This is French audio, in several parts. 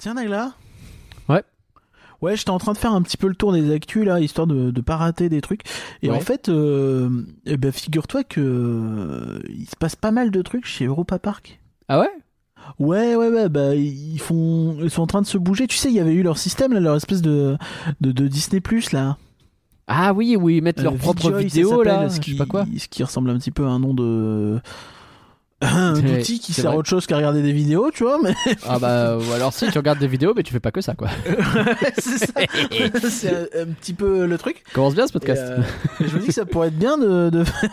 Tiens, Nagla Ouais. Ouais, j'étais en train de faire un petit peu le tour des actus là, histoire de, de pas rater des trucs. Et Ouais. en fait, euh, eh ben, figure-toi que euh, il se passe pas mal de trucs chez Europa Park. Ah ouais? Ouais, ouais, ouais, bah ils font, ils sont en train de se bouger. Tu sais, il y avait eu leur système, là, leur espèce de de, de Disney là. Ah oui, oui, ils mettent Euh, leur propre vidéo là, je sais pas quoi. Ce qui ressemble un petit peu à un nom de un C'est- outil qui c'est sert à vrai. autre chose qu'à regarder des vidéos, tu vois, mais Ah bah, ou alors si tu regardes des vidéos, mais tu fais pas que ça quoi. c'est ça. c'est un, un petit peu le truc. Commence bien ce Et, podcast. euh, je me dis que ça pourrait être bien de, de faire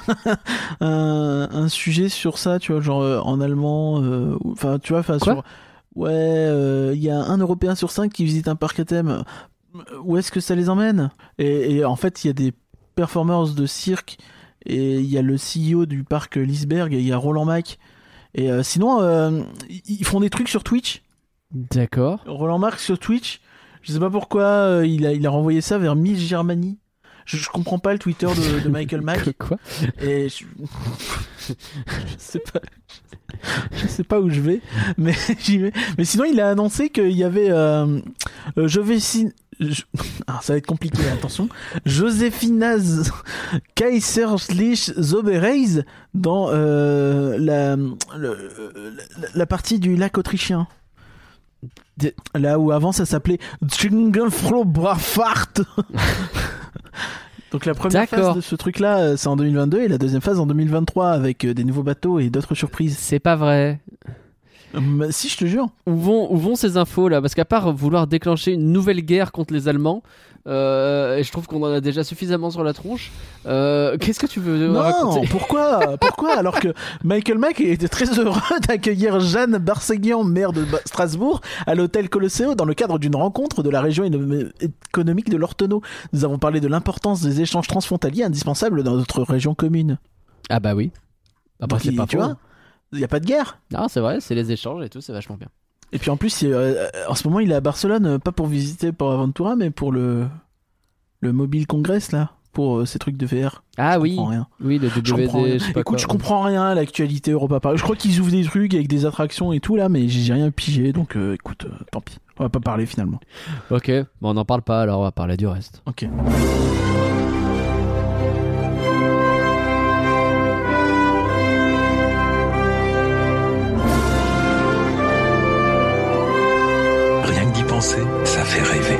un, un sujet sur ça, tu vois, genre euh, en allemand, euh, ou- enfin, tu vois, enfin, Quoi sur. Ouais, euh, il y a un Européen sur cinq qui visite un parc à thème. Où est-ce que ça les emmène? Et, et en fait, il y a des performers de cirque et il y a le CEO du parc Lisberg et il y a Roland Mack. Et euh, sinon, euh, ils font des trucs sur Twitch. D'accord. Roland Marx sur Twitch. Je sais pas pourquoi euh, il, a, il a renvoyé ça vers Miss Germany. Je, je comprends pas le Twitter de, de Michael Mack. Quoi? Et je... je sais pas. Je sais pas où je vais, mais j'y vais. Mais sinon, il a annoncé qu'il y avait. Euh, je vais je- Ah, ça va être compliqué, attention. Josephinas Kaiserlich Zobereis dans euh, la, le- la, la partie du lac autrichien. De- Là où avant ça s'appelait Dschingelfrobafahrt. Donc la première phase de ce truc-là, euh, c'est en 2022 et la deuxième phase en 2023 avec euh, des nouveaux bateaux et d'autres surprises. C'est pas vrai. Si, je te jure. Où vont, où vont ces infos là? Parce qu'à part vouloir déclencher une nouvelle guerre contre les Allemands, euh, et je trouve qu'on en a déjà suffisamment sur la tronche, euh, qu'est-ce que tu veux Non, raconter? pourquoi? Pourquoi? Alors que Michael Mack était très heureux d'accueillir Jeanne Barseguian, maire de Strasbourg, à l'hôtel Colosseo dans le cadre d'une rencontre de la région économique de l'Ortonneau. Nous avons parlé de l'importance des échanges transfrontaliers indispensables dans notre région commune. Ah bah oui. Ah bah c'est pas tu vois, il n'y a pas de guerre. Non, c'est vrai, c'est les échanges et tout, c'est vachement bien. Et puis en plus, euh, en ce moment, il est à Barcelone, euh, pas pour visiter pour Aventura, mais pour le, le Mobile Congress, là, pour euh, ces trucs de VR. Ah Je oui, comprends rien. oui, le Je comprends rien. WD, je sais pas Écoute, quoi. je comprends rien à l'actualité Europa. Je crois qu'ils ouvrent des trucs avec des attractions et tout là, mais j'ai rien pigé, donc euh, écoute, tant pis. On va pas parler finalement. Ok, bon, on n'en parle pas alors, on va parler du reste. Ok. Penser, ça fait rêver.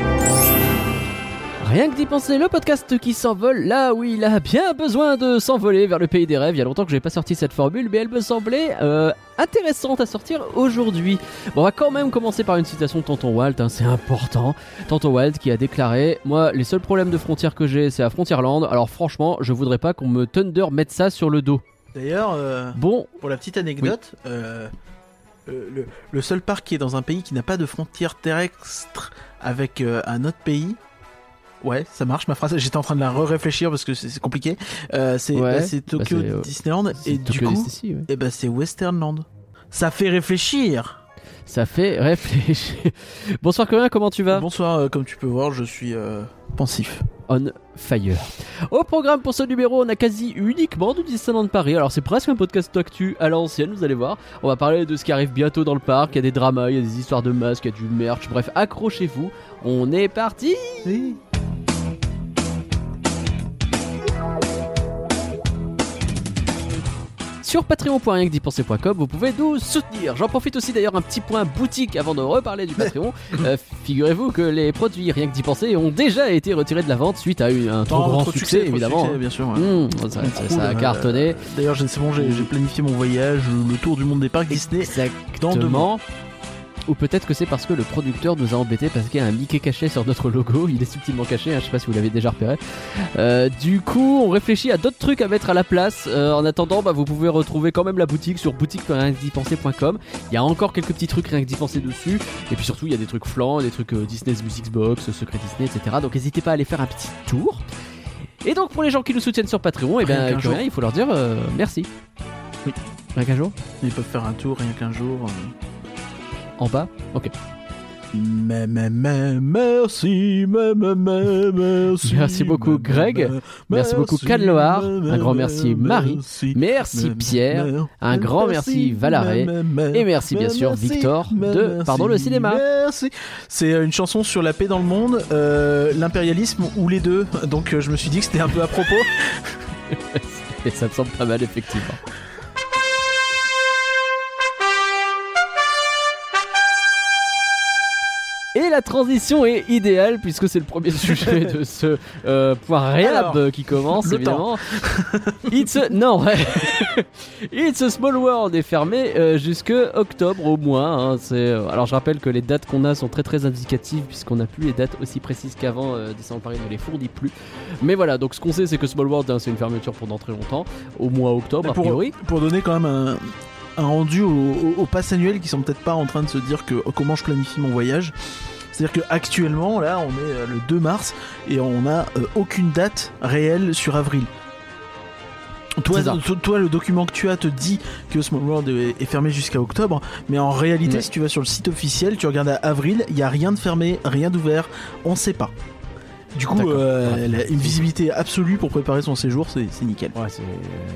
Rien que d'y penser, le podcast qui s'envole là où il a bien besoin de s'envoler vers le pays des rêves. Il y a longtemps que j'ai pas sorti cette formule, mais elle me semblait euh, intéressante à sortir aujourd'hui. Bon, on va quand même commencer par une citation de Tonton Walt, hein, c'est important. Tonton Walt qui a déclaré Moi, les seuls problèmes de frontières que j'ai, c'est à Frontierland. Alors, franchement, je voudrais pas qu'on me thunder mette ça sur le dos. D'ailleurs, euh, Bon, pour la petite anecdote, euh, le, le seul parc qui est dans un pays qui n'a pas de frontière terrestre avec euh, un autre pays. Ouais, ça marche ma phrase. J'étais en train de la réfléchir parce que c'est compliqué. Euh, c'est Ouais, bah, Tokyo bah, euh, Disneyland et du Tokyo coup, Disney, ouais. eh ben c'est Westernland. Ça fait réfléchir. ça fait réfléchir. Bonsoir Corinne, comment tu vas? Bonsoir, euh, comme tu peux voir, je suis euh, pensif. on fire. Au programme pour ce numéro, on a quasi uniquement du Disneyland Paris. Alors c'est presque un podcast actu à l'ancienne, vous allez voir. On va parler de ce qui arrive bientôt dans le parc. Il y a des dramas, il y a des histoires de masques, il y a du merch. Bref, accrochez-vous. On est parti. Sur patreon.rienquedipenser.com, vous pouvez nous soutenir. J'en profite aussi d'ailleurs un petit point boutique avant de reparler du Patreon. Euh, Figurez-vous que les produits Rien que d'y penser ont déjà été retirés de la vente suite à une- un trop Oh, grand trop succès, évidemment. succès, bien sûr. ouais. Mmh, ça, a cartonné. D'ailleurs, c'est bon, j'ai j'ai planifié mon voyage, le tour du monde des parcs Disney. dans Exactement. Ou peut-être que c'est parce que le producteur nous a embêtés parce qu'il y a un Mickey caché sur notre logo. Il est subtilement caché, hein, je sais pas si vous l'avez déjà repéré. Euh, du coup, on réfléchit à d'autres trucs à mettre à la place. Euh, en attendant, bah, vous pouvez retrouver quand même la boutique sur boutique.rienquedipenser.com. Il y a encore quelques petits trucs rien que d'y penser dessus. Et puis surtout, il y a des trucs flancs, des trucs euh, Disney's Music Box, Secret Disney, etc. Donc n'hésitez pas à aller faire un petit tour. Et donc pour les gens qui nous soutiennent sur Patreon, et Rien ben rien, il faut leur dire euh, merci. Oui. Rien qu'un jour Ils peuvent faire un tour rien qu'un jour. Euh. En bas Ok. Merci, beaucoup, Greg. Merci beaucoup, Canloar. Un grand merci, Marie. merci, Pierre. Un grand merci, Valaré. Et merci, bien sûr, Victor de Pardon le cinéma. Merci. C'est une chanson sur la paix dans le monde, euh, l'impérialisme ou les deux. Donc euh, je me suis dit que c'était un peu à propos. Et ça me semble pas mal, effectivement. Et la transition est idéale puisque c'est le premier sujet de ce euh, point réhab Alors, qui commence évidemment. It's a... non. It's a Small World est fermé euh, jusque octobre au moins. hein. C'est euh, alors je rappelle que les dates qu'on a sont très très indicatives puisqu'on n'a plus les dates aussi précises qu'avant. Euh, Disneyland Paris ne les fournit plus. Mais voilà, donc ce qu'on sait c'est que Small World hein, c'est une fermeture pendant très longtemps, au mois octobre a priori. Pour donner quand même un, un rendu aux passes annuelles qui sont peut-être pas en train de se dire que oh, comment je planifie mon voyage. C'est-à-dire qu'actuellement, là, on est euh, le 2 mars et on n'a euh, aucune date réelle sur avril. Toi, le document que tu as te dit que Small World est, fermé jusqu'à octobre, mais en réalité, Ouais. si tu vas sur le site officiel, tu regardes à avril, il n'y a rien de fermé, rien d'ouvert, on sait pas. Du coup, euh, Ouais. une visibilité absolue pour préparer son séjour, c'est nickel. Ouais,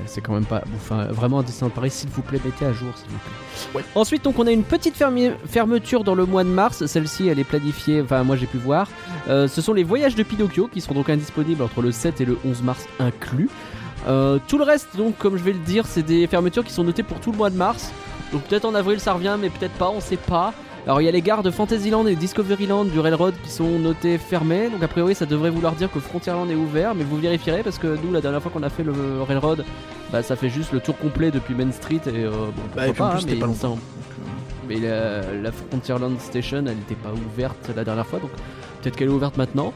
c'est, quand même pas. Enfin, vraiment, à Disneyland Paris, s'il vous plaît, mettez à jour, s'il vous plaît. Ouais. Ensuite, donc, on a une petite fermeture dans le mois de mars. Celle-ci, elle est planifiée. Enfin, moi, j'ai pu voir. Euh, ce sont les voyages de Pinocchio qui seront donc indisponibles entre le 7 et le 11 mars inclus. Euh, tout le reste, donc, comme je vais le dire, c'est des fermetures qui sont notées pour tout le mois de mars. Donc, peut-être en avril, ça revient, mais peut-être pas, on sait pas. Alors il y a les gares de Fantasyland et Discoveryland du Railroad qui sont notées fermées, donc a priori ça devrait vouloir dire que Frontierland est ouvert, mais vous vérifierez parce que nous la dernière fois qu'on a fait le Railroad, bah ça fait juste le tour complet depuis Main Street et euh, bon Bah, et puis plus, pas, mais longtemps. semble- Mais la, la Frontierland Station elle n'était pas ouverte la dernière fois, donc peut-être qu'elle est ouverte maintenant.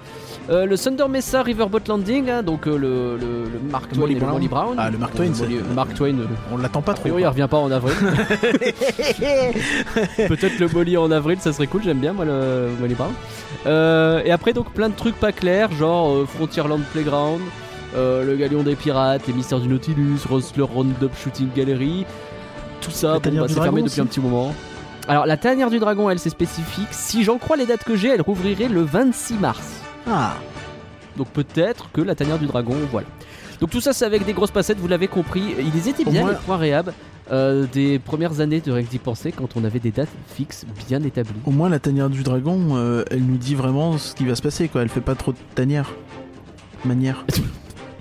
Euh, le Thunder Mesa Riverboat Landing, hein, donc euh, le, le, le Mark Twain Molly et le. Molly Brown. Ah, le Mark Euh, Twain, c'est- Molly- Mark Twain. euh, On l'attend pas a trop. priori, il revient pas en avril. Peut-être le Molly en avril, ça serait cool, j'aime bien moi le Molly Brown. Euh, et après, donc plein de trucs pas clairs, genre euh, Frontierland Playground, euh, le Galion des Pirates, les Mystères du Nautilus, Rosler Roundup Shooting Gallery. Tout ça, bon, tanière bah, du c'est fermé depuis un petit moment. Alors, la tanière du dragon, elle, c'est spécifique. Si j'en crois les dates que j'ai, elle rouvrirait le 26 mars. Ah, Donc peut-être que la tanière du dragon, voilà. Donc tout ça c'est avec des grosses passettes, vous l'avez compris. Ils étaient bien moins- les points réhab euh, des premières années de que d'y penser quand on avait des dates fixes bien établies. au moins la tanière du dragon, euh, elle nous dit vraiment ce qui va se passer, quoi. Elle fait pas trop de tanière. Manière.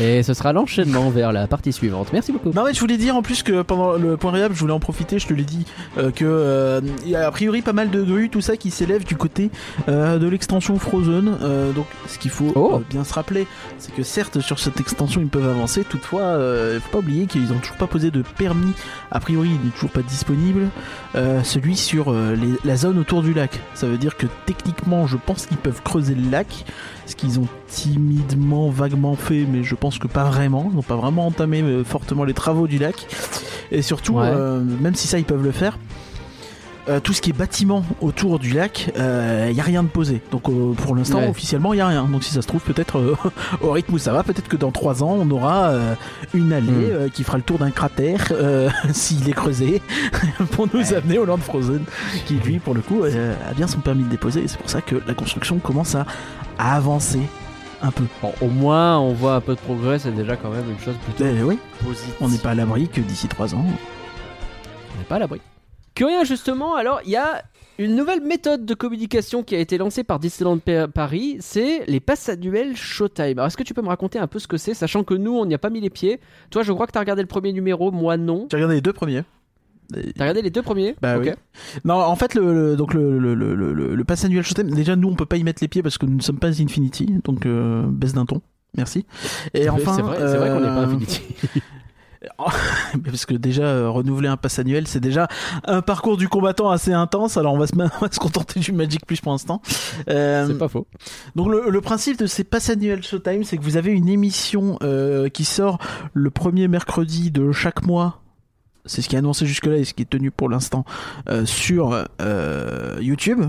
Et ce sera l'enchaînement vers la partie suivante. Merci beaucoup. Non mais je voulais dire en plus que pendant le point réhab, je voulais en profiter, je te l'ai dit, euh, que euh, il y a a priori pas mal de grues, tout ça qui s'élève du côté euh, de l'extension Frozen. Euh, donc ce qu'il faut Oh. bien se rappeler, c'est que certes sur cette extension ils peuvent avancer, toutefois euh, faut pas oublier qu'ils ont toujours pas posé de permis. A priori il n'est toujours pas disponible. Celui sur les- la zone autour du lac. Ça veut dire que techniquement je pense qu'ils peuvent creuser le lac, ce qu'ils ont timidement, vaguement fait, mais je pense que pas vraiment. Ils n'ont pas vraiment entamé euh, fortement les travaux du lac. Et surtout, Ouais. euh, même si ça ils peuvent le faire, euh, tout ce qui est bâtiment autour du lac, il n'y a rien de posé. Donc euh, pour l'instant, Ouais. officiellement, il n'y a rien. Donc si ça se trouve, peut-être euh, au rythme où ça va, peut-être que dans 3 ans, on aura euh, une allée Hmm. euh, qui fera le tour d'un cratère, euh, s'il est creusé, pour nous amener au Land Frozen, qui lui, pour le coup, euh, a bien son permis de déposer. Et c'est pour ça que la construction commence à, à avancer un peu. Bon, au moins on voit un peu de progrès, c'est déjà quand même une chose plutôt oui, positive. on n'est pas à l'abri que d'ici 3 ans. On n'est pas à l'abri. Curien justement, alors il y a une nouvelle méthode de communication qui a été lancée par Disneyland Pa- Paris, c'est les passes annuelles Showtime. Alors est-ce que tu peux me raconter un peu ce que c'est, sachant que nous on n'y a pas mis les pieds? Toi je crois que tu as regardé le premier numéro, moi non. J'ai regardé les deux premiers? T'as regardé les deux premiers? Bah Ok. oui. Non, en fait, le, le- donc le, le, le, le, pass annuel Showtime, déjà nous on peut pas y mettre les pieds parce que nous ne sommes pas Infinity, donc euh, baisse d'un ton. Merci. Et enfin, c'est vrai, c'est vrai qu'on n'est pas euh, Infinity. parce que déjà euh, renouveler un pass annuel, c'est déjà un parcours du combattant assez intense. Alors on va se, on va se contenter du Magic Plus pour l'instant. Euh, c'est pas faux. donc le, le principe de ces pass annuels Showtime, c'est que vous avez une émission euh, qui sort le premier mercredi de chaque mois. C'est ce qui est annoncé jusque-là et ce qui est tenu pour l'instant euh, sur euh, YouTube.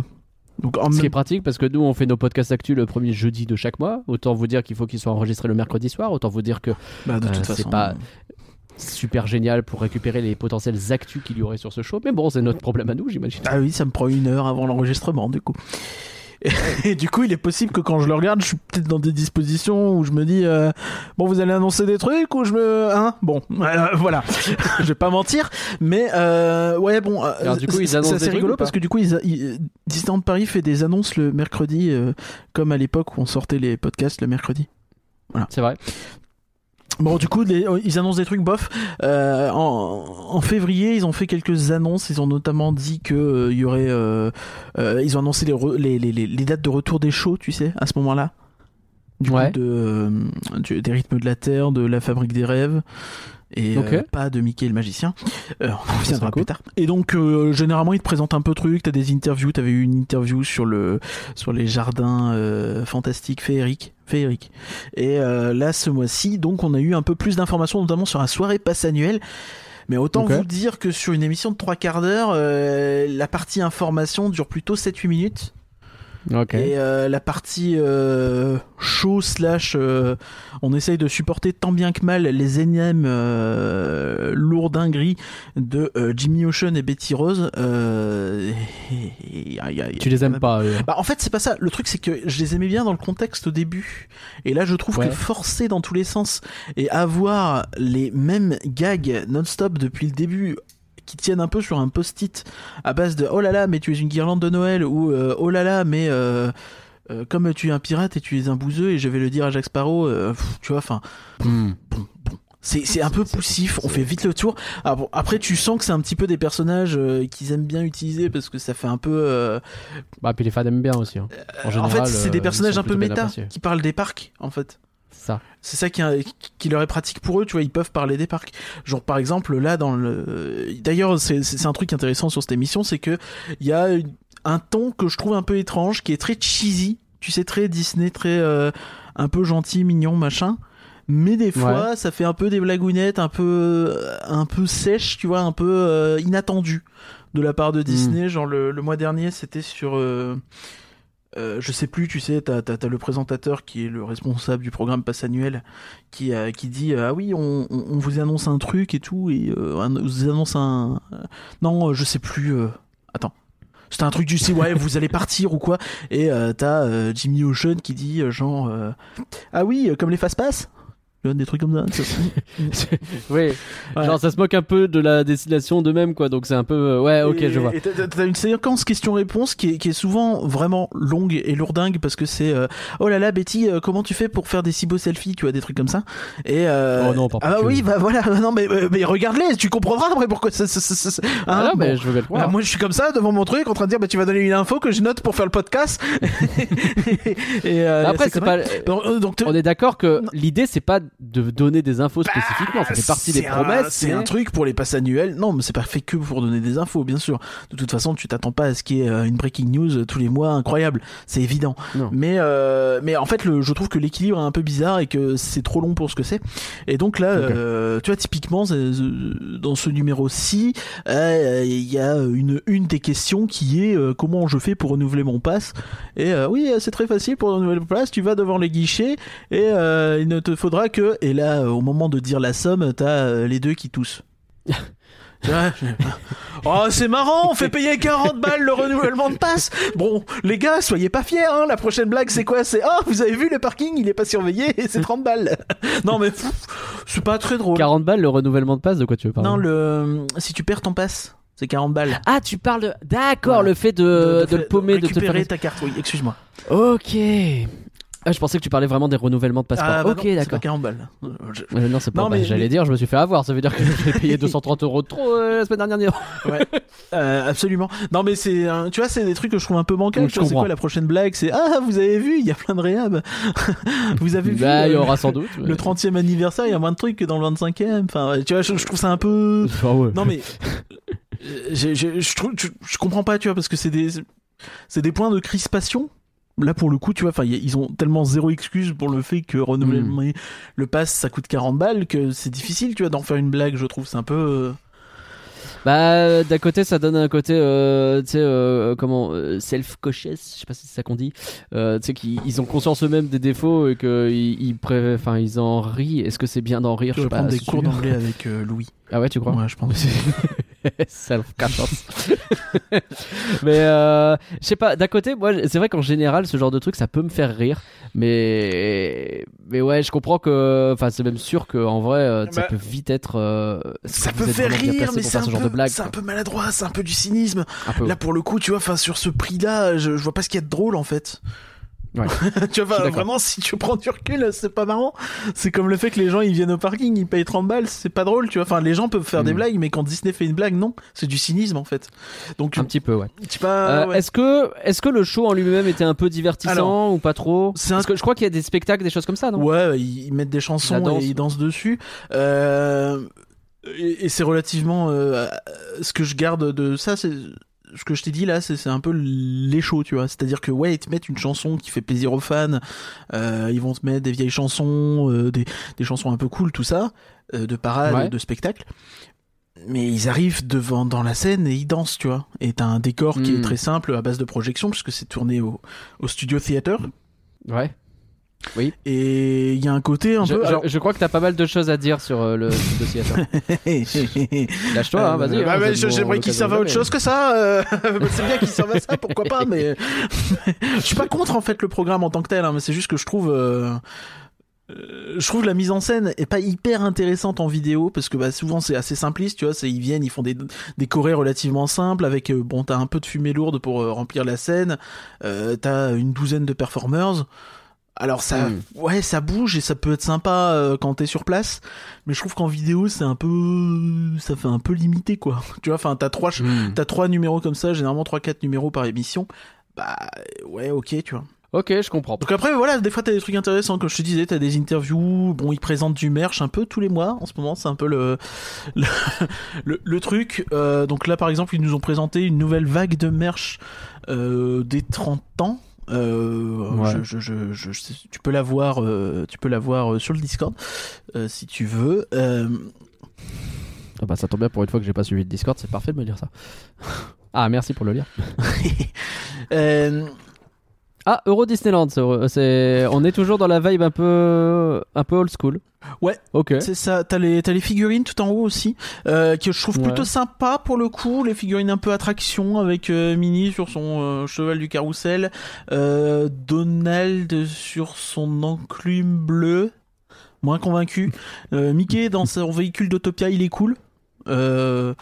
Donc en Ce qui est pratique parce que nous on fait nos podcasts actus le premier jeudi de chaque mois. Autant vous dire qu'il faut qu'ils soient enregistrés le mercredi soir. Autant vous dire que bah, de toute c'est façon, pas- super génial pour récupérer les potentiels actus qu'il y aurait sur ce show. Mais bon, c'est notre problème à nous, j'imagine. Ah oui, ça me prend une heure avant l'enregistrement, du coup. Et, du coup, il est possible que quand je le regarde, je suis peut-être dans des dispositions où je me dis euh, bon, vous allez annoncer des trucs ou je me hein? Bon euh, voilà, je vais pas mentir, mais euh, ouais bon. Alors, du coup, ils c'est annoncent trucs rigolo parce que du coup, ils, ils- Disneyland Paris fait des annonces le mercredi, euh, comme à l'époque où on sortait les podcasts le mercredi. C'est vrai. Bon, du coup, les- ils annoncent des trucs bof. Euh, en, en février, ils ont fait quelques annonces. Ils ont notamment dit que euh, y aurait. euh, euh, ils ont annoncé les, re- les, les, les- les dates de retour des shows, tu sais, à ce moment-là. Du Ouais. coup, de, euh, du- des rythmes de la Terre, de la Fabrique des rêves. Et euh, pas de Mickey le magicien. Euh, on en reviendra plus cool. tard. Et donc, euh, généralement, ils te présentent un peu de trucs. T'as des interviews. T'avais eu une interview sur le sur les jardins euh, fantastiques féeriques. Féeriques. Et euh, là, ce mois-ci, donc, on a eu un peu plus d'informations, notamment sur la soirée passe annuelle. Mais autant vous dire que sur une émission de trois quarts d'heure, euh, la partie information dure plutôt 7-8 minutes. Et euh, la partie euh, show slash euh, on essaye de supporter tant bien que mal les énièmes euh, lourdingueries de Jimmy Ocean et Betty Rose. Et- et- Tu les aimes pas eux. bah, en fait, c'est pas ça. Le truc, c'est que je les aimais bien dans le contexte au début. Et là, je trouve Ouais. que forcer dans tous les sens et avoir les mêmes gags non-stop depuis le début qui tiennent un peu sur un post-it à base de oh là là, mais tu es une guirlande de Noël ou euh, oh là là, mais euh, euh, comme tu es un pirate et tu es un bouseux et je vais le dire à Jack Sparrow, euh, pff, tu vois, enfin, Hmm. bon, bon. C'est, c'est un peu poussif, on fait vite le tour. Ah bon, après, tu sens que c'est un petit peu des personnages euh, qu'ils aiment bien utiliser parce que ça fait un peu. euh, Bah, puis les fans aiment bien aussi. hein. En, en général, fait, c'est des personnages un peu méta qui parlent des parcs, en fait. Ça. C'est ça qui, qui leur est pratique pour eux, tu vois, ils peuvent parler des parcs. Genre par exemple là dans le d'ailleurs c'est un truc intéressant sur cette émission, c'est que il y a un ton que je trouve un peu étrange qui est très cheesy, tu sais très Disney, très euh, un peu gentil, mignon, machin. Mais des fois, ça fait un peu des blagounettes, un peu un peu sèches, tu vois, un peu euh, inattendues de la part de Disney. Genre le, le mois dernier, c'était sur euh, euh, je sais plus, tu sais, t'as as, le présentateur qui est le responsable du programme Pass Annuel qui, qui dit euh, Ah oui, on, vous annonce un truc et tout, et euh, on vous annonce un. euh, non, je sais plus. Attends. C'était un truc du style, ouais, vous allez partir ou quoi? Et t'as Jimmy Ocean qui dit, genre, Ah oui, comme les fast-pass? Des trucs comme ça. oui. Ouais. Genre, ça se moque un peu de la destination d'eux-mêmes, quoi. Donc, c'est un peu. euh, Ouais, ok, Et- je vois. T'as- une séquence question-réponse qui est, qui est souvent vraiment longue et lourdingue parce que c'est euh, oh là là Betty euh, comment tu fais pour faire des si beaux selfies tu vois des trucs comme ça et euh, Oh non, pas ah bah oui bah voilà non mais euh, mais regarde-les tu comprendras après pourquoi ça, ça, ça- ça- ça- Ah hein, non, bon. mais je veux bien le Ah, croire. moi je suis comme ça devant mon truc en train de dire bah tu vas donner une info que je note pour faire le podcast et euh, Après, c'est pas. donc, donc, te- On est d'accord que l'idée, c'est pas de donner des infos spécifiquement. Ça fait partie des un- promesses. C'est mais- un truc pour les passes annuelles. Non, mais c'est pas fait que pour donner des infos, bien sûr. De toute façon, tu t'attends pas à ce qu'il y ait euh, une breaking news euh, tous les mois incroyable. C'est évident. Non. Mais euh, mais en fait, le, je trouve que l'équilibre est un peu bizarre et que c'est trop long pour ce que c'est. Et donc là, euh, tu vois, typiquement dans ce numéro-ci, euh, il y a une une des questions qui est comment je fais pour renouveler mon pass. Et oui, c'est très facile pour renouveler le pass. Tu vas devant les guichets et il ne te faudra que. Et là, euh, au moment de dire la somme, t'as euh, les deux qui toussent. Oh, c'est marrant, on fait payer 40 balles le renouvellement de passe. Bon, les gars, soyez pas fiers, hein. La prochaine blague, c'est quoi? C'est, oh, vous avez vu le parking, il est pas surveillé et c'est 30 balles. non, mais c'est pas très drôle. 40 balles le renouvellement de passe, de quoi tu veux parler? Non, le, si tu perds ton passe, c'est 40 balles. Ah, tu parles de. D'accord, Voilà. le fait de, de, le paumer, de te faire. ta carte, oui, excuse-moi. Ok. Ah, je pensais que tu parlais vraiment des renouvellements de passeport. Ah, bah ok, non, c'est pas d'accord. 40 balles. Je- Euh, non, c'est pas. Non, bah, mais- J'allais mais- dire, je me suis fait avoir. Ça veut dire que j'ai payé 230 euros de trop euh, la semaine dernière. Euh, absolument. Non mais c'est, tu vois, c'est des trucs que je trouve un peu Tu vois, c'est quoi la prochaine blague? C'est ah, vous avez vu, il y a plein de réhab. vous avez vu Bah, il y aura sans doute. mais- le 30e anniversaire, il y a moins de trucs que dans le 25e. Enfin, tu vois, je, je trouve ça un peu. Ah ouais. Non mais, je, je comprends pas, tu vois, parce que c'est des, c'est des points de crispation. Là pour le coup, tu vois, enfin, ils ont tellement zéro excuse pour le fait que renouveler Hmm. le pass ça coûte 40 balles que c'est difficile, tu vois, d'en faire une blague. Je trouve c'est un peu. euh, Bah, d'un côté, ça donne un côté, euh, tu sais, euh, comment, euh, self-cautious, je sais pas si c'est ça qu'on dit. Euh, tu sais qu'ils ils ont conscience eux-mêmes des défauts et qu'ils ils, enfin, ils en rient. Est-ce que c'est bien d'en rire? Je sais vais pas, prendre des cours d'anglais avec euh, Louis. Ah ouais, tu crois? Ouais, je pense. Self-cautious. mais euh, je sais pas, d'un côté, moi, c'est vrai qu'en général, ce genre de truc, ça peut me faire rire. Mais, mais ouais, je comprends que, enfin, c'est même sûr qu'en vrai, euh, ça peut vite être. euh, Ça peut faire rire, mais c'est un, un peu maladroit, c'est un peu du cynisme. Peu. Là, pour le coup, tu vois, enfin, sur ce prix-là, je, je vois pas ce qu'il y a de drôle en fait. Ouais. tu vois, vraiment, si tu prends du recul, c'est pas marrant. C'est comme le fait que les gens ils viennent au parking, ils payent 30 balles, c'est pas drôle, tu vois. Enfin, les gens peuvent faire des Mm. blagues, mais quand Disney fait une blague, non, c'est du cynisme en fait. Donc, Un petit peu, ouais. pas. Euh, ouais. Est-ce que, est-ce que le show en lui-même était un peu divertissant Alors, ou pas trop? un- Parce que je crois qu'il y a des spectacles, des choses comme ça, non? Ouais, ils mettent des chansons et ils dansent dessus. Euh, et et c'est relativement euh, ce que je garde de ça, c'est ce que je t'ai dit là, c'est un peu les shows, tu vois. C'est-à-dire que ouais, ils te mettent une chanson qui fait plaisir aux fans. euh, ils vont te mettre des vieilles chansons, euh, des, des chansons un peu cool, tout ça, euh, de parade, Ouais. de spectacle. Mais ils arrivent devant dans la scène et ils dansent, tu vois. Et t'as un décor qui est très simple à base de projection puisque c'est tourné au, au studio theater. Ouais. Et il y a un côté un Je, peu. je- crois que t'as pas mal de choses à dire sur euh, le ce dossier. Lâche-toi, hein, vas-y. bah, J'aimerais qu'il serve à autre chose que ça. euh, c'est bien qu'il serve à ça, pourquoi pas. Mais je suis pas contre en fait le programme en tant que tel. hein, mais c'est juste que je trouve. Je trouve la mise en scène est pas hyper intéressante en vidéo parce que bah, souvent c'est assez simpliste, tu vois. C'est ils viennent, ils font des des chorés relativement simples avec bon t'as un peu de fumée lourde pour remplir la scène, euh, t'as une douzaine de performers. Alors ça, Mm. ouais, ça bouge et ça peut être sympa euh, quand t'es sur place, mais je trouve qu'en vidéo c'est un peu, ça fait un peu limité quoi. Tu vois, enfin t'as trois, Hmm. t'as trois numéros comme ça, généralement trois quatre numéros par émission. Bah ouais, ok, tu vois. Ok, je comprends. Donc après voilà, des fois t'as des trucs intéressants, comme je te disais, t'as des interviews. Bon, ils présentent du merch un peu tous les mois. En ce moment, c'est un peu le le, le, le truc. Euh, donc là, par exemple, ils nous ont présenté une nouvelle vague de merch euh, des 30 ans. Euh, Ouais. je, tu peux la voir, euh, tu peux la voir euh, sur le Discord euh, si tu veux. Ah bah, ça tombe bien pour une fois que j'ai pas suivi le Discord, c'est parfait de me dire ça. ah, merci pour le lire. Ah, Euro Disneyland, c'est on est toujours dans la vibe un peu, un peu old school. Ouais. Ok. C'est ça, t'as les, les figurines tout en haut aussi, euh, que je trouve Ouais. plutôt sympa pour le coup, les figurines un peu attraction avec euh, Minnie sur son euh, cheval du carrousel, Donald sur son enclume bleu, moins convaincu, Mickey dans son véhicule d'Autopia, il est cool. Euh,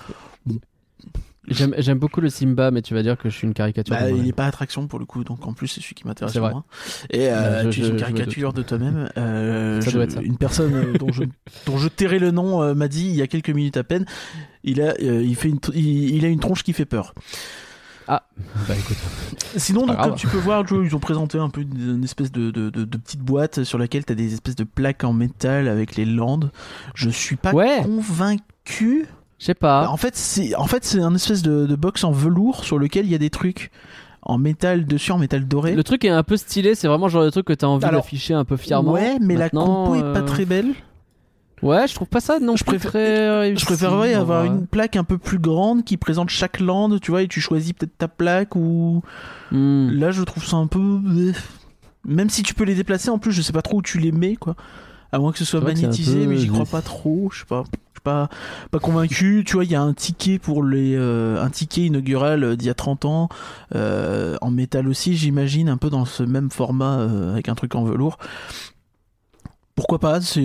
J'aime j'aime beaucoup le Simba, mais tu vas dire que je suis une caricature. bah, de il moi-même. est pas attraction pour le coup, donc en plus c'est celui qui m'intéresse moins. Et euh, Bah, je- tu es une caricature de toi-même. Euh. Une personne euh, dont je dont je tairai le nom euh, m'a dit il y a quelques minutes à peine. Il a il fait une il, il a une tronche qui fait peur. Bah écoute. Sinon, donc, comme tu peux voir, Joe, ils ont présenté un peu une, une espèce de, de, de, de petite boîte sur laquelle tu as des espèces de plaques en métal avec les landes. Je suis pas Ouais. convaincu. Je sais pas. En fait, c'est en fait c'est un espèce de, de box en velours sur lequel il y a des trucs en métal dessus, en métal doré. Le truc est un peu stylé, c'est vraiment le genre de truc que t'as envie Alors, d'afficher un peu fièrement. Ouais, mais Maintenant, la compo est pas euh, très belle. Ouais, je trouve pas ça non Je réussi, Je préférerais avoir une plaque un peu plus grande qui présente chaque lande, tu vois, et tu choisis peut-être ta plaque ou. Hmm. Là, je trouve ça un peu. euh, Même si tu peux les déplacer, en plus, je sais pas trop où tu les mets, quoi. À moins que ce soit magnétisé, peu- mais j'y crois pas trop. Je sais pas. Pas, pas convaincu. Tu vois, il y a un ticket pour les. euh, un ticket inaugural euh, d'il y a 30 ans, euh, en métal aussi, j'imagine, un peu dans ce même format, euh, avec un truc en velours. Pourquoi pas, c'est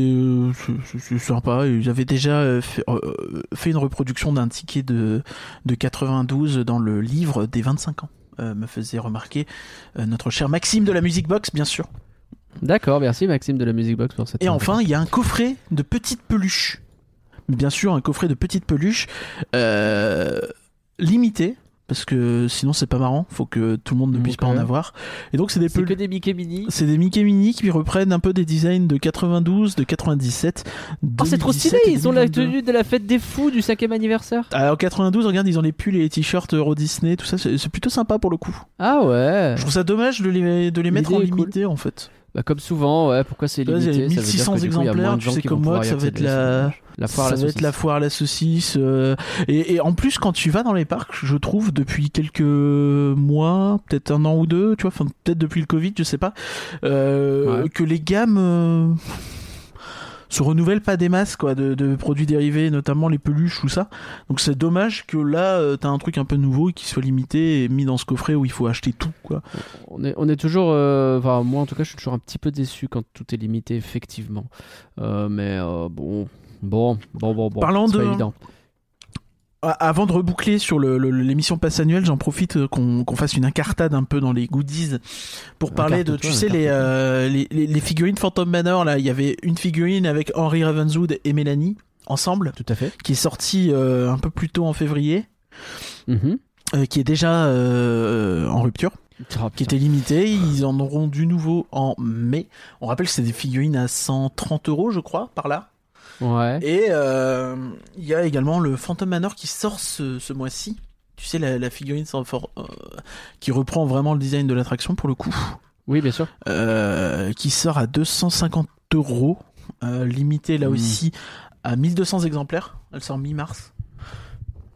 sympa. Ils avaient déjà fait, fait une reproduction d'un ticket de, de 92 dans le livre des 25 ans, me faisait remarquer notre cher Maxime de la Music Box, bien sûr. D'accord, merci Maxime de la Music Box pour cette. Et enfin, il y a un coffret de petites peluches. Bien sûr, un coffret de petites peluches euh, limité. Parce que sinon c'est pas marrant, faut que tout le monde ne puisse pas en avoir. Et donc c'est des c'est que peluches. des Mickey Mini. C'est des Mickey Mini qui reprennent un peu des designs de 92, de 97. Oh, c'est trop 2017 stylé, ils ont la 2022. tenue de la fête des fous du cinquième anniversaire. Alors 92, regarde, ils ont les pulls et les t-shirts Euro Disney, tout ça, c'est plutôt sympa pour le coup. Ah ouais. Je trouve ça dommage de les, de les mettre en cool. limité en fait. Bah, comme souvent, ouais, pourquoi c'est Tu vois, il y a limité 1600 il y a moins exemplaires, de tu gens sais qui comme moi que ça va être la- la foire la ça va être saucisse. la foire à la saucisse. euh, et, et en plus, quand tu vas dans les parcs, je trouve depuis quelques mois, peut-être un an ou deux, tu vois, enfin peut-être depuis le Covid, je sais pas, euh, Ouais. que les gammes euh, se renouvellent pas des masses quoi, de, de produits dérivés, notamment les peluches ou ça. Donc c'est dommage que là, euh, t'as un truc un peu nouveau qui soit limité et mis dans ce coffret où il faut acheter tout quoi. On est, on est toujours, euh, enfin moi en tout cas, je suis toujours un petit peu déçu quand tout est limité, effectivement. Euh, mais bon, bon, bon, bon, bon. Parlant pas de- évident. Ah, Avant de reboucler sur l'émission passe annuelle, j'en profite euh, qu'on fasse une incartade un peu dans les goodies pour parler de, tu sais, les, euh, les, les- les figurines Phantom Manor. Là, il y avait une figurine avec Henry Ravenswood et Mélanie ensemble, Tout à fait. qui est sortie euh, un peu plus tôt en février, Mhm. euh, qui est déjà en rupture, Oh, qui était limitée. Ils en auront du nouveau en mai. On rappelle que c'est des figurines à 130 euros, je crois, par là. Ouais. Et euh, il y a également le Phantom Manor qui sort ce, ce mois-ci. Tu sais, la, la figurine sans for- euh, qui reprend vraiment le design de l'attraction pour le coup. Oui, bien sûr. Euh, qui sort à 250 euros. Euh, limité là Mm. aussi à 1200 exemplaires. Elle sort mi-mars.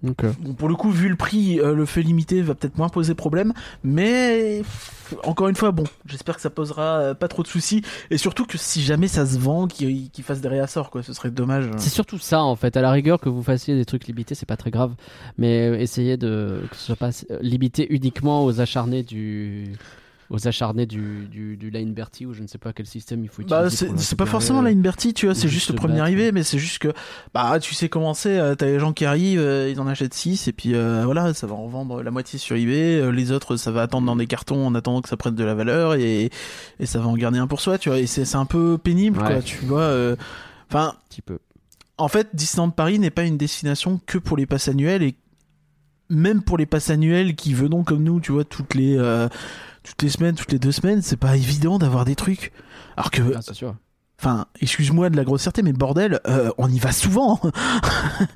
Donc, euh, Bon, pour le coup, vu le prix, euh, le fait limité va peut-être moins poser problème. Mais encore une fois, bon, j'espère que ça posera euh, pas trop de soucis. Et surtout que si jamais ça se vend, qu'il qu'il fasse des réassorts, quoi. Ce serait dommage. c'est surtout ça en fait. À la rigueur que vous fassiez des trucs limités, c'est pas très grave. Mais essayez de que ce soit pas euh, limité uniquement aux acharnés du aux acharnés du, du, du Line Bertie ou je ne sais pas quel système il faut utiliser. Bah, c'est pas forcément la Bertie, tu vois, c'est juste juste le premier battre. arrivé, mais c'est juste que, bah, tu sais comment c'est, euh, t'as les gens qui arrivent, euh, ils en achètent 6, et puis euh, voilà, ça va en vendre la moitié sur eBay, euh, les autres, ça va attendre dans des cartons en attendant que ça prenne de la valeur, et, et ça va en garder un pour soi, tu vois, et c'est c'est un peu pénible, Ouais. quoi, tu vois. euh, Enfin, Un petit peu. en fait, Disneyland Paris n'est pas une destination que pour les passes annuelles, et même pour les passes annuelles qui venons comme nous, tu vois, toutes les, euh, toutes les semaines, toutes les deux semaines, c'est pas évident d'avoir des trucs. Alors que Ah, c'est sûr. Enfin, excuse-moi de la grossièreté, mais bordel, euh, on y va souvent. Ah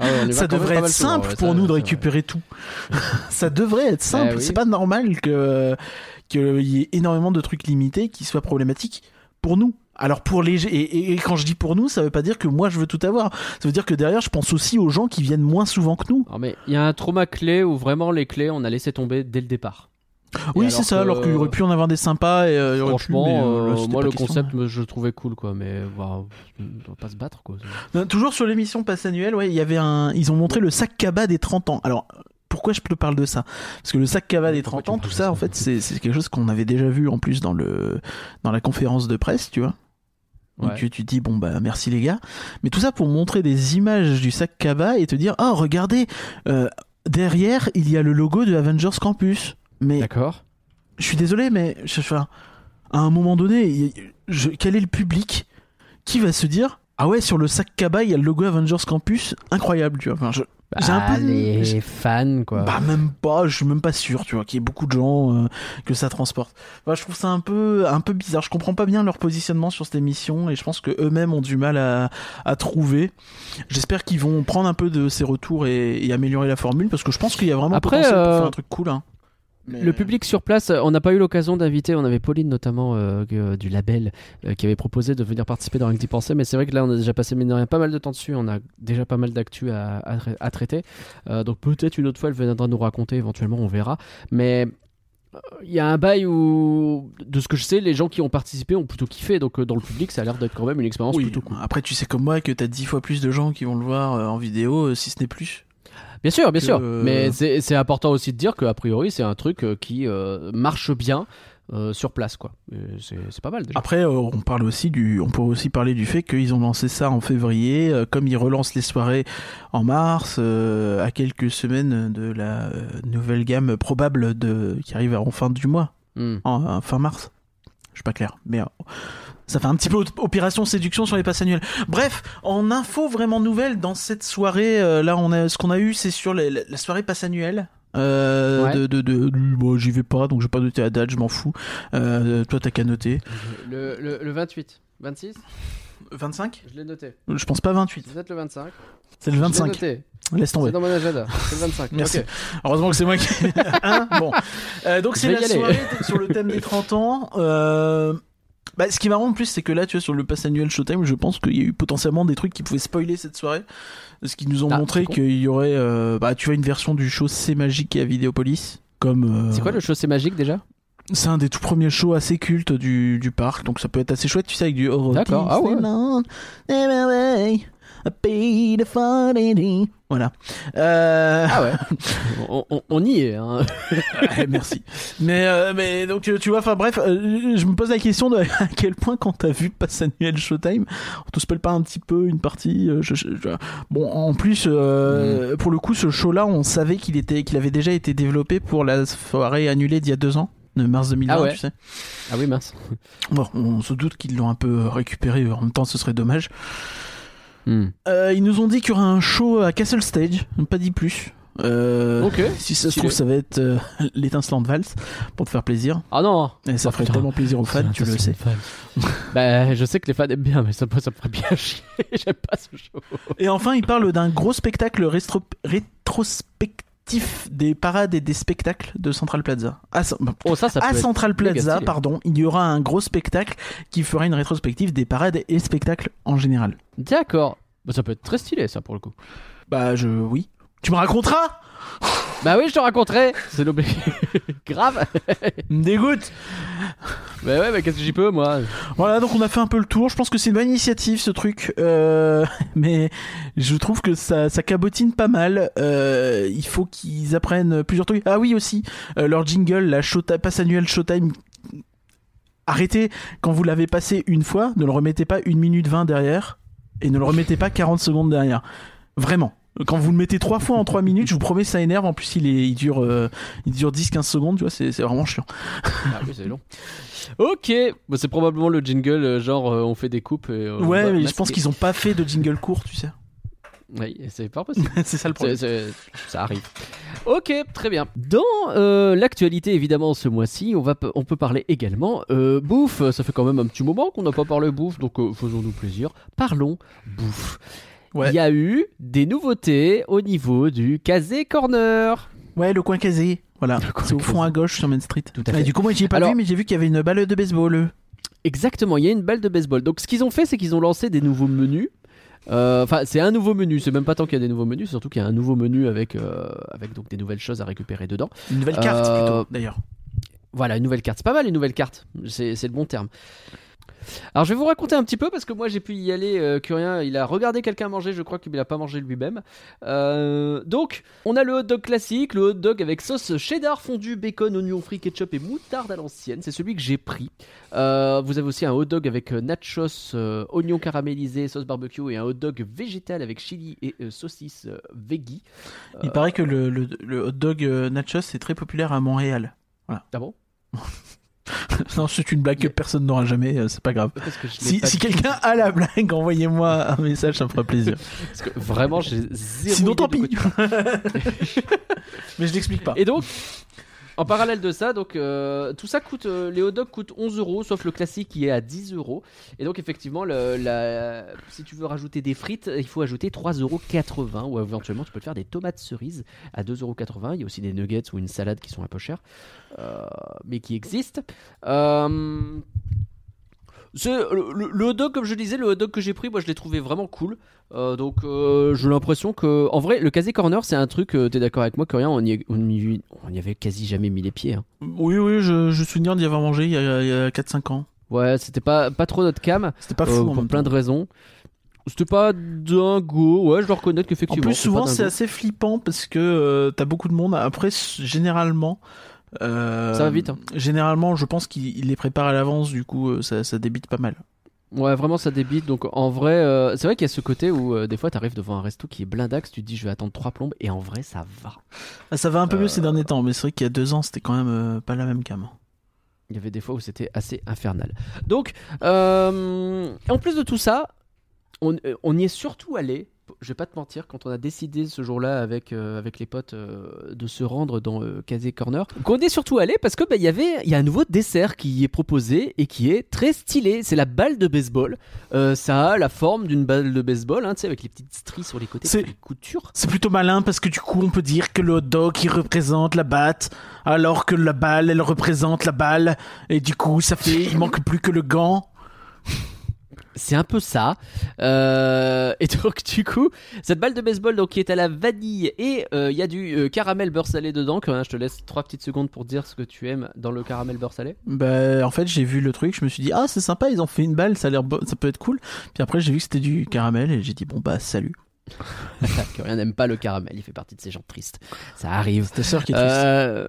ouais, on y va ça devrait être souvent, simple ouais, pour ça- nous de récupérer tout. ça devrait être simple. Eh oui. C'est pas normal que qu'il y ait énormément de trucs limités qui soient problématiques pour nous. Alors pour les et, et- et quand je dis pour nous, ça veut pas dire que moi je veux tout avoir. Ça veut dire que derrière, je pense aussi aux gens qui viennent moins souvent que nous. Alors, mais il y a un trauma clé où vraiment les clés on a laissé tomber dès le départ. Oui, c'est ça. que- Alors qu'il aurait pu en avoir des sympas et euh, pu, Franchement, mais, euh, là, euh, moi le question. concept je le trouvais cool quoi, mais bah, on va pas se battre quoi. Non, Toujours sur l'émission Passe Annuelle, ouais, il y avait un. Ils ont montré le sac Kaba des 30 ans. Alors, pourquoi je te parle de ça? Parce que le sac Kaba des Pourquoi 30 tu ans, tout ça, en fait, c'est quelque chose qu'on avait déjà vu en plus dans, le, dans la conférence de presse, tu vois. Donc Ouais. tu, tu te dis, bon, bah merci les gars. Mais tout ça pour montrer des images du sac Kaba et te dire, oh, regardez, euh, derrière, il y a le logo de Avengers Campus. Mais D'accord. je suis désolé, mais je, enfin, à un moment donné, je- quel est le public qui va se dire Ah ouais, sur le sac Kaba, il y a le logo Avengers Campus, incroyable, tu vois. Enfin, je, J'ai un Bah, peu- les j'ai- fans quoi. bah, même pas, je suis même pas sûr, tu vois, qu'il y ait beaucoup de gens euh, que ça transporte. Bah, je trouve ça un peu, un peu bizarre. Je comprends pas bien leur positionnement sur cette émission et je pense que eux-mêmes ont du mal à, à trouver. J'espère qu'ils vont prendre un peu de ces retours et, et améliorer la formule parce que je pense qu'il y a vraiment Après, potentiel pour euh, faire un truc cool. Hein. Mais- Le public sur place, euh, on n'a pas eu l'occasion d'inviter, on avait Pauline notamment euh, que- du label euh, qui avait proposé de venir participer dans Rien que d'y penser, mais c'est vrai que là on a déjà passé mine de rien pas mal de temps dessus, on a déjà pas mal d'actu à, à tra- à traiter, Euh, donc peut-être une autre fois elle viendra nous raconter, éventuellement on verra, mais euh, il y a un bail où, de ce que je sais, les gens qui ont participé ont plutôt kiffé, donc euh, dans le public ça a l'air d'être quand même une expérience Oui, plutôt cool. après tu sais comme moi que t'as dix fois plus de gens qui vont le voir euh, en vidéo, euh, si ce n'est plus. Bien sûr, bien que, sûr. Mais c'est important aussi de dire qu'a priori, c'est un truc euh, qui euh, marche bien euh, sur place, quoi. C'est pas mal déjà. Après, on parle aussi du, on peut aussi parler du fait qu'ils ont lancé ça en février, comme ils relancent les soirées en mars, à quelques semaines de la nouvelle gamme probable de qui arrive en fin du mois, Hmm. en, en fin mars. Je suis pas clair, mais ça fait un petit peu op- opération séduction sur les passes annuelles. Bref, en info vraiment nouvelle dans cette soirée, euh, là, on a ce qu'on a eu, c'est sur les- la, soirée passe annuelle. Euh, Ouais. de, de, de, du- bon, j'y vais pas, donc je vais pas noter la date, je m'en fous. Euh, toi, t'as qu'à noter. Le, le, le 28. 26 25 Je l'ai noté. Je pense pas 28. C'est peut-être le 25. C'est le Je l'ai 25. noté. Laisse C'est tomber. dans mon agenda. C'est le 25. Merci. Heureusement que c'est moi qui. Hein bon. Euh, donc Je c'est la soirée sur le thème des 30 ans. Euh, Bah, ce qui est marrant en plus, c'est que là, tu vois, sur le pass annuel Showtime, je pense qu'il y a eu potentiellement des trucs qui pouvaient spoiler cette soirée. Ce qui nous ont Ah, montré qu'il y aurait, euh, bah, tu vois, une version du show C'est Magique à Vidéopolis. Comme. euh, C'est quoi le show C'est magique déjà? C'est un des tout premiers shows assez cultes du, du parc, donc ça peut être assez chouette, tu sais, avec du. D'accord, ah ouais. Voilà. Euh... Ah ouais. on, on- on y est. Hein. Ouais, merci. Mais, euh, mais donc tu vois, enfin bref, euh, je me pose la question de à quel point quand t'as vu Pass Annuel Showtime, on te spoil pas un petit peu une partie. euh, je- je- je- Bon, en plus, euh, pour le coup, ce show-là, on savait qu'il était, qu'il avait déjà été développé pour la soirée annulée d'il y a deux ans. De mars 2020, Ah ouais. tu sais. Ah oui, mince. Bon, on se doute qu'ils l'ont un peu récupéré. En même temps, ce serait dommage. Hmm. Euh, ils nous ont dit qu'il y aura un show à Castle Stage. Pas dit plus. Euh, Ok. Si ça se trouve, ça va être euh, l'étincelante valse pour te faire plaisir. Ah non. Et ça Oh, ferait putain. tellement plaisir aux fans, tu le sais. bah, je sais que les fans aiment bien, mais ça, me- ça me ferait bien chier. J'aime pas ce show. Et enfin, il parle d'un gros spectacle rétro- rétrospectif des parades et des spectacles de Central Plaza. À, Cen- Oh, ça, ça peut à être Central Plaza, pardon, il y aura un gros spectacle qui fera une rétrospective des parades et spectacles en général. D'accord. Bah, ça peut être très stylé, ça, pour le coup. Bah, je. Oui. Tu me raconteras Bah oui, je te raconterai. C'est l'obé. Grave. Me dégoûte Bah ouais, mais qu'est-ce que j'y peux, moi? Voilà, donc on a fait un peu le tour. Je pense que c'est une bonne initiative ce truc, Euh, mais je trouve que ça, ça cabotine pas mal. Euh, il faut qu'ils apprennent plusieurs trucs. Ah oui aussi, euh, leur jingle, la Showtime, passe annuelle Showtime. Arrêtez quand vous l'avez passé une fois, ne le remettez pas une minute 20 derrière et ne le remettez pas 40 secondes derrière. Vraiment. Quand vous le mettez trois fois en 3 minutes, je vous promets ça énerve. En plus, il, est, il dure, euh, il dure 10-15 secondes, tu vois, c'est c'est vraiment chiant. Ah oui, c'est long. Ok, Bon, c'est probablement le jingle, euh, genre euh, on fait des coupes. Et, euh, Ouais, mais je pense qu'ils ont pas fait de jingle court, tu sais. Oui, c'est pas possible. c'est ça le problème. ça arrive. Ok, très bien. Dans euh, l'actualité, évidemment, ce mois-ci, on, va, on peut parler également euh, bouffe. Ça fait quand même un petit moment qu'on n'a pas parlé bouffe, donc euh, faisons-nous plaisir. Parlons bouffe. Ouais. Il y a eu des nouveautés au niveau du Kazé Corner. Ouais, le coin casé. Voilà. C'est au fond casé. à gauche sur Main Street. Tout à fait. du coup, moi, j'y ai pas Alors- vu, mais j'ai vu qu'il y avait une balle de baseball. Exactement, il y a une balle de baseball. Donc ce qu'ils ont fait, c'est qu'ils ont lancé des nouveaux menus. Euh, Enfin, c'est un nouveau menu. C'est même pas tant qu'il y a des nouveaux menus, surtout qu'il y a un nouveau menu avec euh, avec donc des nouvelles choses à récupérer dedans. Une nouvelle carte, Euh, plutôt, d'ailleurs. Voilà, une nouvelle carte. C'est pas mal une nouvelle carte. C'est c'est le bon terme. Alors je vais vous raconter un petit peu parce que moi j'ai pu y aller. Euh, Curien, il a regardé quelqu'un manger. Je crois qu'il n'a pas mangé lui-même. Euh, donc on a le hot dog classique, le hot dog avec sauce cheddar fondue, bacon, oignon frit, ketchup et moutarde à l'ancienne. C'est celui que j'ai pris. Euh, vous avez aussi un hot dog avec nachos, oignons caramélisés, sauce barbecue et un hot dog végétal avec chili et saucisse veggie. Il paraît que le, le, le hot dog nachos est très populaire à Montréal. Ah bon? non, c'est une blague que personne n'aura jamais, euh, c'est pas grave. Que Si, si quelqu'un a la blague, envoyez-moi un message, ça me fera plaisir. Parce que vraiment j'ai zéro Sinon, tant pis. mais je l'explique pas. Et donc, en parallèle de ça, donc euh, tout ça coûte, euh, les hot dogs coûtent 11 euros, sauf le classique qui est à 10 euros. Et donc effectivement, si tu veux rajouter des frites, il faut ajouter 3,80 euros ou éventuellement tu peux te faire des tomates cerises à 2,80 euros. Il y a aussi des nuggets ou une salade qui sont un peu chers, euh, mais qui existent. Euh, le, le- le hot dog, comme je disais, le hot dog que j'ai pris, moi je l'ai trouvé vraiment cool. Euh, donc euh, j'ai l'impression que, en vrai, le Casé Corner, c'est un truc. euh, T'es d'accord avec moi, que rien, on y, on, y, on y avait quasi jamais mis les pieds. hein. Oui, oui, je, je me souviens d'y avoir mangé il y a, il y a 4-5 ans. Ouais, c'était pas, pas trop notre cam, C'était pas euh, fou. en pour plein temps. de raisons. C'était pas dingo, ouais, je dois reconnaître En qu'effectivement. plus, c'est souvent, c'est assez flippant parce que euh, t'as beaucoup de monde. Après, généralement. Euh, Ça va vite, hein. Généralement, je pense qu'il il les prépare à l'avance, du coup, euh, ça, ça débite pas mal. Ouais, vraiment ça débite. Donc en vrai, euh, c'est vrai qu'il y a ce côté où euh, des fois t'arrives devant un resto qui est blindax, tu te dis je vais attendre trois plombes, et en vrai ça va. Ah, ça va un peu mieux ces derniers temps, mais c'est vrai qu'il y a deux ans, c'était quand même pas la même cam. Il y avait des fois où c'était assez infernal. Donc, en plus de tout ça, on, on y est surtout allé je vais pas te mentir, quand on a décidé ce jour-là avec, euh, avec les potes euh, de se rendre dans euh, Casé Corner, qu'on est surtout allé parce que bah, y avait il y a un nouveau dessert qui est proposé et qui est très stylé. C'est la balle de baseball. Euh, ça a la forme d'une balle de baseball, hein, tu sais, avec les petites stries sur les côtés, C'est- les coutures. C'est plutôt malin parce que du coup on peut dire que le hot dog il représente la batte alors que la balle elle représente la balle et du coup ça fait il manque plus que le gant. C'est un peu ça. Euh, et donc du coup, cette balle de baseball donc qui est à la vanille et euh, il y a du euh, caramel beurre salé dedans. Que, hein, je te laisse trois petites secondes pour dire ce que tu aimes dans le caramel beurre salé. Bah en fait j'ai vu le truc, je me suis dit ah c'est sympa ils ont fait une balle ça a l'air ça peut être cool. Puis après j'ai vu que c'était du caramel et j'ai dit bon bah salut. que rien n'aime pas le caramel. Il fait partie de ces gens tristes. Ça arrive. C'est ta sœur qui est triste. Euh,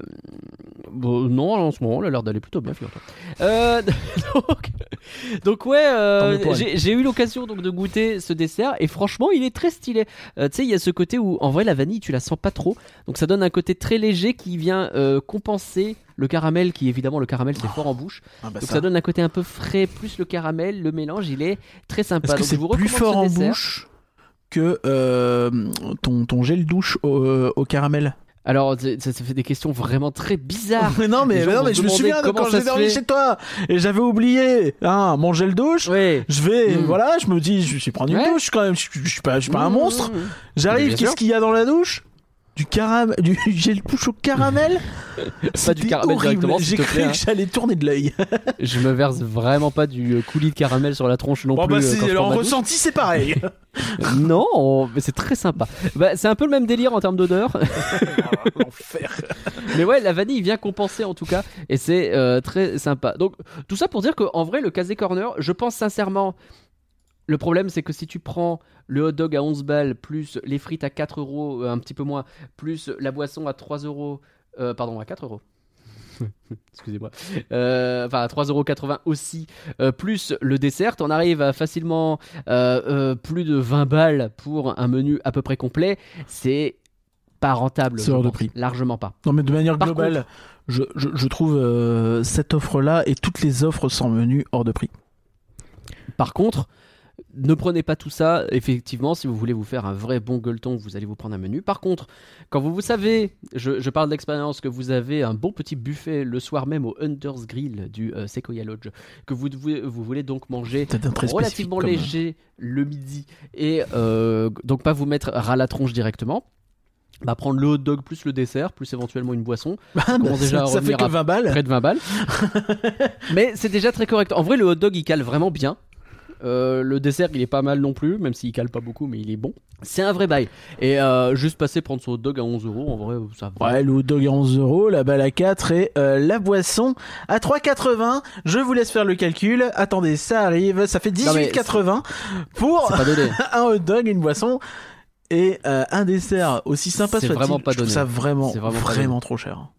bon, non, en ce moment, elle a l'air d'aller plutôt bien, figure-toi. Euh, donc, donc ouais, euh, j'ai eu l'occasion donc de goûter ce dessert et franchement, il est très stylé. Tu sais, il y a ce côté où, en vrai, la vanille, tu la sens pas trop, donc ça donne un côté très léger qui vient compenser le caramel, qui évidemment le caramel c'est fort en bouche. Ah bah Donc ça. ça donne un côté un peu frais plus le caramel, le mélange, il est très sympa. Est-ce que c'est plus fort ce en bouche que euh, ton, ton gel douche au, euh, au caramel Alors, ça, ça fait des questions vraiment très bizarres. Mais non, mais, non, je me souviens de quand j'ai dormi chez toi et j'avais oublié hein, mon gel douche. Je vais, Mm. voilà, je me dis, je vais prendre une Ouais. douche quand même. Je, je suis pas, je suis pas un Mmh, monstre. mmh. J'arrive, qu'est-ce qu'il y a dans la douche? Du caramel, du gel douche au caramel. Pas du caramel directement, J'ai cru plaît, hein. que j'allais tourner de l'œil. Je me verse vraiment pas du euh, coulis de caramel sur la tronche non Bon plus. bah, euh, quand je en ressenti, c'est pareil. Non, mais c'est très sympa. Bah, c'est un peu le même délire en termes d'odeur. L'enfer. mais ouais, la vanille vient compenser en tout cas. Et c'est euh, très sympa. Donc, tout ça pour dire qu'en vrai, le Casé Corner, je pense sincèrement. Le problème, c'est que si tu prends le hot dog à 11 balles, plus les frites à 4 euros, euh, un petit peu moins, plus la boisson à 3 euros, euh, pardon, à 4 euros. Excusez-moi. Euh, Enfin, à 3,80€ aussi, euh, plus le dessert, on arrive à facilement euh, plus de 20 balles pour un menu à peu près complet. C'est pas rentable. C'est hors de prix. Largement pas. Non mais de manière Par globale, je, je, je trouve cette offre-là et toutes les offres sans menu hors de prix. Par contre, ne prenez pas tout ça. Effectivement, si vous voulez vous faire un vrai bon gueuleton, vous allez vous prendre un menu. Par contre, quand vous, vous savez, je, je parle d'expérience, que vous avez un bon petit buffet le soir même au Hunter's Grill du euh, Sequoia Lodge, que vous, devez- vous voulez donc manger relativement comme- léger le midi et euh, donc pas vous mettre ras la tronche directement. Bah, prendre le hot dog plus le dessert, plus éventuellement une boisson, Bah, déjà à ça, ça fait que à 20 balles. près de 20 balles. Mais c'est déjà très correct. En vrai, le hot dog il cale vraiment bien. Euh, le dessert il est pas mal non plus, même s'il cale pas beaucoup, mais il est bon. C'est un vrai bail. Et euh, juste passer prendre son hot dog à 11 euros, en vrai, ça va. Ouais, le hot dog à 11 euros, la balle à 4 et euh, la boisson à 3,80. Je vous laisse faire le calcul. Attendez, ça arrive. Ça fait Non, mais 18,80 pour donné. un hot dog, une boisson et euh, un dessert aussi sympa C'est soit-il. vraiment pas Je trouve donné. ça vraiment, vraiment, donné. trop cher.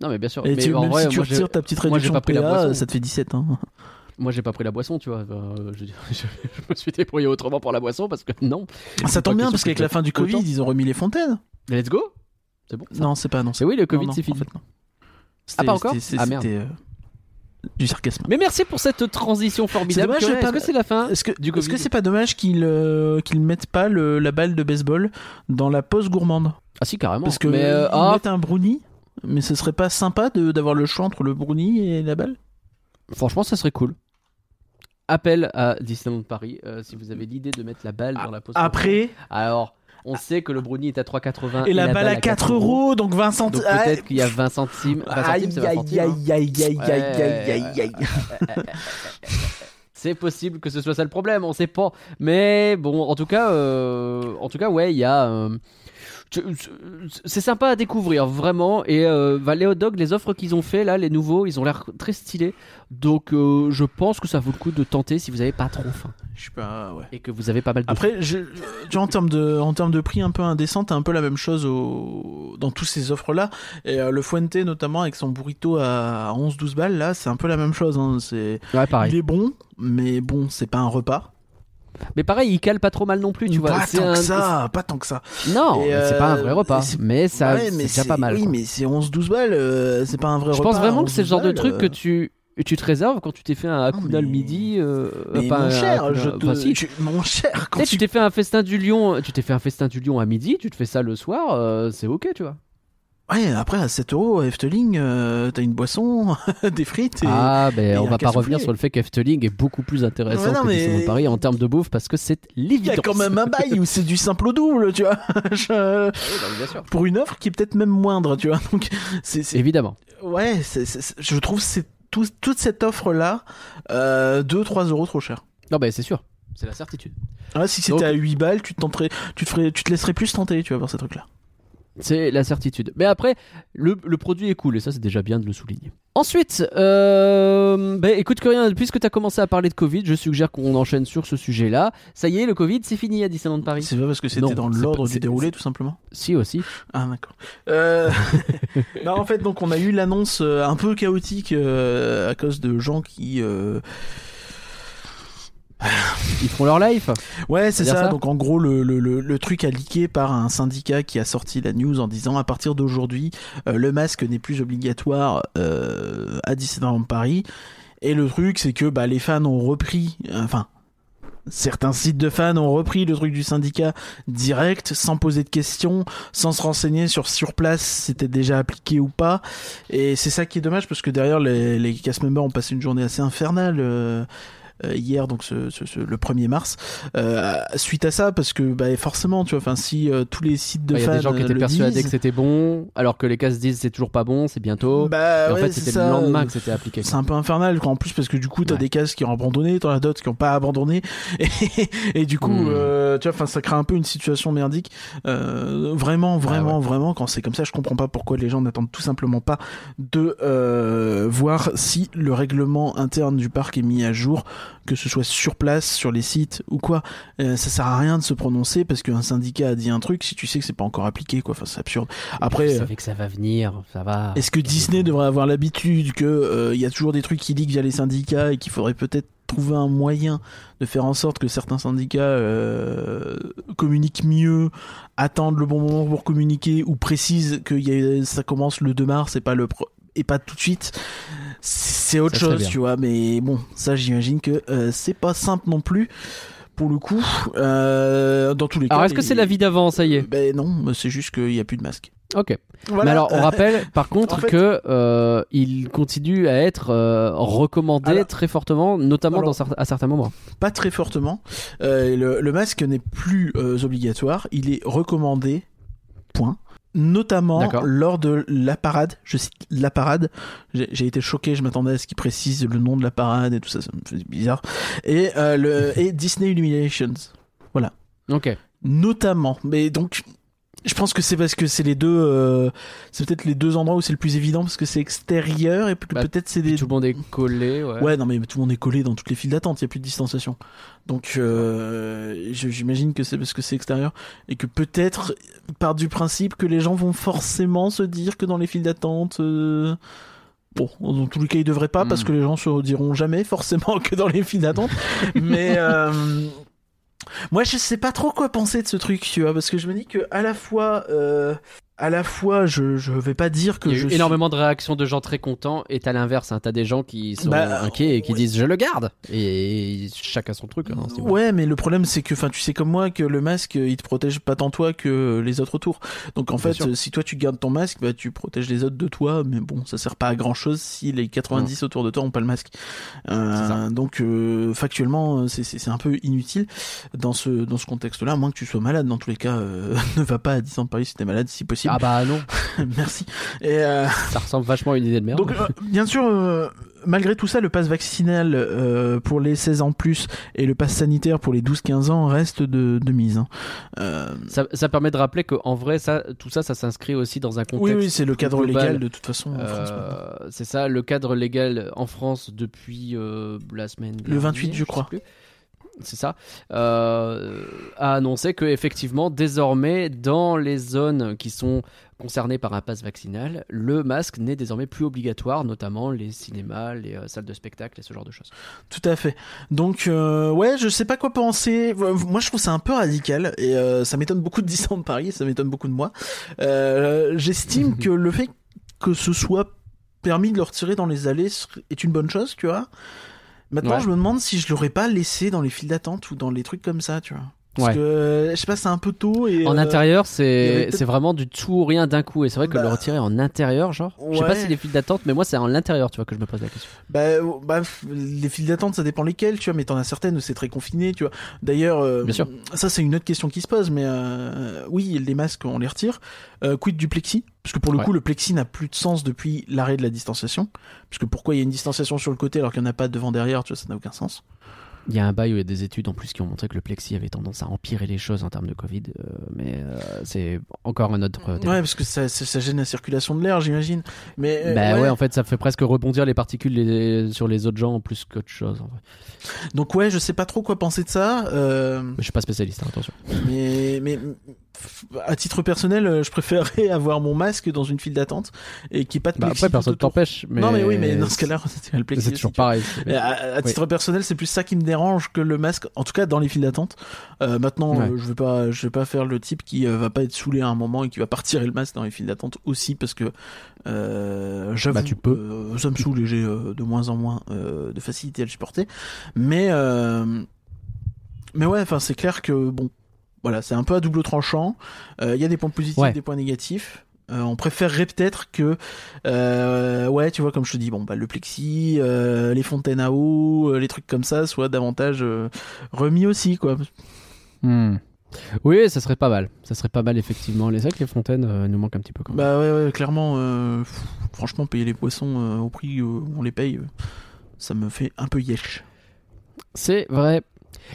Non, mais bien sûr. Et mais tu, en même vrai, si tu retires ta petite moi, réduction pas pris la PA, boisson. ça te fait 17. Hein. Moi j'ai pas pris la boisson, tu vois. Euh, je, je- je me suis débrouillé autrement pour la boisson parce que non. Ça tombe bien parce qu'avec la fin du autant. Covid, ils ont remis les fontaines. Let's go C'est bon ça Non, c'est pas annoncé. C'est oui, le Covid Non, non, c'est en fini. fait, non. Ah, pas encore c'était- Ah, merde. Euh, du sarcasme. Mais merci pour cette transition formidable. Est-ce que c'est la fin Est-ce que du est-ce Covid que c'est pas dommage qu'ils euh, qu'ils mettent pas le, la balle de baseball dans la pause gourmande? Ah si, carrément. Parce que mais, euh, ils ah, mettent un brownie, mais ce serait pas sympa d'avoir le choix entre le brownie et la balle? Franchement, ça serait cool. Appel à Disneyland Paris euh, si vous avez l'idée de mettre la balle dans la pause. Après, Alors, on sait que le brownie est à 3,80 et la balle à 4 euros, donc 20 Donc centimes. peut-être qu'il y a 20 centimes. 20 Aïe, centimes, c'est 20 aïe, centimes, aïe, aïe, aïe, aïe, aïe, aïe, aïe. C'est possible que ce soit ça le problème, on sait pas. Mais bon, en tout cas, euh, en tout cas, ouais, il y a. euh, c'est sympa à découvrir vraiment et euh, bah, dogs les offres qu'ils ont fait là les nouveaux ils ont l'air très stylés donc euh, je pense que ça vaut le coup de tenter si vous avez pas trop faim Je sais pas, ouais. et que vous avez pas mal de Après, je, tu vois, en termes de, en termes de prix un peu indécent, t'as un peu la même chose au, dans tous ces offres-là. Et euh, le Fuente, notamment, avec son burrito à 11-12 balles, là, c'est un peu la même chose. Hein. C'est, ouais il est bon, mais bon, c'est pas un repas. Mais pareil il cale pas trop mal non plus tu vois pas tant un- que ça, pas tant que ça. non c'est pas un euh, vrai repas c'est- mais ça Ouais, c'est mais pas mal Oui, quoi. mais c'est 11-12 balles, euh, c'est pas un vrai je repas. pense vraiment que 11-12 c'est le genre de truc que euh, tu Et tu te réserves quand tu t'es fait un Hakuna le midi. euh, Mais pas mon un cher, Hakuna- je te... enfin, si. tu- Mon cher, quand Tu tu... tu t'es fait un festin du lion, tu t'es fait un festin du lion à midi, tu te fais ça le soir, euh, c'est ok, tu vois. Ouais, après, à 7 euros, à Efteling, euh, t'as une boisson, des frites et... ah, ben et on va pas revenir sur le fait qu'Efteling est beaucoup plus intéressant Ouais, non, que mais- Disneyland Paris en termes de bouffe parce que c'est Il y l'évidence. a quand même un bail où c'est du simple au double, tu vois. Je- Ah oui, bah, bien sûr. Pour une offre qui est peut-être même moindre, tu vois. Donc, c'est... Évidemment. Ouais, je trouve c'est tout, toute cette offre-là, euh, 2-3 euros trop cher. Non, ben c'est sûr. C'est la certitude. Si c'était à 8 balles, tu te, tenterais, tu, te ferais, tu te laisserais plus tenter, tu vois, par ces trucs-là. C'est la certitude. Mais après, le, le produit est cool et ça, c'est déjà bien de le souligner. Ensuite, euh, ben, écoute, Curien, puisque tu as commencé à parler de Covid, je suggère qu'on enchaîne sur ce sujet-là. Ça y est, le Covid, c'est fini à Disneyland Paris. C'est pas parce que c'était dans l'ordre du déroulé, tout simplement. Si, aussi. Ah, d'accord. Euh... non, en fait, donc, on a eu l'annonce euh, un peu chaotique euh, à cause de gens qui. Ils font leur life. Ouais, c'est ça. ça Donc en gros, le, le, le, le truc a leaké par un syndicat qui a sorti la news en disant à partir d'aujourd'hui, euh, le masque n'est plus obligatoire euh, à Disneyland Paris. Et le truc, c'est que bah, les fans ont repris, euh, enfin. Certains sites de fans ont repris le truc du syndicat direct, sans poser de questions, sans se renseigner sur sur place si c'était déjà appliqué ou pas. Et c'est ça qui est dommage parce que derrière les, les cast members ont passé une journée assez infernale euh, hier, donc ce, ce- ce- le 1er mars. Euh, suite à ça, parce que bah, forcément, tu vois, enfin si euh, tous les sites de Il y fans a des gens qui euh, étaient persuadés disent, que c'était bon, alors que les cas se disent c'est toujours pas bon, c'est bientôt. bah, et en ouais, fait, c'était le lendemain que c'était appliqué. C'est un peu infernal, quoi. En plus, parce que du coup, t'as Ouais. des cases qui ont abandonné, t'en as d'autres qui ont pas abandonné. Et, et du coup, Hmm. euh, tu vois, enfin, ça crée un peu une situation merdique. Euh, vraiment, vraiment, ouais. vraiment, quand c'est comme ça, je comprends pas pourquoi les gens n'attendent tout simplement pas de euh, voir si le règlement interne du parc est mis à jour, que ce soit sur place, sur les sites ou quoi. Euh, ça sert à rien de se prononcer parce qu'un syndicat a dit un truc si tu sais que c'est pas encore appliqué, quoi. Enfin, c'est absurde. Après. Vous euh, savez que ça va venir, ça va. est-ce que Disney devrait avoir l'habitude que euh, il y a toujours des trucs qui leak via les syndicats et qu'il faudrait peut-être trouver un moyen de faire en sorte que certains syndicats euh, communiquent mieux, attendent le bon moment pour communiquer ou précisent que y a- ça commence le 2 mars et pas le et pas tout de suite. C'est autre Ça chose, tu vois, mais bon, ça j'imagine que euh, c'est pas simple non plus. Pour le coup, euh, dans tous les cas. Alors, est-ce que c'est la vie d'avant, ça y est Ben non, c'est juste qu'il y a plus de masque. Ok. Voilà. Mais alors, on rappelle par contre en fait- que euh, il continue à être euh, recommandé Alors- très fortement, notamment Alors- dans cer- à certains moments. pas très fortement. Euh, le, le masque n'est plus euh, obligatoire, il est recommandé. Point. Notamment lors de la parade, je cite la parade. J'ai été choqué, je m'attendais à ce qu'il précise le nom de la parade et tout ça, ça me faisait bizarre. Et, euh, le, et Disney Illuminations, Ok. notamment. Mais donc, je pense que c'est parce que c'est les deux, euh, c'est peut-être les deux endroits où c'est le plus évident parce que c'est extérieur et que Bah, peut-être c'est des Tout le monde est collé, ouais. Ouais, non, mais tout le monde est collé dans toutes les files d'attente, il n'y a plus de distanciation. Donc, euh, j'imagine que c'est parce que c'est extérieur et que peut-être part du principe que les gens vont forcément se dire que dans les files d'attente. euh, Bon, dans tous les cas, ils devraient pas parce Hmm. que les gens se diront jamais forcément que dans les files d'attente. mais moi, je sais pas trop quoi penser de ce truc, tu vois, parce que je me dis que à la fois, euh, à la fois, je je vais pas dire que Il y a je eu suis- énormément de réactions de gens très contents et à l'inverse, hein, t'as des gens qui sont Bah, inquiets et qui ouais. disent je le garde et chacun son truc. hein. Ouais, mais le problème c'est que, enfin, tu sais comme moi que le masque il te protège pas tant toi que les autres autour. Donc en Bien fait, sûr. si toi tu gardes ton masque, bah tu protèges les autres de toi, mais bon, ça sert pas à grand chose si les 90 autour de toi ont pas le masque. Euh, donc euh, factuellement, c'est un peu inutile dans ce dans ce contexte-là, à moins que tu sois malade. Dans tous les cas, euh, ne va pas à Disneyland Paris si t'es malade, si possible. Ah bah non, Merci. Et euh, ça ressemble vachement à une idée de merde. donc, euh, bien sûr, euh, malgré tout ça, le pass vaccinal pour les 16 ans plus et le pass sanitaire pour les 12-15 ans reste de, de mise. hein. Ça, ça permet de rappeler qu'en vrai, ça, tout ça, ça s'inscrit aussi dans un contexte. oui, oui, c'est le cadre global. légal de toute façon en France. c'est ça, le cadre légal en France depuis la semaine. Le 28, dernière, je crois. C'est ça. Euh, a annoncé que effectivement, désormais, dans les zones qui sont concernées par un pass vaccinal, le masque n'est désormais plus obligatoire, notamment les cinémas, les euh, salles de spectacle et ce genre de choses. Tout à fait. Donc, euh, ouais, je sais pas quoi penser. Moi, je trouve ça un peu radical et ça m'étonne beaucoup de Disneyland de Paris, ça m'étonne beaucoup de moi. J'estime que le fait que ce soit permis de le retirer dans les allées est une bonne chose, tu vois. Maintenant, Ouais. je me demande si je l'aurais pas laissé dans les files d'attente ou dans les trucs comme ça, tu vois. Parce Ouais. que, je sais pas, c'est un peu tôt et. En euh, intérieur, c'est peut-être- c'est vraiment du tout ou rien d'un coup. Et c'est vrai que Bah, le retirer en intérieur, genre, je sais pas si les files d'attente, mais moi c'est en l'intérieur, tu vois, que je me pose la question. Bah, bah, les files d'attente, ça dépend lesquelles, tu vois, mais t'en as certaines où c'est très confiné, tu vois. D'ailleurs, euh, Bien sûr. ça c'est une autre question qui se pose, mais euh, oui, les masques, on les retire. Quid du plexi? Parce que pour le Ouais. coup, le plexi n'a plus de sens depuis l'arrêt de la distanciation. Parce que pourquoi il y a une distanciation sur le côté alors qu'il n'y en a pas devant derrière, tu vois, ça n'a aucun sens. Il y a un bail où il y a des études en plus qui ont montré que le plexi avait tendance à empirer les choses en termes de Covid, euh, mais euh, c'est encore un autre. euh. Ouais, parce que ça, ça, ça gêne la circulation de l'air, j'imagine. Mais euh, Bah ouais. ouais. en fait, ça fait presque rebondir les particules les- sur les autres gens plus qu'autre chose. En vrai. donc ouais, je sais pas trop quoi penser de ça. Je suis pas spécialiste, hein, attention. mais, à titre personnel, euh, je préférerais avoir mon masque dans une file d'attente et ait pas de Bah, après, personne t'empêche. Mais... Non mais oui, mais dans ce cas-là, c'est le plexi. c'est toujours pareil. Mais à, à titre personnel, c'est plus ça qui me dérange que le masque. En tout cas, dans les files d'attente. Euh, maintenant, Ouais. euh, je vais pas, je vais pas faire le type qui euh, va pas être saoulé à un moment et qui va pas retirer le masque dans les files d'attente aussi parce que euh, j'avoue, Bah, tu peux. ça me saoule et j'ai de moins en moins de facilité à le supporter. Mais euh, mais ouais, enfin, c'est clair que bon, voilà, c'est un peu à double tranchant. Euh, Il y a des points positifs, Ouais. des points négatifs. Euh, on préférerait peut-être que, euh, ouais, tu vois, comme je te dis, bon, bah, le plexi, euh, les fontaines à eau, les trucs comme ça, soient davantage remis aussi, quoi. Hmm. Oui, ça serait pas mal. Ça serait pas mal, effectivement. Les sacs, les fontaines nous manquent un petit peu quand même. Bah ouais, ouais clairement, pff, franchement, payer les poissons au prix où on les paye, ça me fait un peu yesh. C'est vrai.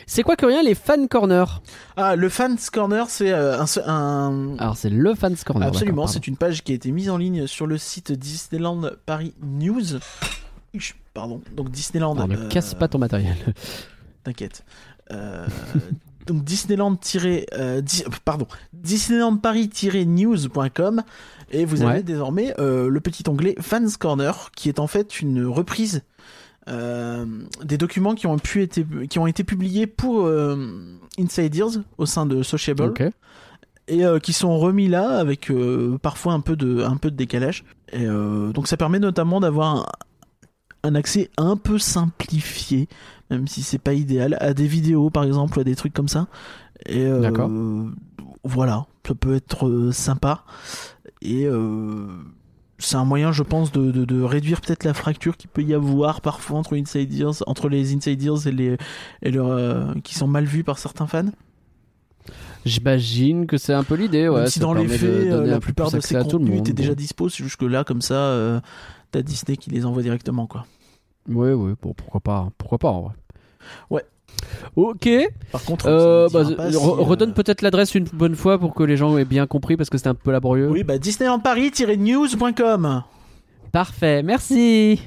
C'est quoi que rien, les fan corners? Ah, le Fans Corner, c'est euh, un, un, Alors, c'est le fans corner. Absolument, c'est une page qui a été mise en ligne sur le site Disneyland Paris News. Pardon, donc Disneyland. Alors, ne euh, casse pas ton matériel. T'inquiète. Euh, donc Disneyland euh, di- pardon Disneyland Paris-news.com et vous avez désormais euh, le petit onglet Fans Corner qui est en fait une reprise euh, des documents qui ont pu été qui ont été publiés pour euh, Inside Ears au sein de Sociable. Et euh, qui sont remis là avec euh, parfois un peu de un peu de décalage. Et donc ça permet notamment d'avoir un, un accès un peu simplifié même si c'est pas idéal à des vidéos par exemple ou à des trucs comme ça. Et euh, D'accord. voilà ça peut être sympa. Et euh, c'est un moyen, je pense, de, de, de réduire peut-être la fracture qu'il peut y avoir parfois entre insiders, entre les insiders et les et leur, euh, qui sont mal vus par certains fans. J'imagine que c'est un peu l'idée. Ouais, Même si ça dans les de faits, euh, la plupart de ces contenus étaient déjà dispo, c'est juste que là, comme ça, euh, t'as Disney qui les envoie directement, quoi. Oui, oui, bon, pourquoi pas, pourquoi pas en vrai. Ouais. Ok. Par contre, Euh, bah, pas euh, redonne peut-être l'adresse une bonne fois pour que les gens aient bien compris parce que c'était un peu laborieux. Oui, bah Disneyland Paris-news.com. Parfait, merci.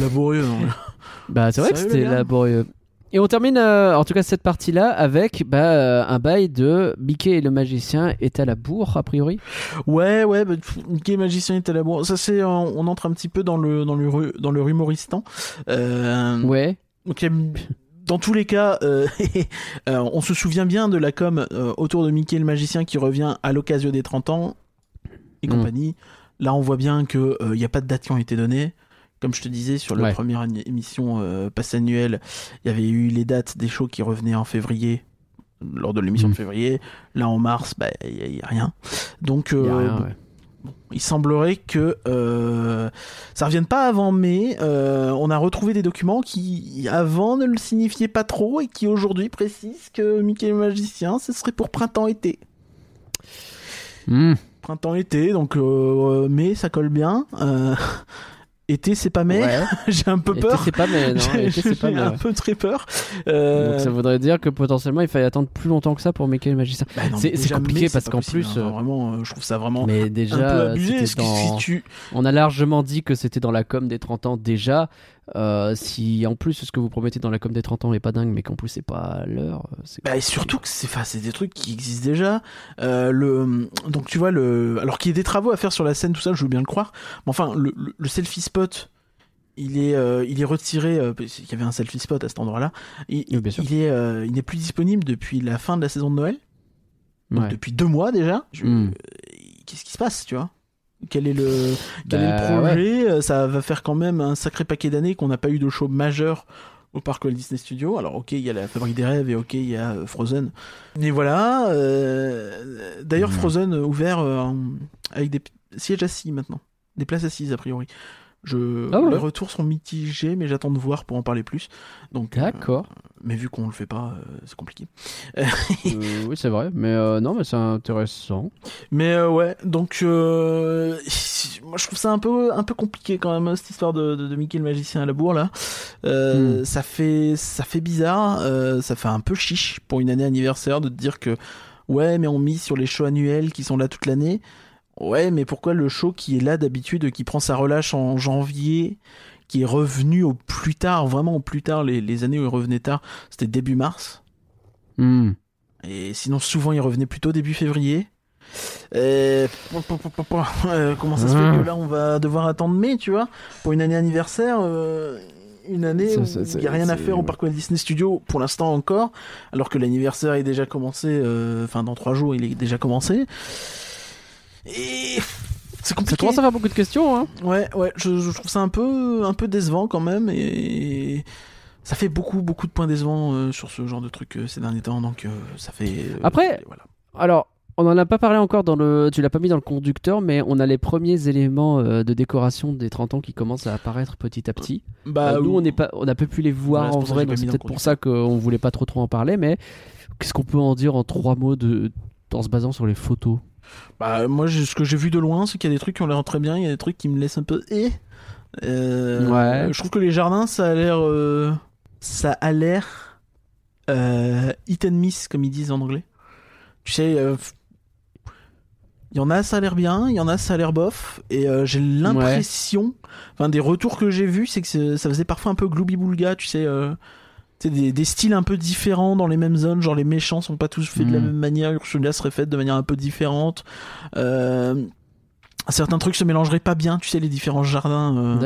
Laborieux, non Bah c'est vrai que c'était laborieux. Et on termine, euh, en tout cas cette partie-là, avec bah, euh, un bail de Mickey et le magicien est à la bourre, a priori. Ouais, ouais, bah, pff, Mickey Magicien est à la bourre. Ça, c'est, on entre un petit peu dans le, dans le, dans le humoristan. Euh, Ouais. Donc, il y a- dans tous les cas, euh, euh, on se souvient bien de la com euh, autour de Mickey le magicien qui revient à l'occasion des 30 ans et Mm. compagnie. Là, on voit bien que il n'y a pas de date qui ont été données. Comme je te disais, sur la Ouais. première émission passe annuelle, il y avait eu les dates des shows qui revenaient en février, lors de l'émission Mm. de février. Là, en mars, bah, il n'y a, rien. Donc, Y a rien, bon, il semblerait que euh, ça revienne pas avant mai. Euh, on a retrouvé des documents qui avant ne le signifiaient pas trop et qui aujourd'hui précisent que Mickey le magicien, ce serait pour printemps-été. Hmm. Printemps-été, donc euh, mai, ça colle bien. Euh, été, c'est pas mai. Ouais. J'ai un peu Été, peur. c'est pas mais J'ai mais, un ouais. peu très peur. Euh, Donc ça voudrait dire que potentiellement il fallait attendre plus longtemps que ça pour et le magicien. bah c'est- mais compliqué parce qu'en plus, hein. euh, vraiment, euh, je trouve ça vraiment Mais un déjà, peu euh, abusé. que si dans- tu on a largement dit que c'était dans la com des 30 ans déjà. Euh, si en plus ce que vous promettez dans la com des 30 ans est pas dingue, mais qu'en plus c'est pas l'heure, euh, c'est Bah, et surtout que c'est, c'est des trucs qui existent déjà. Euh, le, donc tu vois le, alors qu'il y ait des travaux à faire sur la scène, tout ça, je veux bien le croire. Mais enfin, le, le, le selfie spot, il est, euh, il est retiré. qu'il y avait un selfie spot à cet endroit-là. Il, Oui, il est, il n'est plus disponible depuis la fin de la saison de Noël. Donc Ouais. depuis deux mois déjà. Je- Hmm. Qu'est-ce qui se passe, tu vois? Quel est le, quel est le Bah, projet? Euh, Ça va faire quand même un sacré paquet d'années qu'on n'a pas eu de show majeur au parc Walt Disney Studios. Alors ok, il y a la Fabrique des rêves et ok, il y a euh, Frozen. Et voilà. euh, D'ailleurs, Mhm. Frozen ouvert euh, avec des sièges assis maintenant, des places assises a priori. Je... Ah ouais. Les retours sont mitigés, mais j'attends de voir pour en parler plus. Donc, euh, D'accord. mais vu qu'on le fait pas, euh, c'est compliqué. Euh, oui, c'est vrai. Mais non, mais c'est intéressant. Mais ouais, donc moi je trouve ça un peu un peu compliqué quand même cette histoire de, de, de Mickey le magicien à la bourre là. Euh, Ça fait ça fait bizarre, ça fait un peu chiche pour une année anniversaire de te dire que ouais mais on mise sur les shows annuels qui sont là toute l'année. Ouais mais pourquoi le show qui est là d'habitude qui prend sa relâche en janvier qui est revenu au plus tard, vraiment au plus tard, les, les années où il revenait tard, c'était début mars. Hmm. Et sinon, souvent, il revenait plutôt début février. Euh, euh, comment ça se fait que là, on va devoir attendre mai, tu vois, pour une année anniversaire euh, une année où il n'y a rien à faire au parc Walt Disney Studios pour l'instant encore, alors que l'anniversaire est déjà commencé, euh, enfin dans trois jours il est déjà commencé. Et c'est Ça compliqué. commence à faire beaucoup de questions. Hein. Ouais, ouais, je, je trouve ça un peu, un peu décevant quand même et ça fait beaucoup, beaucoup de points décevants euh, sur ce genre de truc euh, ces derniers temps, donc euh, ça fait. Après- voilà. Alors, on n'en a pas parlé encore dans le. Tu l'as pas mis dans le conducteur, mais on a les premiers éléments de décoration des 30 ans qui commencent à apparaître petit à petit. Bah, nous, ou- on n'est pas, on n'a pas pu les voir Voilà, en ça vrai, donc c'est peut-être pour ça qu'on voulait pas trop trop en parler. Mais qu'est-ce qu'on peut en dire en trois mots de en se basant sur les photos? Bah, moi, ce que j'ai vu de loin, c'est qu'il y a des trucs qui ont l'air très bien, il y a des trucs qui me laissent un peu. Eh Euh, Ouais. Je trouve que les jardins, ça a l'air. euh, Ça a l'air. Euh, hit and miss, comme ils disent en anglais. Tu sais. euh, Il y en a, ça a l'air bien, il y en a, ça a l'air bof, et euh, j'ai l'impression, enfin des retours que j'ai vus, c'est que ça faisait parfois un peu gloubi-boulga, tu sais, euh, tu sais, des, des styles un peu différents dans les mêmes zones, genre les méchants sont pas tous faits de la Mm. même manière, Ursula serait faite de manière un peu différente. Euh, certains trucs se mélangeraient pas bien, tu sais, les différents jardins, euh,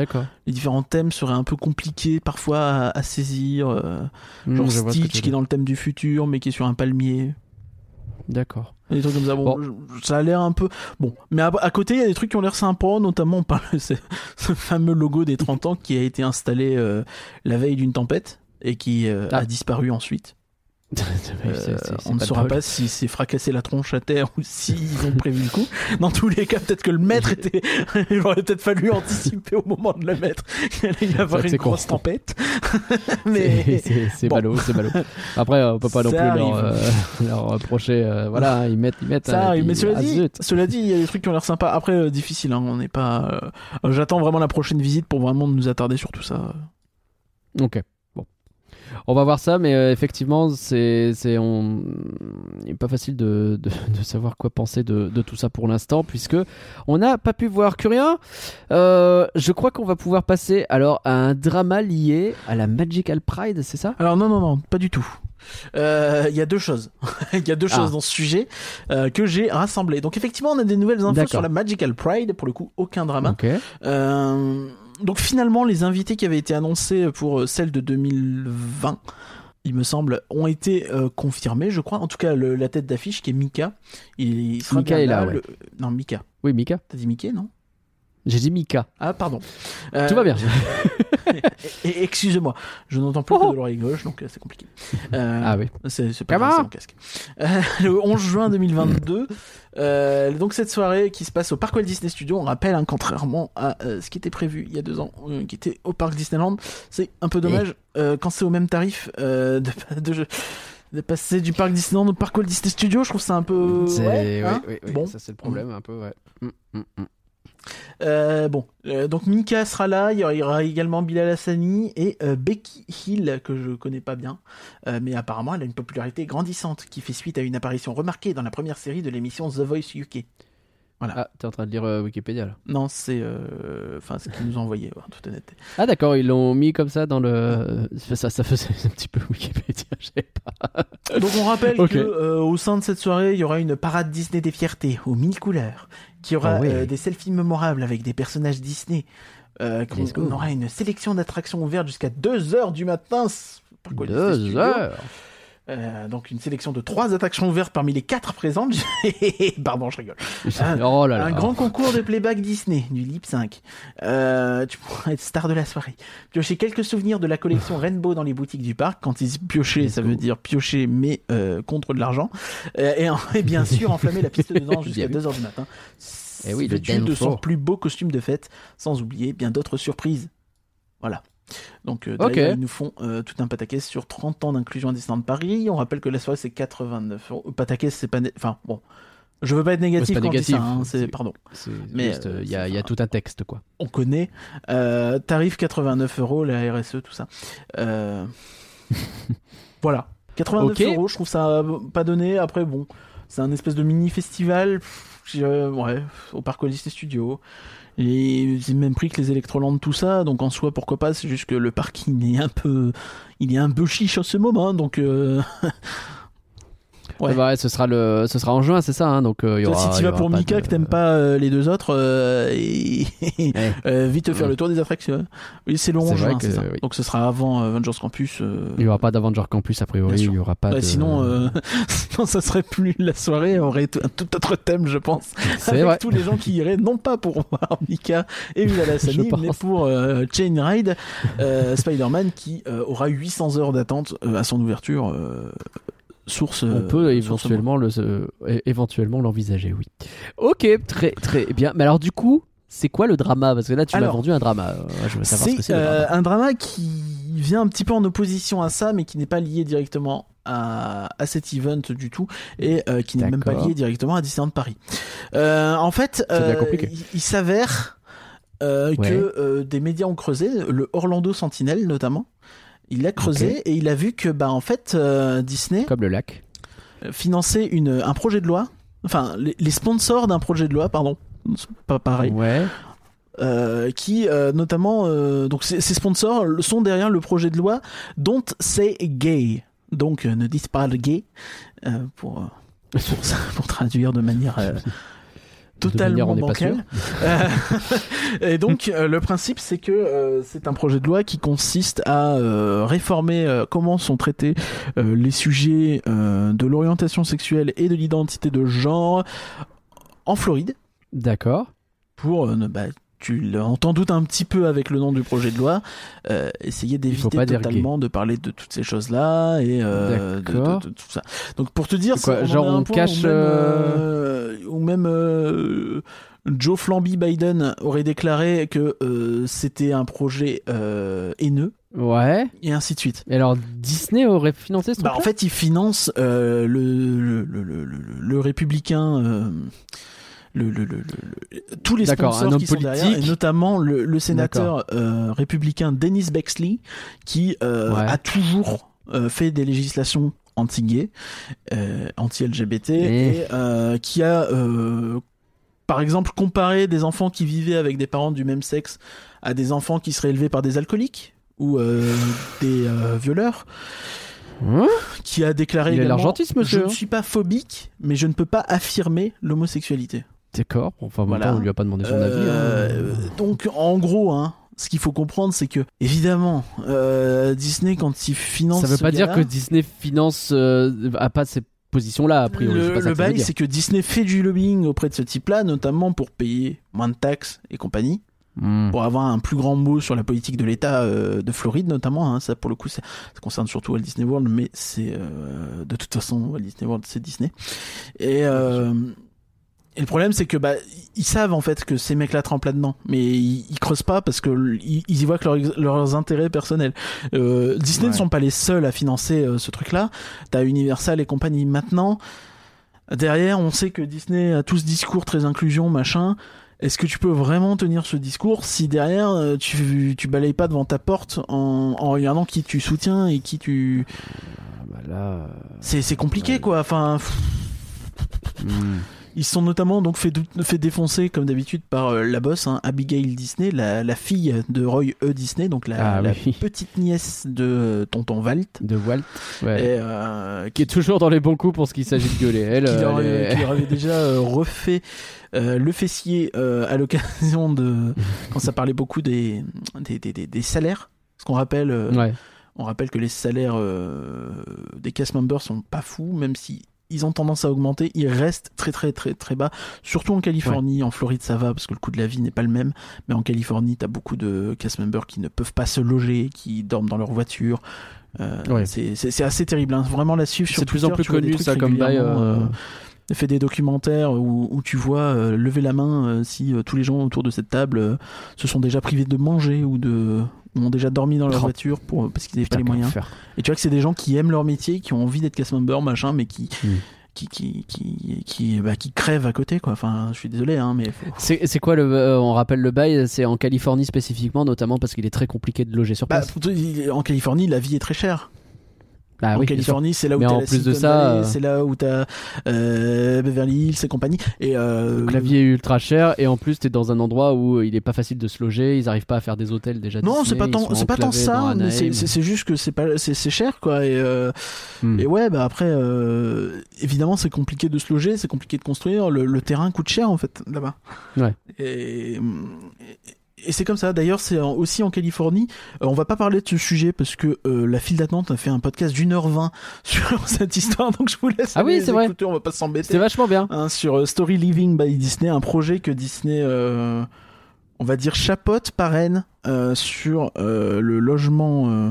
les différents thèmes seraient un peu compliqués parfois à, à saisir. euh, Hmm, genre Stitch qui est dans le thème du futur, mais qui est sur un palmier. D'accord. Des trucs comme ça. Bon, ça a l'air un peu. Bon, mais à, à côté, il y a des trucs qui ont l'air sympas, notamment on parle de ce, ce fameux logo des 30 ans qui a été installé la veille d'une tempête et qui euh, Ah. a disparu ensuite. Euh, on ne saura pas si c'est fracassé la tronche à terre ou s'ils ont prévu le coup. Dans tous les cas, peut-être que le maître était. Il aurait peut-être fallu anticiper au moment de le mettre qu'il allait y avoir une con. grosse tempête. Mais. c'est c'est bon. ballot, c'est ballot. Après, on peut pas non plus leur, euh, leur reprocher. euh, voilà, hein, ils mettent, ils mettent. Ça arrive, puis- mais cela ah, dit, cela dit, il y a des trucs qui ont l'air sympas. Après, euh, difficile, hein, on n'est pas. J'attends vraiment la prochaine visite pour vraiment nous attarder sur tout ça. Ok. On va voir ça, mais euh, effectivement, c'est, c'est, on... il n'est pas facile de, de, de savoir quoi penser de, de tout ça pour l'instant, puisque on n'a pas pu voir Curien. Euh, je crois qu'on va pouvoir passer alors à un drama lié à la Magical Pride, c'est ça? Alors non, non, non, pas du tout. Euh, Il y a deux choses. Il y a deux Ah. choses dans ce sujet euh, que j'ai rassemblées. Donc effectivement, on a des nouvelles infos sur la Magical Pride. Pour le coup, aucun drama. Euh, donc finalement, les invités qui avaient été annoncés pour euh, celle de 2020, il me semble, ont été euh, confirmés, je crois. En tout cas, le- la tête d'affiche qui est Mika. Il, il sera Mika bien est là, ouais. Non, Mika. Oui, Mika. T'as dit Mickey, non? J'ai dit Mika. Ah, pardon. Euh, Tout va bien. Excusez-moi, je n'entends plus Oh. que de l'oreille gauche, donc euh, c'est compliqué. Euh, Ah oui. c'est pas grave, c'est mon casque. Euh, le 11 juin 2022, euh, donc cette soirée qui se passe au Parc Walt Disney Studios, on rappelle, hein, contrairement à ce qui était prévu il y a deux ans, qui était au Parc Disneyland, c'est un peu dommage quand c'est au même tarif de, passer du Parc Disneyland au Parc Walt Disney Studios, je trouve ça un peu... Hein oui, oui, oui, Bon. ça c'est le problème un peu, ouais. Mm, mm, mm. Euh, bon, euh, donc Mika sera là, il y aura- également Bilal Hassani et euh, Becky Hill, que je connais pas bien, mais apparemment elle a une popularité grandissante qui fait suite à une apparition remarquée dans la première série de l'émission The Voice UK. Ah, t'es en train de lire Wikipédia là. Non, c'est enfin ce qu'ils nous ont envoyé, en toute honnêteté. Ah d'accord, ils l'ont mis comme ça dans le. Ça, ça faisait un petit peu Wikipédia, je sais pas. Donc on rappelle Ok. que euh, au sein de cette soirée, il y aura une parade Disney des fiertés aux mille couleurs, qui aura Ah euh, des selfies mémorables avec des personnages Disney. Euh, on aura une sélection d'attractions ouvertes jusqu'à 2h du matin. Deux Studios. heures. Euh, donc une sélection de trois attractions ouvertes parmi les quatre présentes. Pardon, je rigole. oh là là. Un grand concours de playback Disney, du lip 5. Euh, tu pourras être star de la soirée. Piocher quelques souvenirs de la collection Rainbow dans les boutiques du parc. Quand ils disent piocher, ça veut dire piocher, mais euh, contre de l'argent. Euh, et, et bien sûr, enflammer la piste de danse jusqu'à Bien vu. 2h du matin. Eh oui, le de son plus beau costume de fête, sans oublier bien d'autres surprises. Voilà. Donc, euh, ils nous font euh, tout un pataquès sur 30 ans d'inclusion à Disneyland Paris. On rappelle que la soirée, c'est 89 euros. Euh, Pataquès, c'est pas. né- Enfin, bon. Je veux pas être négatif pas quand ça, négatif. hein, c'est- C'est- Pardon. Mais, euh, il y, a, y tout un texte, quoi. On connaît. Tarif 89 euros, la RSE, tout ça. Voilà. 89 Ok. euros, je trouve ça pas donné. Après, bon, c'est un espèce de mini festival. pff, ouais, au Parc Disney Studios. Et c'est le même prix que les Electroland, tout ça. Donc en soi, pourquoi pas? C'est juste que le parking est un peu, il est un peu chiche en ce moment. Donc euh, Ouais. Ouais. Bah ouais, ce sera le, ce sera en juin, c'est ça. hein, donc euh, y aura. si tu vas pour Mika, de- que t'aimes pas euh, les deux autres, euh, et- Eh. euh, vite te faire Ouais. le tour des attractions. Oui, c'est 11 vrai juin, que- ça. oui. Donc ce sera avant euh, Avengers Campus. euh, Il y aura pas d'Avenger Campus a priori. Il y aura pas. bah, de... Sinon, euh, sinon, ça serait plus la soirée, aurait tout- un tout autre thème, je pense. Avec vrai. tous les gens qui iraient, non pas pour voir Mika et Viva la Je Sani, pense. mais pour euh, Chain Ride, euh, Spider-Man qui euh, aura 800 heures d'attente euh, à son ouverture. Source. On euh, peut source éventuellement le, euh, éventuellement l'envisager, oui. Ok, très très bien. Mais alors du coup, c'est quoi le drama? Parce que là, tu m'as vendu un drama. Euh, Je veux savoir ce que C'est c'est. le euh, drama. un drama qui vient un petit peu en opposition à ça, mais qui n'est pas lié directement à, à cet event du tout, et euh, qui n'est même pas lié directement à Disneyland Paris. Euh, en fait, euh, il, il s'avère euh, Ouais. que euh, des médias ont creusé, le Orlando Sentinel notamment. Il a creusé et il a vu que bah en fait euh, Disney Comme le lac. finançait une, un projet de loi, enfin les, les sponsors d'un projet de loi, pardon, c'est pas pareil, Ouais. euh, qui euh, notamment euh, donc ces, sponsors sont derrière le projet de loi Don't Say Gay donc ne dites pas le gay pour, pour ça, pour traduire de manière totalement manière, bancale. Et donc euh, le principe c'est que euh, c'est un projet de loi qui consiste à euh, réformer comment sont traités les sujets de l'orientation sexuelle et de l'identité de genre en Floride D'accord. pour ne- bah, tu l'entends doute un petit peu avec le nom du projet de loi, euh, essayer d'éviter totalement de parler de toutes ces choses-là et euh, de, D'accord. de- de tout ça. Donc pour te dire, quoi, en genre on point cache, où même, euh, euh, Joe Flamby Biden aurait déclaré que c'était un projet haineux Ouais. et ainsi de suite. Et alors Disney aurait financé ce Bah, en fait, il finance le, le, le, le, le- le républicain. Le, le, le, le- tous les un sponsors homme qui sont derrière, et notamment le, sénateur euh, républicain Dennis Bexley, qui euh, Ouais. a toujours euh, fait des législations anti-gay, anti-LGBT, Et- et qui a, par exemple, comparé des enfants qui vivaient avec des parents du même sexe à des enfants qui seraient élevés par des alcooliques ou des violeurs Hein? Qui a déclaré Il a Je ne hein. suis pas phobique, mais je ne peux pas affirmer l'homosexualité. D'accord. Enfin, Voilà. temps, on lui a pas demandé son Euh, avis. hein. Donc, en gros, hein, ce qu'il faut comprendre, c'est que, évidemment, euh, Disney, quand il finance. Ça veut pas dire que Disney finance euh, a pas cette position-là a priori. Le, le bail, c'est que Disney fait du lobbying auprès de ce type-là, notamment pour payer moins de taxes et compagnie, Hmm. pour avoir un plus grand mot sur la politique de l'État euh, de Floride, notamment. hein. ça, pour le coup, ça, ça concerne surtout Walt Disney World, mais c'est euh, de toute façon Walt Disney World, c'est Disney. Et, euh, et le problème, c'est que bah ils savent en fait que ces mecs-là trempent là-dedans, mais ils, ils creusent pas parce que ils, ils y voient que leurs- leurs intérêts personnels. Euh, Disney ne sont pas les seuls à financer euh, ce truc-là. T'as Universal et compagnie maintenant. Derrière, on sait que Disney a tout ce discours très inclusion, machin. Est-ce que tu peux vraiment tenir ce discours si derrière euh, tu, tu balayes pas devant ta porte en, en regardant qui tu soutiens et qui tu. Ah, bah là. C'est compliqué Ouais. quoi. Enfin, pff. Ils sont notamment donc fait, fait défoncer comme d'habitude par euh, la boss, hein, Abigail Disney, la, la fille de Roy E. Disney, donc la, Ah la oui. petite nièce de euh, tonton Walt. De Walt. Ouais. Et, euh, Qui est toujours dans les bons coups pour ce qu'il s'agit de gueuler. Elle, qui leur, avait, est- qui leur avait déjà refait le fessier à l'occasion de quand ça parlait beaucoup des des, des, des- des salaires ce qu'on rappelle Ouais. On rappelle que les salaires des cast members sont pas fous, même si ils ont tendance à augmenter, ils restent très très très très bas, surtout en Californie, en Floride ça va parce que le coût de la vie n'est pas le même, mais en Californie t'as beaucoup de cast members qui ne peuvent pas se loger, qui dorment dans leur voiture. Euh, Ouais. c'est- assez terrible, hein. vraiment la suivre sur C'est de plus en plus connu ça comme bail. euh, fait des documentaires où, où tu vois euh, lever la main euh, si euh, tous les gens autour de cette table euh, se sont déjà privés de manger ou de ont déjà dormi dans leur voiture pour parce qu'ils n'avaient pas les moyens. Et tu vois que c'est des gens qui aiment leur métier, qui ont envie d'être cast member, machin, mais qui Mm. qui qui qui qui, bah, qui crèvent à côté quoi. Enfin, je suis désolé hein, mais faut- C'est c'est quoi le. euh, on rappelle le bail, c'est en Californie spécifiquement, notamment parce qu'il est très compliqué de loger sur Bah, place. en Californie, la vie est très chère. Bah en oui. Californie, c'est là où t'as la plus de ça, euh, c'est là où t'as euh, Beverly Hills et compagnie. Et euh, Le clavier est ultra cher et en plus t'es dans un endroit où euh, il est pas facile de se loger, ils arrivent pas à faire des hôtels déjà. Non, c'est pas tant, c'est pas tant ça, mais c'est- juste que c'est pas, c'est c'est cher quoi. Et, euh, Hmm. et ouais, bah après, euh, évidemment, c'est compliqué de se loger, c'est compliqué de construire. Le, le terrain coûte cher en fait là-bas. Ouais. Et, et, et c'est comme ça. D'ailleurs, c'est aussi en Californie. Euh, on va pas parler de ce sujet parce que euh, la file d'attente a fait un podcast d'une heure vingt sur cette histoire, donc je vous laisse. Ah oui, c'est vrai. écouter, On va pas s'embêter. C'était vachement bien. hein, sur euh, Story Living by Disney, un projet que Disney, euh, on va dire, chapote, parraine euh, sur euh, le logement. euh,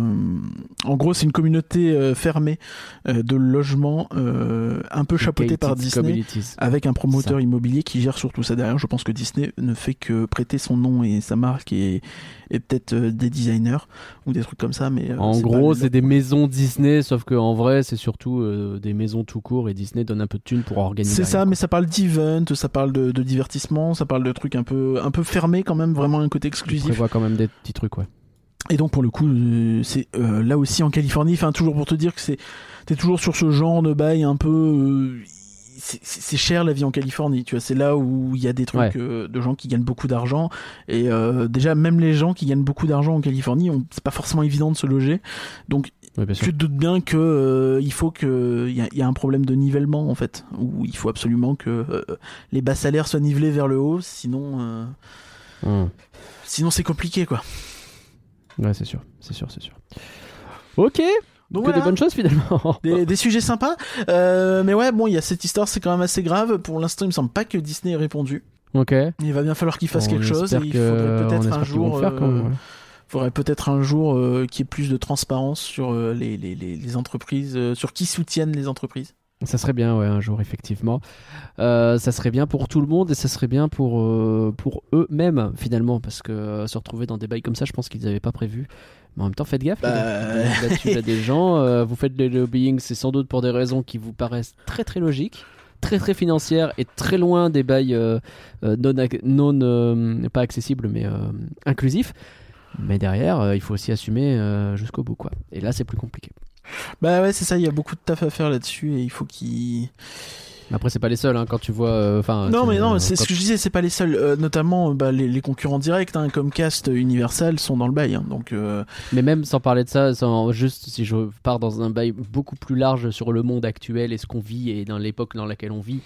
en gros, c'est une communauté fermée de logements un peu chapeautée par Disney. Communities. Avec un promoteur immobilier qui gère surtout ça derrière. Je pense que Disney ne fait que prêter son nom et sa marque et, et peut-être des designers ou des trucs comme ça. Mais En gros, c'est des maisons Disney, sauf que en vrai, c'est surtout des maisons tout court et Disney donne un peu de thunes pour organiser. C'est ça, quoi. mais ça parle d'event, ça parle de, de divertissement, ça parle de trucs un peu, un peu fermés quand même, vraiment un côté exclusif. prévoient quand même des petits trucs, ouais. Et donc pour le coup, euh, c'est euh, là aussi en Californie, enfin toujours pour te dire que c'est, t'es toujours sur ce genre de bail un peu, euh, c'est- cher la vie en Californie, tu vois, c'est là où il y a des trucs Ouais. euh, de gens qui gagnent beaucoup d'argent et déjà même les gens qui gagnent beaucoup d'argent en Californie, c'est pas forcément évident de se loger, donc tu te doutes bien que euh, il faut que il y, a- il y a un problème de nivellement en fait où il faut absolument que euh, les bas salaires soient nivelés vers le haut sinon euh, Hum. Sinon c'est compliqué quoi Ouais, c'est sûr, c'est sûr, c'est sûr. Ok, donc que voilà, des bonnes choses finalement. des, des sujets sympas Euh, mais ouais bon il y a cette histoire c'est quand même assez grave pour l'instant il me semble pas que Disney ait répondu ok. il va bien falloir qu'il fasse On quelque chose et il que- faudrait peut-être un jour même, euh, ouais. faudrait peut-être un jour euh, qu'il y ait plus de transparence sur euh, les, les, les, les entreprises euh, sur qui soutiennent les entreprises Ça serait bien, ouais, un jour, effectivement. Euh, ça serait bien pour tout le monde et ça serait bien pour, euh, pour eux-mêmes, finalement, parce que euh, se retrouver dans des bails comme ça, je pense qu'ils n'avaient pas prévu. Mais en même temps, faites gaffe. Bah. Là-dessus, il y a des gens, vous faites le lobbying, c'est sans doute pour des raisons qui vous paraissent très très logiques, très très financières et très loin des bails euh, non, non euh, pas accessibles, mais euh, inclusifs. Mais derrière, il faut aussi assumer jusqu'au bout, quoi. Et là, c'est plus compliqué. Bah ouais, c'est ça, il y a beaucoup de taf à faire là-dessus et il faut qu'il. Après, c'est pas les seuls, hein, quand tu vois. euh, Non, mais non, euh, c'est quand- ce que je disais, c'est pas les seuls. euh, notamment bah, les, les concurrents directs, hein, comme Cast, Universal, sont dans le bail. hein, donc, euh, Mais même sans parler de ça, sans- juste si je pars dans un bail beaucoup plus large sur le monde actuel et ce qu'on vit et dans l'époque dans laquelle on vit,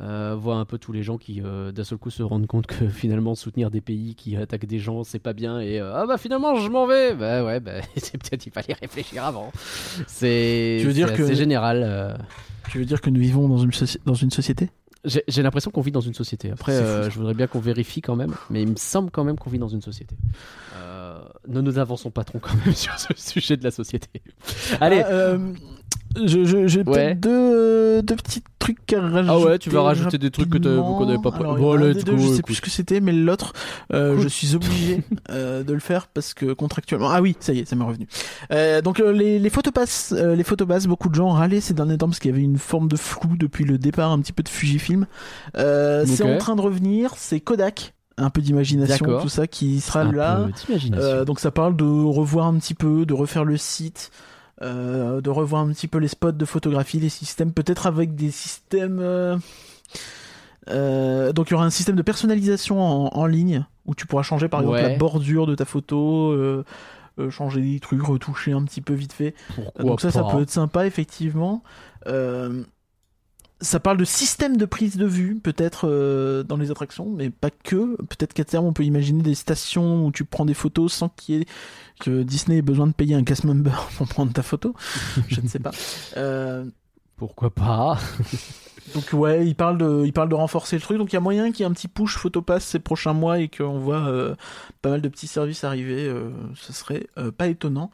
euh, voir un peu tous les gens qui euh, d'un seul coup se rendent compte que finalement soutenir des pays qui attaquent des gens c'est pas bien et euh, ah bah finalement je m'en vais. Bah ouais bah c'est peut-être il fallait réfléchir avant. C'est Tu veux dire que- général euh. tu veux dire que nous vivons dans une, soci- dans une société? J'ai l'impression qu'on vit dans une société. Après je voudrais bien qu'on vérifie quand même mais il me semble quand même qu'on vit dans une société. Ne nous avançons pas trop quand même sur ce sujet de la société. Allez. Ah, euh, je, je, j'ai Ouais. peut-être deux, deux petits trucs à rajouter. Ah ouais, tu vas rajouter des trucs que qu'on n'avait pas pré- Alors, des deux, je sais écoute. plus ce que c'était, mais l'autre, euh, je suis obligé euh, de le faire parce que contractuellement. Ah oui, ça y est, ça m'est revenu. Euh, donc euh, les, les photopasses, euh, les photopasses, beaucoup de gens râlaient ces derniers temps parce qu'il y avait une forme de flou depuis le départ un petit peu de Fujifilm. Euh, C'est en train de revenir, c'est Kodak. Un peu d'imagination, tout ça qui sera un là. Euh, donc ça parle de revoir un petit peu, de refaire le site, euh, de revoir un petit peu les spots de photographie, les systèmes, peut-être avec des systèmes. euh, euh, donc il y aura un système de personnalisation en, en ligne où tu pourras changer par exemple Ouais. la bordure de ta photo, changer des trucs, retoucher un petit peu vite fait. Pourquoi donc ça, ça peut être sympa effectivement. Euh, ça parle de système de prise de vue, peut-être euh, dans les attractions, mais pas que. Peut-être qu'à terme, on peut imaginer des stations où tu prends des photos sans qu'il y ait que Disney ait besoin de payer un cast member pour prendre ta photo. Je ne sais pas. Euh, Pourquoi pas? donc ouais, il parle de, il parle de renforcer le truc. Donc il y a moyen qu'il y ait un petit push photopass ces prochains mois et qu'on voit euh, pas mal de petits services arriver. ce serait pas étonnant.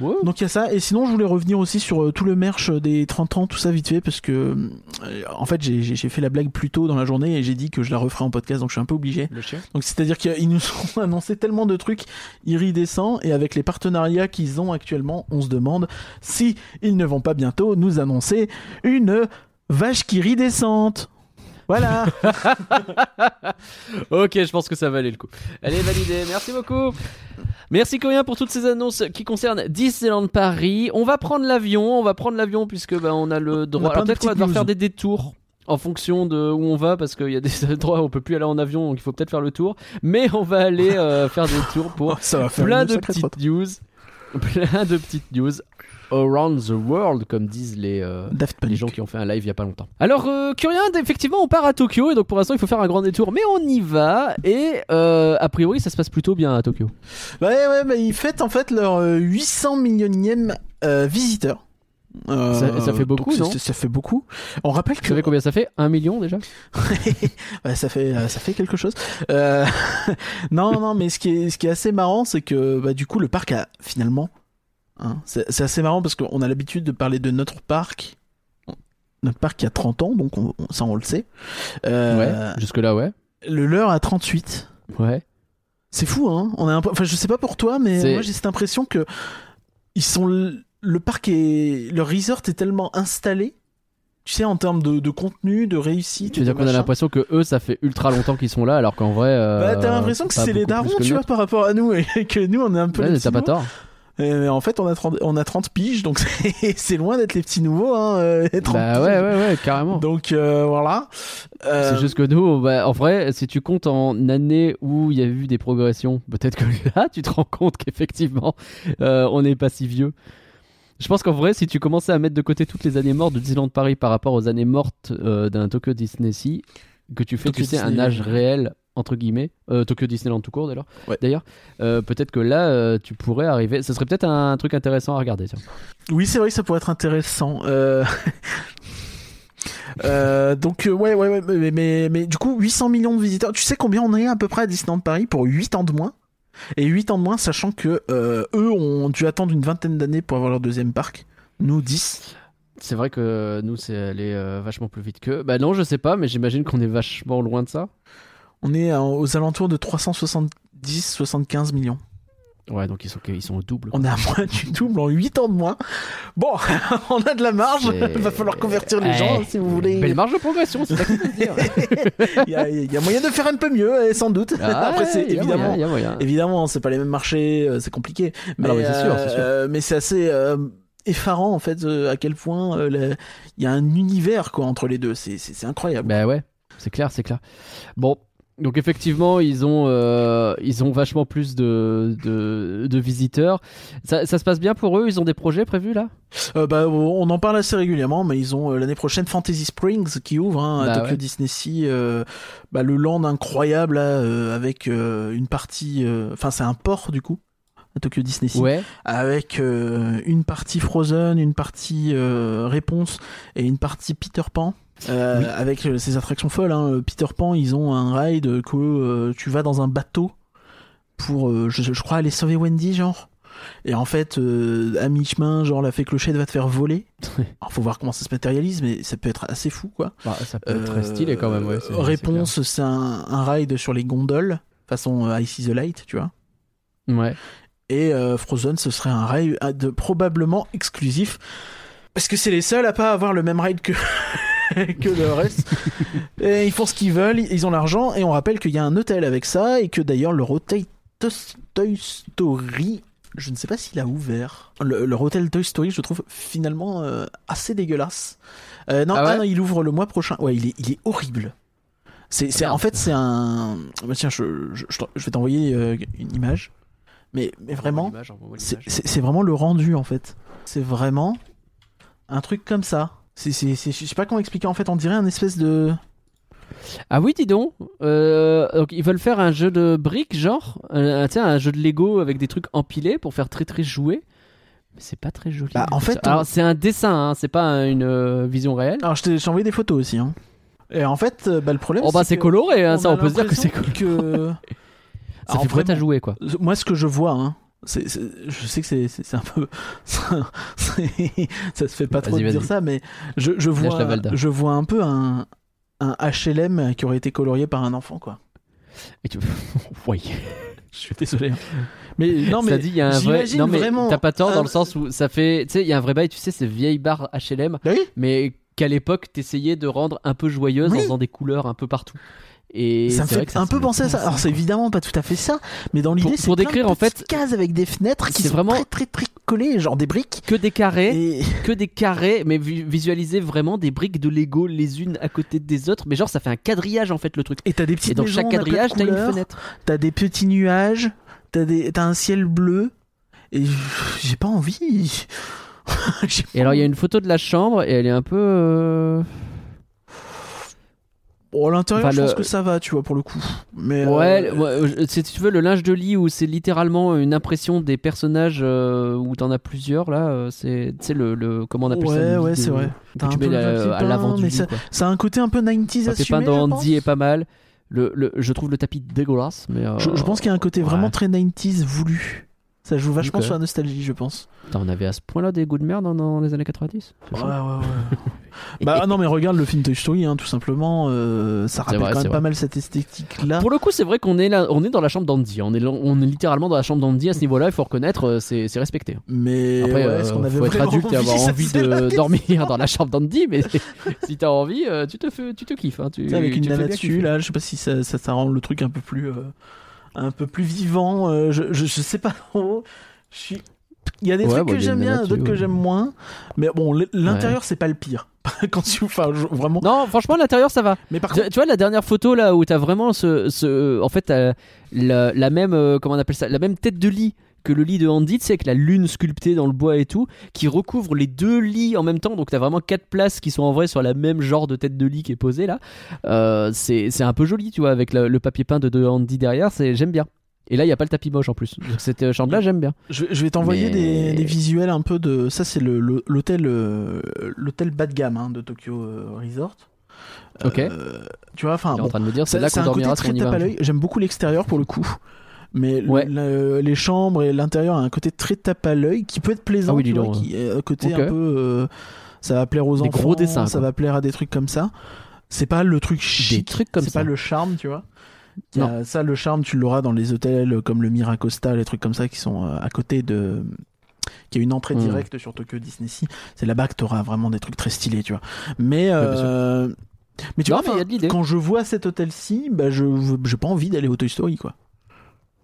Ouais. Donc il y a ça. Et sinon, je voulais revenir aussi sur euh, tout le merch des 30 ans, tout ça vite fait, parce que euh, en fait, j'ai fait la blague plus tôt dans la journée et j'ai dit que je la referais en podcast, donc je suis un peu obligé. Le chien Donc c'est-à-dire qu'ils nous ont annoncé tellement de trucs iridescents et avec les partenariats qu'ils ont actuellement, on se demande si ils ne vont pas bientôt nous annoncer une vache qui iridescente. Voilà. Ok, je pense que ça valait le coup. Elle est validée, merci beaucoup. Merci Corinne pour toutes ces annonces qui concernent Disneyland Paris. On va prendre l'avion, on va prendre l'avion puisque bah, on a le droit. Alors de peut-être qu'on va devoir news. faire des détours en fonction de où on va parce qu'il y a des endroits où on peut plus aller en avion donc il faut peut-être faire le tour. Mais on va aller euh, faire des tours pour Ça va faire plein de petites news. Plein de petites news around the world comme disent les, euh, les gens qui ont fait un live il y a pas longtemps. Alors, euh, Curien, effectivement, on part à Tokyo et donc pour l'instant il faut faire un grand détour, mais on y va et euh, a priori ça se passe plutôt bien à Tokyo. Ouais, ouais, mais ils fêtent en fait leur euh, 800 millionième euh, visiteur. Euh, Ça- ça fait beaucoup, non Ça fait beaucoup. On rappelle Vous que savez combien? Ça fait Un million déjà? Ouais, ça fait ça fait quelque chose. Euh, non non mais ce qui est ce qui est assez marrant c'est que bah, du coup le parc a finalement hein, c'est assez marrant parce qu'on a l'habitude de parler de notre parc notre parc qui a 30 ans donc on- on- ça on le sait. Euh, Ouais, jusque là ouais. Le leur a 38. Ouais. C'est fou hein. On a un enfin je sais pas pour toi mais moi j'ai cette impression que ils sont l- le parc est le resort est tellement installé tu sais en termes de, de contenu de réussite Tu veux dire qu'on a l'impression que eux ça fait ultra longtemps qu'ils sont là alors qu'en vrai. euh, Bah, t'as l'impression que c'est les darons, que tu vois, par rapport à nous, et que nous, on est un peu Ouais, t'as pas tort. En fait, on a 30, on a 30 piges, donc c'est loin d'être les petits nouveaux, hein, euh, les 30 Bah ouais, ouais, ouais, carrément. Donc, euh, voilà. Euh, C'est juste que nous, bah, en vrai, si tu comptes en années où il y a eu des progressions, peut-être que là, tu te rends compte qu'effectivement, euh, on n'est pas si vieux. Je pense qu'en vrai, si tu commençais à mettre de côté toutes les années mortes de Disneyland Paris par rapport aux années mortes euh, d'un Tokyo Disney Sea, que tu fais, Tokyo tu sais, un âge réel, entre guillemets, euh, Tokyo Disneyland tout court d'ailleurs, Ouais. d'ailleurs, euh, peut-être que là, euh, tu pourrais arriver, ce serait peut-être un truc intéressant à regarder. Tiens. Oui, c'est vrai que ça pourrait être intéressant. Euh... euh, donc, ouais, ouais, ouais, mais, mais, mais du coup, 800 millions de visiteurs. Tu sais combien on est à peu près à Disneyland Paris pour 8 ans de moins? Et 8 ans de moins, sachant que euh, eux ont dû attendre une vingtaine d'années pour avoir leur deuxième parc. Nous, 10. C'est vrai que nous, c'est aller euh, vachement plus vite que. Bah non, je sais pas, mais j'imagine qu'on est vachement loin de ça. On est aux alentours de 370-75 millions. Ouais, donc ils sont, ils sont au double. On est à moins du double en 8 ans de moins. Bon, on a de la marge. Il va falloir convertir les gens si vous voulez. Belle marge de progression, c'est ça qu'il faut se dire. Il y, a, il y a moyen de faire un peu mieux, eh, sans doute. Ah, Après, c'est évidemment. moyen, moyen. Évidemment, c'est pas les mêmes marchés, euh, c'est compliqué. Mais, Ah c'est sûr, euh, sûr. euh, mais c'est assez euh, effarant en fait euh, à quel point il y a un univers quoi entre les deux. C'est incroyable. Bah ouais, c'est clair, c'est clair. Bon, donc effectivement, ils ont, euh, ils ont vachement plus de, de, de visiteurs. Ça, ça se passe bien pour eux? Ils ont des projets prévus là? Euh, bah, on en parle assez régulièrement, mais ils ont euh, l'année prochaine Fantasy Springs qui ouvre hein, à Bah Tokyo ouais. Disney Sea, bah, le land incroyable là, avec une partie, enfin c'est un port du coup à Tokyo Disney Sea, Ouais. avec une partie Frozen, une partie Réponse et une partie Peter Pan. Euh, Oui. Avec euh, ces attractions folles, hein. Peter Pan, ils ont un ride que euh, tu vas dans un bateau pour, euh, je, je crois, aller sauver Wendy, genre. Et en fait, euh, à mi-chemin, genre la fée clochette va te faire voler. Alors faut voir comment ça se matérialise, mais ça peut être assez fou, quoi. Bah, ça peut être Euh, très stylé quand même, ouais. réponse, c'est un, un ride sur les gondoles, façon euh, I See the Light, tu vois. Ouais. Et euh, Frozen, ce serait un ride euh, de, probablement exclusif. Parce que c'est les seuls à pas avoir le même ride que, que le reste. et ils font ce qu'ils veulent, ils ont l'argent. Et on rappelle qu'il y a un hôtel avec ça. Et que d'ailleurs, leur hôtel Toy Story, je ne sais pas s'il a ouvert. Le, leur hôtel Toy Story, je le trouve finalement euh, assez dégueulasse. Euh, non, Ah ouais ah non, il ouvre le mois prochain. Ouais, il est, il est horrible. C'est, merde. en fait, c'est un. Bah, tiens, je, vais t'envoyer euh, une image. Mais, mais vraiment, c'est vraiment le rendu en fait. C'est vraiment un truc comme ça. C'est, c'est, c'est- je sais pas comment expliquer. En fait, on dirait un espèce de. Ah oui, dis donc. Euh, donc ils veulent faire un jeu de briques, genre, un, un jeu de Lego avec des trucs empilés pour faire très très jouer. Mais c'est pas très joli. Bah, en fait, alors c'est un dessin, hein, c'est pas un- une euh, vision réelle. Alors, je t'ai, je t'ai envoyé des photos aussi. Hein. Et en fait, euh, bah, le problème. oh bah c'est que coloré, hein, ça on peut se dire que c'est coloré. que. Ça Alors, fait prêt à vraiment, jouer quoi. Moi, ce que je vois, hein, je sais que c'est, un peu, ça, se fait pas trop de dire ça, mais je, je vois, je vois un peu un, un HLM qui aurait été colorié par un enfant, quoi. Tu... oui. Je suis désolé. hein. Mais non, mais ça dit, il y a un vrai. j'imagine Non mais vraiment t'as pas tort dans le sens où ça fait. Tu sais, il y a un vrai bail, tu sais, ces vieilles barres HLM, Bah oui. mais qu'à l'époque t'essayais de rendre un peu joyeuse Oui. en faisant des couleurs un peu partout. Et ça me fait ça un peu penser à ça. Alors c'est évidemment pas tout à fait ça, mais dans l'idée c'est pour décrire, en fait, cases avec des fenêtres qui sont vraiment- très très très collées, genre des briques. que des carrés. Et que des carrés, mais vi- visualiser vraiment des briques de Lego les unes à côté des autres. Mais genre, ça fait un quadrillage en fait le truc. et t'as des petites Et dans maisons, chaque quadrillage, t'as une fenêtre. T'as des petits nuages, t'as des, t'as un ciel bleu. Et j'ai pas envie. Pas Et alors, il y a une photo de la chambre et elle est un peu. euh, Bon, à l'intérieur, Enfin, je pense que ça va, tu vois, pour le coup. Mais Ouais, euh, euh, si tu veux, le linge de lit où c'est littéralement une impression des personnages euh, où t'en as plusieurs là, euh, c'est le, le comment on appelle ça ouais, ouais, c'est vrai. T'as tu un mets la- à l'avant du lit. ça, a un côté un peu 90s Papier peint assumé. dans je pense. Andy est pas mal. Le, le- je trouve le tapis dégueulasse, mais. euh, Je, je pense qu'il y a un côté ouais. vraiment très 90s voulu. Ça joue vachement sur la nostalgie, je pense. On avait à ce point-là des goûts de merde dans, dans les années 90 C'est Ouais, ouais, ouais. bah non, mais regarde le film Toy Story, hein, tout simplement. euh, ça rappelle vrai, quand même pas mal cette esthétique-là. Pour le coup, c'est vrai qu'on est là, on est dans la chambre d'Andy. On est, on est littéralement dans la chambre d'Andy à ce niveau-là. Il faut reconnaître, euh, c'est respecté. Mais Après, ouais, euh, est-ce qu'on avait faut être adulte et avoir envie de dormir dans la chambre d'Andy, mais si t'as envie, tu te fais, tu te kiffes. Hein, tu, avec une nana dessus, là, je sais pas si ça, ça, ça rend le truc un peu plus, euh, un peu plus vivant. euh, je, je, je sais pas trop. Je suis. Il y a des Ouais, trucs bon, que il y a j'aime bien, d'autres que j'aime moins. Mais bon, l'intérieur c'est pas le pire. Quand tu, enfin, je- vraiment. Non, franchement, l'intérieur ça va. Mais par Tu, contre, tu vois la dernière photo là où t'as vraiment ce, ce en fait t'as la, la même euh, comment on appelle ça, la même tête de lit que le lit de Andy, tu sais, avec la lune sculptée dans le bois et tout, qui recouvre les deux lits en même temps. Donc t'as vraiment quatre places qui sont en vrai sur la même genre de tête de lit qui est posée là. Euh, c'est c'est un peu joli, tu vois, avec le, le papier peint de, de Andy derrière. C'est j'aime bien. Et là, il y a pas le tapis moche en plus. Donc cette euh, chambre là, j'aime bien. je, je vais t'envoyer Mais- des, des visuels un peu de. Ça, c'est le- le- l'hôtel, euh, l'hôtel bas de gamme hein, de Tokyo euh, Resort. Ok. Euh, tu vois, enfin, T'es en bon, train de me dire, c'est Ça- là c'est qu'on dormira si. J'aime beaucoup l'extérieur pour le coup. Mais le- Ouais. le- les chambres et l'intérieur a un côté très tape à l'œil qui peut être plaisant. Ah oui, vois, qui est un côté un peu. euh, ça va plaire aux Des enfants. gros dessins, Ça quoi. va plaire à des trucs comme ça. C'est pas le truc chic. C'est pas le charme, tu vois. Ça, le charme, tu l'auras dans les hôtels comme le Miracosta, les trucs comme ça qui sont euh, à côté de. qui a une entrée Mm. directe sur Tokyo Disney Sea. C'est là-bas que tu auras vraiment des trucs très stylés, tu vois. Mais. euh, mais tu Non, vois, mais quand je vois cet hôtel-ci, bah, je j'ai pas envie d'aller au Toy Story, quoi.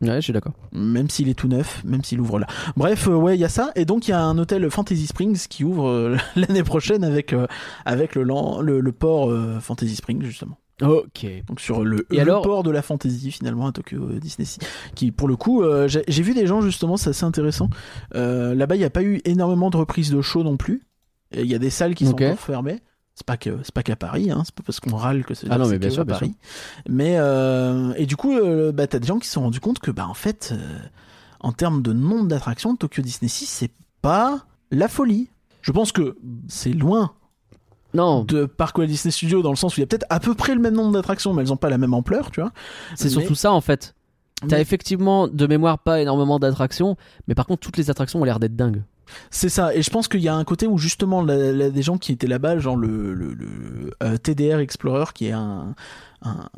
Ouais, je suis d'accord. Même s'il est tout neuf, même s'il ouvre là. Bref, euh, ouais, il y a ça. Et donc, il y a un hôtel Fantasy Springs qui ouvre euh, l'année prochaine avec, euh, avec le, lan- le, le port Fantasy Springs, justement. Ok. Donc, sur le, Et le alors- port de la fantasy, finalement, à Tokyo Disney. Qui, pour le coup, j'ai vu des gens, justement, c'est assez intéressant. Là-bas, il n'y a pas eu énormément de reprises de show non plus. Il y a des salles qui sont encore fermées. C'est pas que c'est pas qu'à Paris, hein. c'est pas parce qu'on râle que c'est Ah non, mais bien sûr, à bien Paris. Mais euh, et du coup, euh, bah, t'as des gens qui se sont rendus compte que bah en fait, euh, en termes de nombre d'attractions, Tokyo Disney Sea, c'est pas la folie. Je pense que c'est loin Non, de Parc Walt Disney Studios dans le sens où il y a peut-être à peu près le même nombre d'attractions, mais elles ont pas la même ampleur, tu vois. c'est mais- surtout ça en fait. T'as Mais- effectivement de mémoire pas énormément d'attractions, mais par contre toutes les attractions ont l'air d'être dingues. C'est ça, et je pense qu'il y a un côté où justement la- la- des gens qui étaient là-bas, genre le, le- le, euh, TDR Explorer, qui est un, un,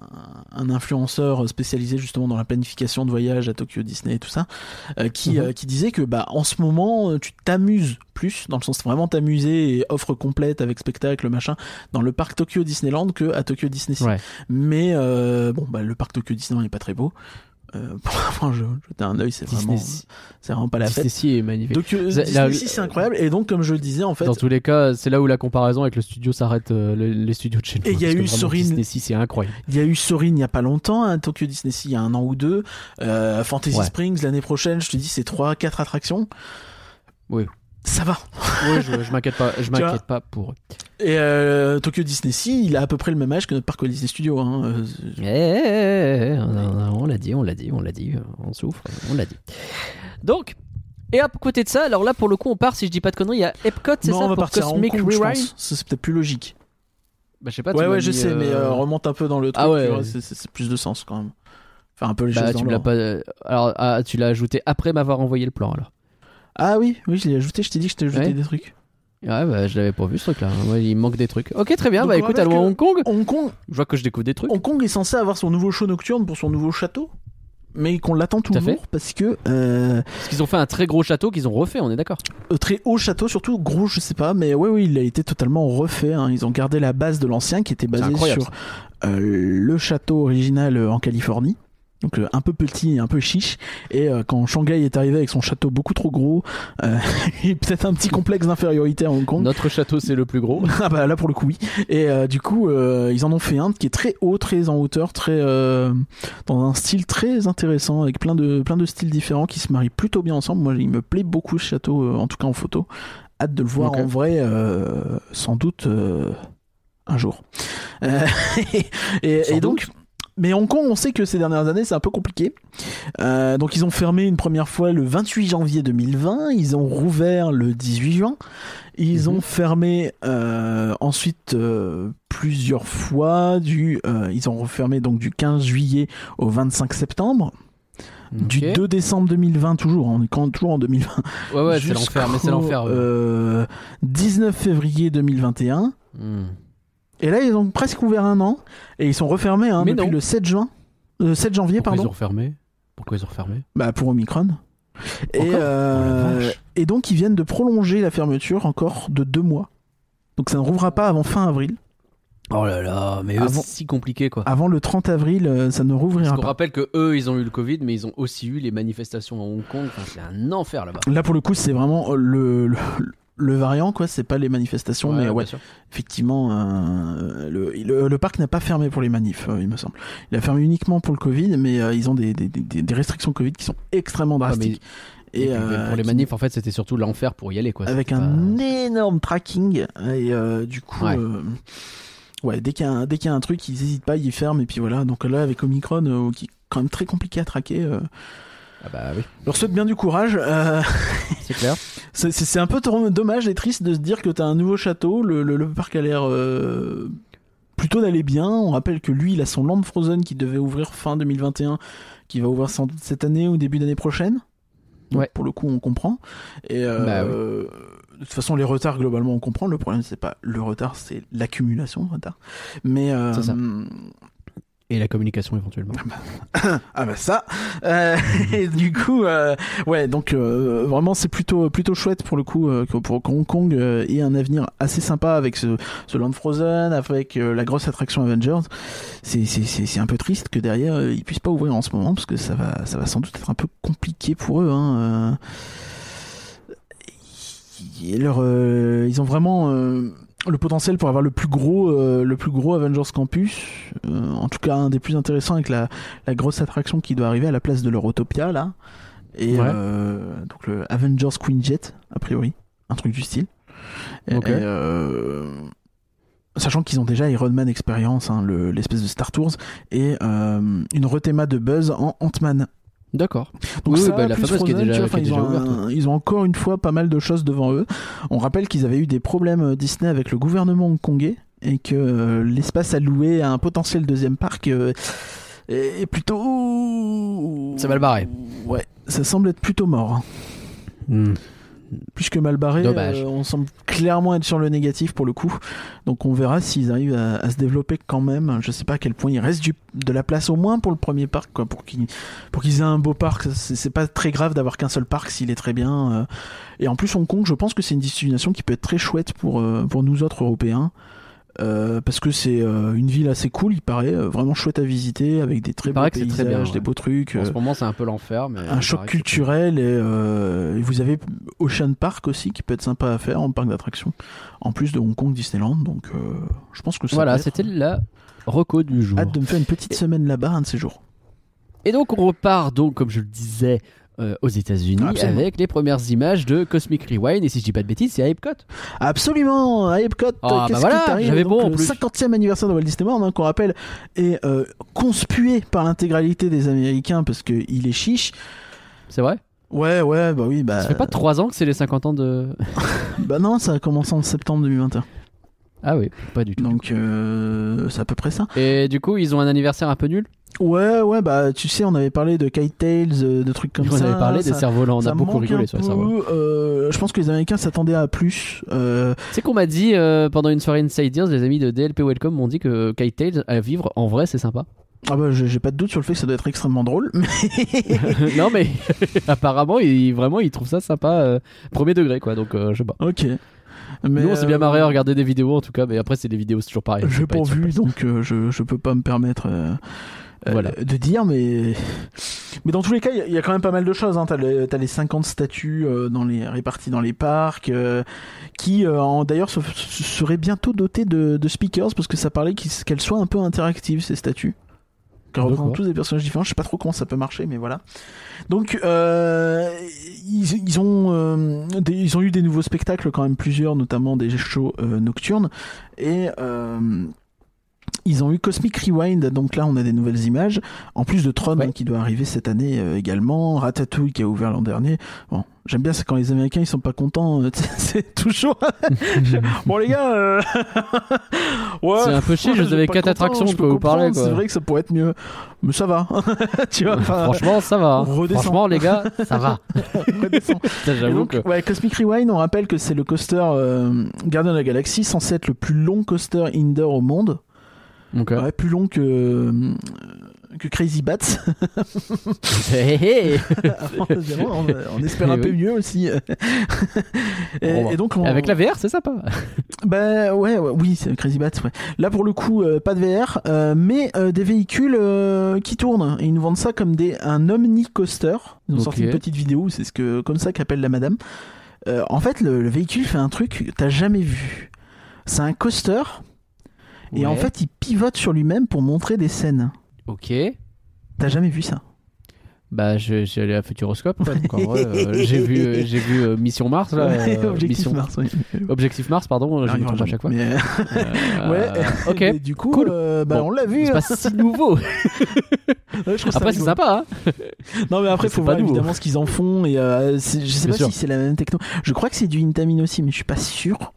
un influenceur spécialisé justement dans la planification de voyages à Tokyo Disney et tout ça, euh, qui, Mhm. euh, qui disait que bah en ce moment tu t'amuses plus, dans le sens vraiment t'amuser et offre complète avec spectacle machin, dans le parc Tokyo Disneyland que à Tokyo Disney. Ouais. Mais bon, bah le parc Tokyo Disneyland est pas très beau. Euh, pour je- jeter un œil, c'est vraiment, Disney, c'est vraiment pas la Disney fête. Sea est magnifique. Donc euh, C'est- Disney incroyable et donc comme je le disais en fait Dans tous les cas, c'est là où la comparaison avec le studio s'arrête, euh, le- les studios de chez nous. Et il y a eu Sorin- Disney c'est incroyable. il y a eu Sorin il y a pas longtemps à Tokyo Disney il y a un an ou deux euh, Fantasy Ouais. Springs l'année prochaine je te dis c'est trois quatre attractions Oui. Ça va Oui, je, je m'inquiète pas, je m'inquiète pas pour. eux. Et euh, Tokyo Disney Sea, il a à peu près le même âge que notre parc Disney Studio. Hein. Euh, Eh, eh, eh, eh, on, l'a dit, on l'a dit, on l'a dit, on souffre, on l'a dit. Donc, et à côté de ça, alors là pour le coup on part, si je dis pas de conneries, a Epcot, c'est ça on va pour à Cosmic. Ça, C'est peut-être plus logique. Bah je sais pas, tu ouais, ouais, je mis, sais, euh, mais euh, remonte un peu dans le truc. Ah ouais. c'est- plus de sens quand même. Faire un peu les Bah tu l'as pas. Alors ah, tu l'as ajouté après m'avoir envoyé le plan alors. Ah oui, oui, je l'ai ajouté. Je t'ai dit que je t'ai ajouté Ouais. des trucs. Ouais bah je l'avais pas vu ce truc là. Il manque des trucs. Ok très bien, Donc, bah écoute allons à Hong Kong. Hong Kong, Je vois que je découvre des trucs. Hong Kong est censé avoir son nouveau show nocturne pour son nouveau château, mais qu'on l'attend à fait. toujours parce que euh, Parce qu'ils ont fait un très gros château qu'ils ont refait, on est d'accord. euh, très haut château, surtout gros, je sais pas, mais ouais, oui, il a été totalement refait. hein. Ils ont gardé la base de l'ancien qui était basé incroyable, sur euh, le château original en Californie. Donc euh, un peu petit et un peu chiche. Et euh, quand Shanghai est arrivé avec son château beaucoup trop gros, euh, et peut-être un petit complexe d'infériorité à Hong Kong. Notre château c'est le plus gros. Ah bah là pour le coup oui. Et euh, du coup ils en ont fait un qui est très haut, très en hauteur, très dans un style très intéressant avec plein de plein de styles différents qui se marient plutôt bien ensemble. Moi il me plaît beaucoup ce château en tout cas en photo. Hâte de le voir en vrai sans doute un jour. Et donc mais Hong Kong, on sait que ces dernières années, c'est un peu compliqué. Euh, donc, ils ont fermé une première fois le 28 janvier 2020. Ils ont rouvert le 18 juin. Ils Mhm. ont fermé euh, ensuite euh, plusieurs fois. Du, euh, ils ont refermé donc du 15 juillet au 25 septembre. Du Ok. 2 décembre 2020, toujours, on est quand- toujours en 2020. Ouais ouais c'est l'enfer, mais c'est l'enfer. ouais. euh, 19 février 2021. Hmm. Et là, ils ont presque ouvert un an. Et ils sont refermés hein, depuis non. le 7 juin. euh, 7 janvier, Pourquoi ils pardon. ont refermé? Pourquoi ils ont refermé? Bah pour Omicron. Et, euh, Oh et donc ils viennent de prolonger la fermeture encore de deux mois. Donc ça ne rouvrira pas avant fin avril. Oh là là, mais c'est si compliqué quoi. Avant le 30 avril, euh, ça ne Parce rouvrira qu'on pas. rappelle que eux, ils ont eu le Covid, mais ils ont aussi eu les manifestations à Hong Kong. Enfin, c'est un enfer là-bas. Là pour le coup, c'est vraiment le, le, le variant, quoi. C'est pas les manifestations, mais ouais, effectivement, euh, le, le, le parc n'a pas fermé pour les manifs, euh, il me semble. Il a fermé uniquement pour le Covid, mais euh, ils ont des, des, des, des restrictions Covid qui sont extrêmement Ah, mais- drastiques. Et, puis, euh, pour les qui- manifs, en fait, c'était surtout l'enfer pour y aller quoi. avec un pas- énorme tracking et euh, du coup Ouais. euh, ouais dès qu'il y a un, dès qu'il y a un truc ils hésitent pas ils ferment et puis voilà donc là avec Omicron euh, qui est quand même très compliqué à traquer euh, Ah bah oui, je leur souhaite bien du courage euh, c'est clair. c'est, un peu dommage et triste de se dire que t'as un nouveau château le, le, le parc a l'air euh, plutôt d'aller bien. On rappelle que lui il a son Land Frozen qui devait ouvrir fin 2021 qui va ouvrir sans doute cette année ou début d'année prochaine. Donc, Ouais. pour le coup on comprend. Et euh, Bah de toute façon les retards globalement on comprend. Le problème c'est pas le retard c'est l'accumulation de retard mais ça. Et la communication éventuellement. ah bah ça Euh, et du coup euh, ouais donc euh, vraiment c'est plutôt plutôt chouette pour le coup pour Hong Kong ait un avenir assez sympa avec ce, Land Frozen avec la grosse attraction Avengers c'est un peu triste que derrière ils puissent pas ouvrir en ce moment parce que ça va ça va sans doute être un peu compliqué pour eux hein. Et ils ont vraiment le potentiel pour avoir le plus gros, euh, le plus gros Avengers Campus. Euh, en tout cas, un des plus intéressants avec la, la grosse attraction qui doit arriver à la place de l'Eurotopia là. Et Ouais. euh, donc le Avengers Queen Jet, a priori, un truc du style. Et, Sachant qu'ils ont déjà Iron Man Experience, hein, le- l'espèce de Star Tours, et une rethéma de Buzz en Ant-Man. D'accord. Donc Oui, ça, bah, la plus est déjà- vois, est ils, déjà ont ouverte, un- ils ont encore une fois pas mal de choses devant eux. On rappelle qu'ils avaient eu des problèmes Disney avec le gouvernement hongkongais et que euh, l'espace alloué à un potentiel deuxième parc euh, est plutôt... C'est mal barré. Ouais, ça semble être plutôt mort. Hmm. Plus que mal barré, euh, on semble clairement être sur le négatif pour le coup. Donc on verra s'ils arrivent à, à se développer quand même. Je sais pas à quel point il reste du, de la place au moins pour le premier parc, quoi, pour qu'ils pour qu'ils aient un beau parc. C'est pas très grave d'avoir qu'un seul parc s'il est très bien. euh. Et en plus Hong Kong, je pense que c'est une destination qui peut être très chouette pour euh, pour nous autres Européens. Euh, parce que c'est euh, une ville assez cool, il paraît, euh, vraiment chouette à visiter, avec des très Il beaux paysages, très bien, ouais. des beaux trucs. En ce moment, c'est un peu l'enfer, mais un choc culturel et, et vous avez Ocean Park aussi qui peut être sympa à faire en parc d'attractions en plus de Hong Kong Disneyland donc je pense que ça Voilà, c'était la reco du jour. hâte de me faire une petite semaine là-bas un de ces jours Et donc on repart donc comme je le disais euh, aux États-Unis avec les premières images de Cosmic Rewind. Et si je dis pas de bêtises, c'est à Epcot. Absolument, à Epcot, Ah, bah voilà, j'avais bon, en Le plus. 50e anniversaire de Walt Disney World, hein, qu'on rappelle, est euh, conspué par l'intégralité des Américains parce qu'il est chiche. C'est vrai? Ouais, ouais, bah oui, bah. Ça fait pas 3 ans que c'est les 50 ans de. Bah non, ça a commencé en septembre 2021. Ah oui, pas du tout. Donc, euh, c'est à peu près ça. Et du coup, ils ont un anniversaire un peu nul? Ouais, ouais, bah tu sais, on avait parlé de Kite Tales, euh, de trucs comme on ça. avait parlé des ça- cerfs-volants. On a beaucoup rigolé sur les cerfs-volants. euh, je pense que les Américains s'attendaient à plus. Euh, Tu sais qu'on m'a dit euh, pendant une soirée Inside Ears, les amis de DLP Welcome m'ont dit que Kite Tales à vivre en vrai c'est sympa. Ah bah j'ai pas de doute sur le fait que ça doit être extrêmement drôle. Non mais apparemment ils, vraiment ils trouvent ça sympa premier degré quoi donc je sais pas. ok. Mais, Nous on s'est bien marré à regarder des vidéos en tout cas mais après c'est des vidéos c'est toujours pareil. J'ai pas pas vu, donc euh, je, je peux pas me permettre euh, Voilà. de dire, mais mais dans tous les cas, il y a- il y, a quand même pas mal de choses. Hein. T'as les, t'as les 50 statues euh, dans les réparties dans les parcs, euh, qui euh, d'ailleurs se- se- seraient bientôt dotées de, de speakers parce que ça parlait qu'elles soient un peu interactives ces statues. Qu'elles représentent tous des personnages différents. Je sais pas trop comment ça peut marcher, mais voilà. Donc euh, ils, ils ont euh, des- ils ont eu des nouveaux spectacles quand même plusieurs, notamment des shows euh, nocturnes et euh, ils ont eu Cosmic Rewind, donc là on a des nouvelles images, en plus de Tron Ouais. qui doit arriver cette année euh, également, Ratatouille qui a ouvert l'an dernier. Bon, j'aime bien c'est quand les Américains ils sont pas contents, euh, c'est toujours. bon les gars, euh, ouais, C'est un peu chier, je vous avais quatre attractions, je peux vous parler. C'est vrai que ça pourrait être mieux, mais ça va, tu vois. Franchement ça va. Franchement les gars ça va. J'avoue que. ouais, Cosmic Rewind, on rappelle que c'est le coaster euh, Gardien de la Galaxie, censé être le plus long coaster indoor au monde. Ouais, plus long que, euh, que Crazy Bats. on, on espère un Eh peu mieux aussi. et, Bon, et donc, on- Avec la VR c'est sympa. Bah ouais, ouais, oui, c'est Crazy Bats. Ouais. Là pour le coup, euh, pas de VR, euh, mais euh, des véhicules qui tournent. Et ils nous vendent ça comme des un omni coaster. Ils ont sorti une petite vidéo, c'est ce que comme ça qu'appelle la madame. En fait, le, le véhicule fait un truc que t'as jamais vu. C'est un coaster. Et en Ouais. fait, il pivote sur lui-même pour montrer des scènes. Ok. T'as jamais vu ça? Bah, je- j'ai allé à Futuroscope, vrai, euh, j'ai vu, euh, j'ai vu euh, Mission Mars, là. Ouais, euh, Objectif Mission... Mars. oui. Objectif Mars, pardon, je me trompe à chaque fois. Mais, ouais. ok. mais du coup, cool. bah, Bon, on l'a vu. C'est pas si nouveau. Ouais, je Après, c'est sympa, hein. Non mais après faut voir nouveau. évidemment ce qu'ils en font et je sais Bien pas sûr. si c'est la même techno. Je crois que c'est du Intamin aussi mais je suis pas sûr.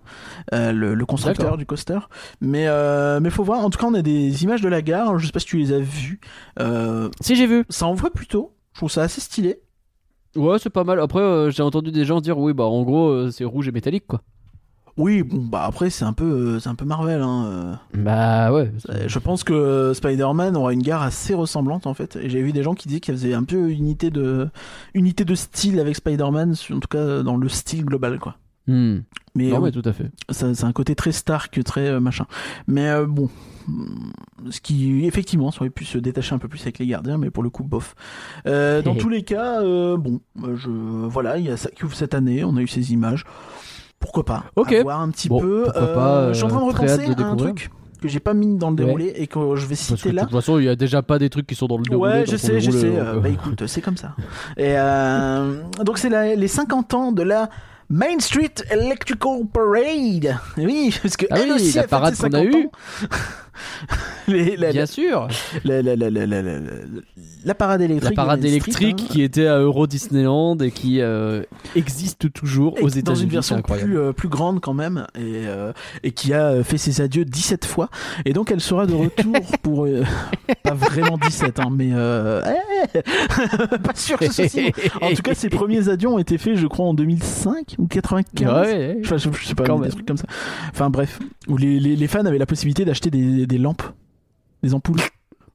Euh, le, le constructeur du coaster. Mais euh, mais faut voir. En tout cas on a des images de la gare. Je sais pas si tu les as vues. Euh, Si, j'ai vu. ça envoie plutôt. Je trouve ça assez stylé. Ouais, c'est pas mal. Après, j'ai entendu des gens dire, oui, bah, en gros, c'est rouge et métallique, quoi. Oui bon bah après c'est un peu c'est un peu Marvel. Hein. Bah, ouais. Je pense que Spider-Man aura une gare assez ressemblante en fait. Et j'ai vu des gens qui disaient qu'il y avait un peu unité de unité de style avec Spider-Man, en tout cas dans le style global quoi. Hmm. Mais Non, euh, mais tout à fait. c'est un côté très Stark, très euh, machin. Mais euh, bon, ce qui effectivement ça aurait pu se détacher un peu plus avec les gardiens, mais pour le coup bof. Euh, dans tous les cas, bon, je voilà, il y a ça qui ouvre cette année. On a eu ces images. Pourquoi pas? Ok. Voir un petit Bon, peu. pas, je suis en train de repenser de à un truc que j'ai pas mis dans le Ouais. déroulé et que je vais Parce que citer de là. toute façon, il y a déjà pas des trucs qui sont dans le déroulé. Ouais, je sais, je sais. bah écoute, c'est comme ça. Et donc c'est les 50 ans de la Main Street Electrical Parade. Oui, parce que Ah elle oui, aussi la a parade qu'on a 50 eue. Ans. Les- la, Bien sûr. la, parade électrique. parade hein. qui était à Euro Disneyland et qui euh, existe toujours Et aux dans États-Unis. une c'est version plus, euh, plus grande quand même et, euh, et qui a fait ses adieux 17 fois et donc elle sera de retour pour pas vraiment 17 hein, mais euh, eh, pas sûr que en tout cas ses premiers adieux ont été faits je crois en 2005 ou 95 Ouais, ouais. Enfin, je, je sais pas, des trucs comme ça. Enfin bref, où les, les, les fans avaient la possibilité d'acheter des, des lampes, des ampoules.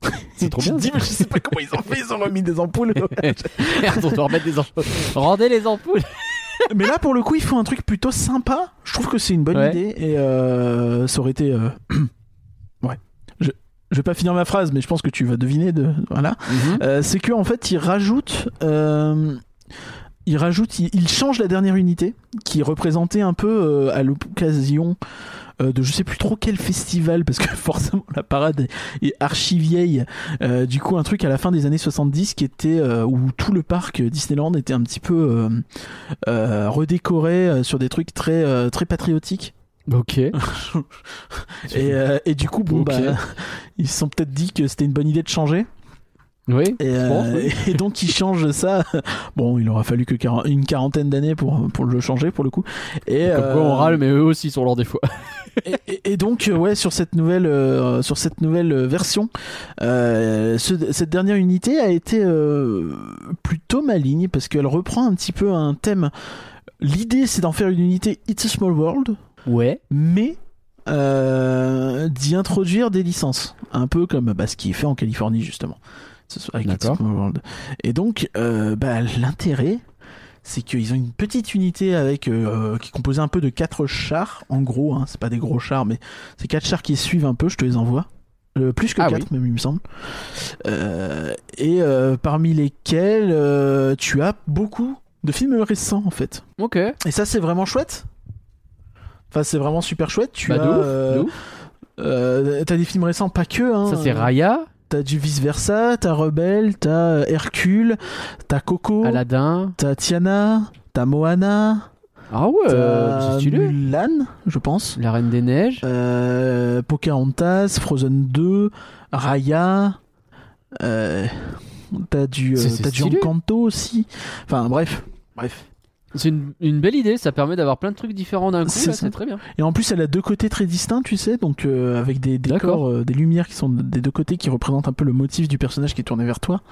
C'est trop Je bien. te dis, mais je sais pas comment ils ont fait, ils ont remis des ampoules. Merde, on doit remettre des ampoules. Rendez les ampoules. mais là, pour le coup, ils font un truc plutôt sympa. Je trouve que c'est une bonne Ouais. idée et euh, ça aurait été. euh, ouais. Je, je vais pas finir ma phrase, mais je pense que tu vas deviner. De... Voilà. Euh, c'est que en fait, ils rajoutent. Euh, ils rajoutent, ils, ils changent la dernière unité qui représentait un peu à l'occasion euh, de je sais plus trop quel festival, parce que forcément la parade est archi vieille. Euh, du coup, un truc à la fin des années 70 qui était euh, où tout le parc Disneyland était un petit peu redécoré sur des trucs très très patriotiques. Ok. Et, et du coup, bon Ok. bah, ils se sont peut-être dit que c'était une bonne idée de changer. Oui. Et, euh, oui. et donc ils changent ça. Bon, il aura fallu que une quarantaine d'années pour pour le changer pour le coup. Et Comme quoi on euh, râle, mais eux aussi sont des fois. et, et- et donc euh, ouais sur cette nouvelle euh, sur cette nouvelle version, ce- cette dernière unité a été plutôt maligne parce qu'elle reprend un petit peu un thème. L'idée c'est d'en faire une unité It's a Small World, Ouais. mais d'y introduire des licences, un peu comme bah, ce qui est fait en Californie justement. D'accord. World. Et donc euh, bah, l'intérêt c'est qu'ils ont une petite unité avec euh, qui est composée un peu de quatre chars en gros hein, c'est pas des gros chars mais c'est quatre chars qui suivent un peu je te les envoie. Euh, plus que Ah quatre même il me semble. Euh, et euh, parmi lesquels euh, tu as beaucoup de films récents en fait. Ok. et ça c'est vraiment chouette. Enfin c'est vraiment super chouette. Tu Bah, de as ouf, euh, de ouf. euh, t'as des films récents pas que hein, Ça c'est Raya, t'as du vice versa t'as Rebelle t'as euh, Hercule t'as Coco Aladdin. T'as Tiana, t'as Moana, Ah ouais, t'as c'est stylé. Mulan, je pense. La Reine des Neiges. Euh, Pocahontas, Frozen 2, Raya. Euh, t'as du, euh, t'as du. Encanto aussi. Enfin bref, bref. C'est une, une belle idée, ça permet d'avoir plein de trucs différents d'un coup, C'est très bien. Et en plus, elle a deux côtés très distincts, tu sais, donc euh, avec des décors, euh, des lumières qui sont des deux côtés qui représentent un peu le motif du personnage qui est tourné vers toi.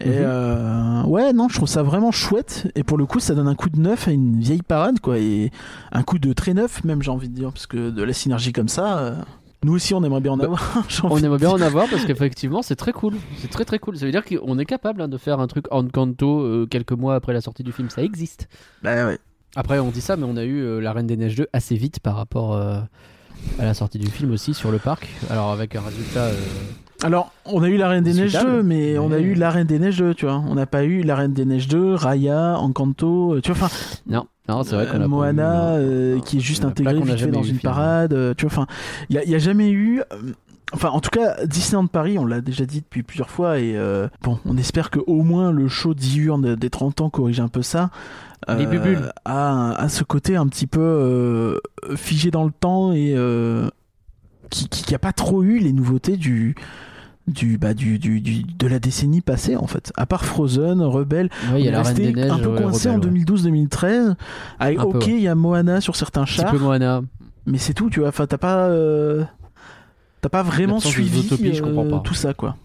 Et Mhm. euh, ouais, non, je trouve ça vraiment chouette. Et pour le coup, ça donne un coup de neuf à une vieille parade, quoi, et un coup de très neuf, même j'ai envie de dire, parce que de la synergie comme ça, nous aussi, on aimerait bien en Bah, avoir. On aimerait bien en avoir parce qu'effectivement c'est très cool. C'est très très cool. Ça veut dire qu'on est capable hein, de faire un truc en canto euh, quelques mois après la sortie du film. Ça existe. Bah ouais. Après on dit ça, mais on a eu euh, La Reine des Neiges 2 assez vite par rapport euh, à la sortie du film aussi sur le parc. Alors avec un résultat. euh, Alors, on a eu la Reine des Neiges Discutable, 2, mais on a eu la Reine des Neiges 2, tu vois. On n'a pas eu la Reine des Neiges 2, Raya, Encanto, tu vois, enfin, Non, non c'est vrai qu'on Euh, a Moana eu, euh, qui est juste Il y en a intégré plein qu'on a vite fait dans une finalement. parade euh, tu vois enfin il y, a- jamais eu euh, enfin en tout cas Disneyland Paris on l'a déjà dit depuis plusieurs fois et euh, bon on espère que au moins le show diurne des 30 ans corrige un peu ça Les bubules. a, a ce côté un petit peu euh, figé dans le temps et euh, qui, qui, qui a pas trop eu les nouveautés du du, bah, du, du, du- de la décennie passée en fait à part Frozen Rebelle Ouais, il y a est la Reine resté des Neiges. un peu ouais, coincé en Rebelle, ouais. 2012-2013 avec Un peu, ok ouais. il y a Moana sur certains Un petit chars peu Moana. mais c'est tout tu vois enfin t'as pas euh, t'as pas vraiment suivi je comprends euh, pas. tout ça quoi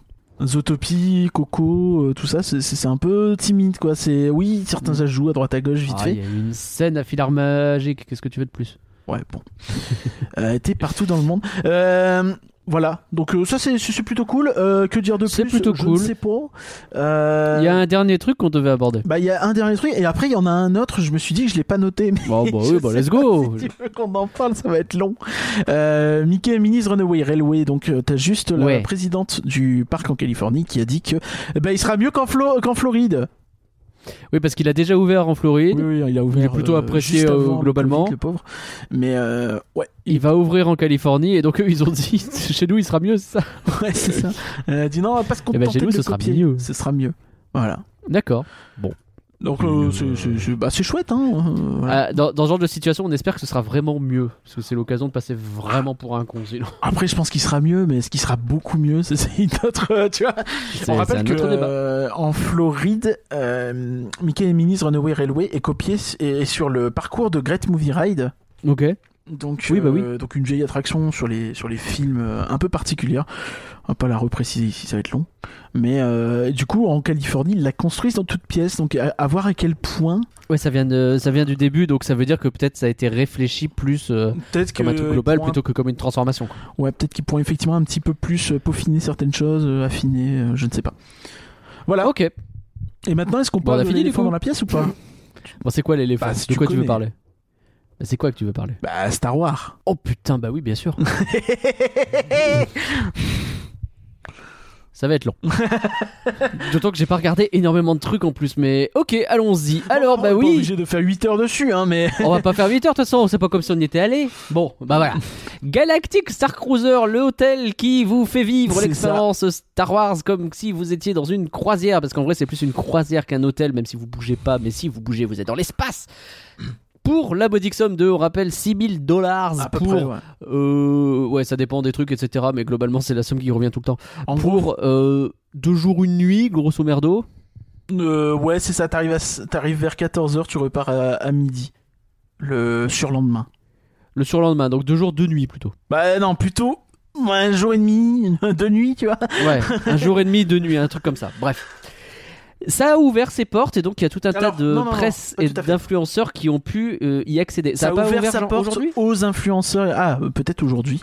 Zootopie, Coco, euh, tout ça, c'est- un peu timide quoi. C'est oui, certains Mm. ajouts à droite à gauche vite Ah, fait. Il y a une scène à filar magique. Qu'est-ce que tu veux de plus? Ouais, bon. euh, T'es partout dans le monde. Euh, voilà. Donc euh, ça c'est plutôt cool. Euh, que dire de plus? C'est plutôt Je cool. ne. Euh, Il y a un dernier truc qu'on devait aborder. Bah il y a un dernier truc et après il y en a un autre. Je me suis dit que je l'ai pas noté. Mais Bon, bah je oui, bah let's go. Si tu veux qu'on en parle, ça va être long. Mickey et Minnie's Runaway Railway. Donc t'as juste la présidente du parc en Californie qui a dit que ben il sera mieux qu'en Flo- qu'en Floride. Oui, parce qu'il a déjà ouvert en Floride. Oui, oui, il a ouvert. Il est plutôt euh, apprécié, euh, avant globalement. Le pauvre. Mais euh, ouais, Il va ouvrir en Californie et donc eux ils ont dit chez nous il sera mieux c'est ça. ouais, c'est ça. Elle a dit non, on va pas se Eh ben, contenter chez nous, de ce sera mieux. Ce sera mieux. Voilà. D'accord. Donc euh, c'est- c'est bah, c'est chouette, hein. euh, voilà. Dans, dans ce genre de situation, on espère que ce sera vraiment mieux parce que c'est l'occasion de passer vraiment pour un con. sinon. Après, je pense qu'il sera mieux, mais est-ce qu'il sera beaucoup mieux? C'est une autre, euh, tu vois. On rappelle que euh, en Floride, euh, Mickey et Minnie's Runaway Railway est copié et est sur le parcours de Great Movie Ride. Ok. Donc, Oui, bah oui. euh, donc une vieille attraction sur les sur les films euh, un peu particulière. On va pas la repréciser ici, ça va être long. Mais euh, du coup, en Californie, ils la construisent dans toute pièce. Donc à, à voir à quel point. Ouais, ça vient de, ça vient du début, donc ça veut dire que peut-être ça a été réfléchi plus Peut-être comme un truc global plutôt que comme une transformation. quoi. Ouais, peut-être qu'ils pourront effectivement un petit peu plus peaufiner certaines choses, affiner, je ne sais pas. Voilà. Ok. Et maintenant, est-ce qu'on Bon, parle de l'éléphant dans la pièce ou pas? Bon, c'est quoi l'éléphant? Bah, si De quoi tu veux parler? C'est quoi que tu veux parler? Bah, Star Wars. Oh putain, bah oui, bien sûr. Ça va être long. D'autant que j'ai pas regardé énormément de trucs en plus, mais ok, allons-y. Alors, bah oui, obligé de faire 8 heures dessus, hein, mais. on va pas faire 8 heures de toute façon, c'est pas comme si on y était allé. Bon, bah voilà. Galactic Star Cruiser, le hôtel qui vous fait vivre C'est l'expérience Star Wars comme si vous étiez dans une croisière, parce qu'en vrai c'est plus une croisière qu'un hôtel, même si vous bougez pas, mais si vous bougez, vous êtes dans l'espace. Pour la modique somme de, on rappelle, 6000 dollars pour. près, ouais. euh, ouais, ça dépend des trucs, etc. Mais globalement, c'est la somme qui revient tout le temps. En pour euh, deux jours, une nuit, grosso merdo. euh, ouais, c'est ça, t'arrives, t'arrives vers 14h, tu repars à, à midi. Le surlendemain. Le surlendemain, donc deux jours, deux nuits plutôt. Bah non, plutôt un jour et demi, deux nuits, tu vois. Ouais, un jour et demi, deux nuits, un truc comme ça. Bref. Ça a ouvert ses portes et donc il y a tout un Alors, tas de non, presse et d'influenceurs qui ont pu euh, y accéder. Ça, Ça, a pas ouvert, sa porte aux influenceurs. Ah, euh, peut-être aujourd'hui.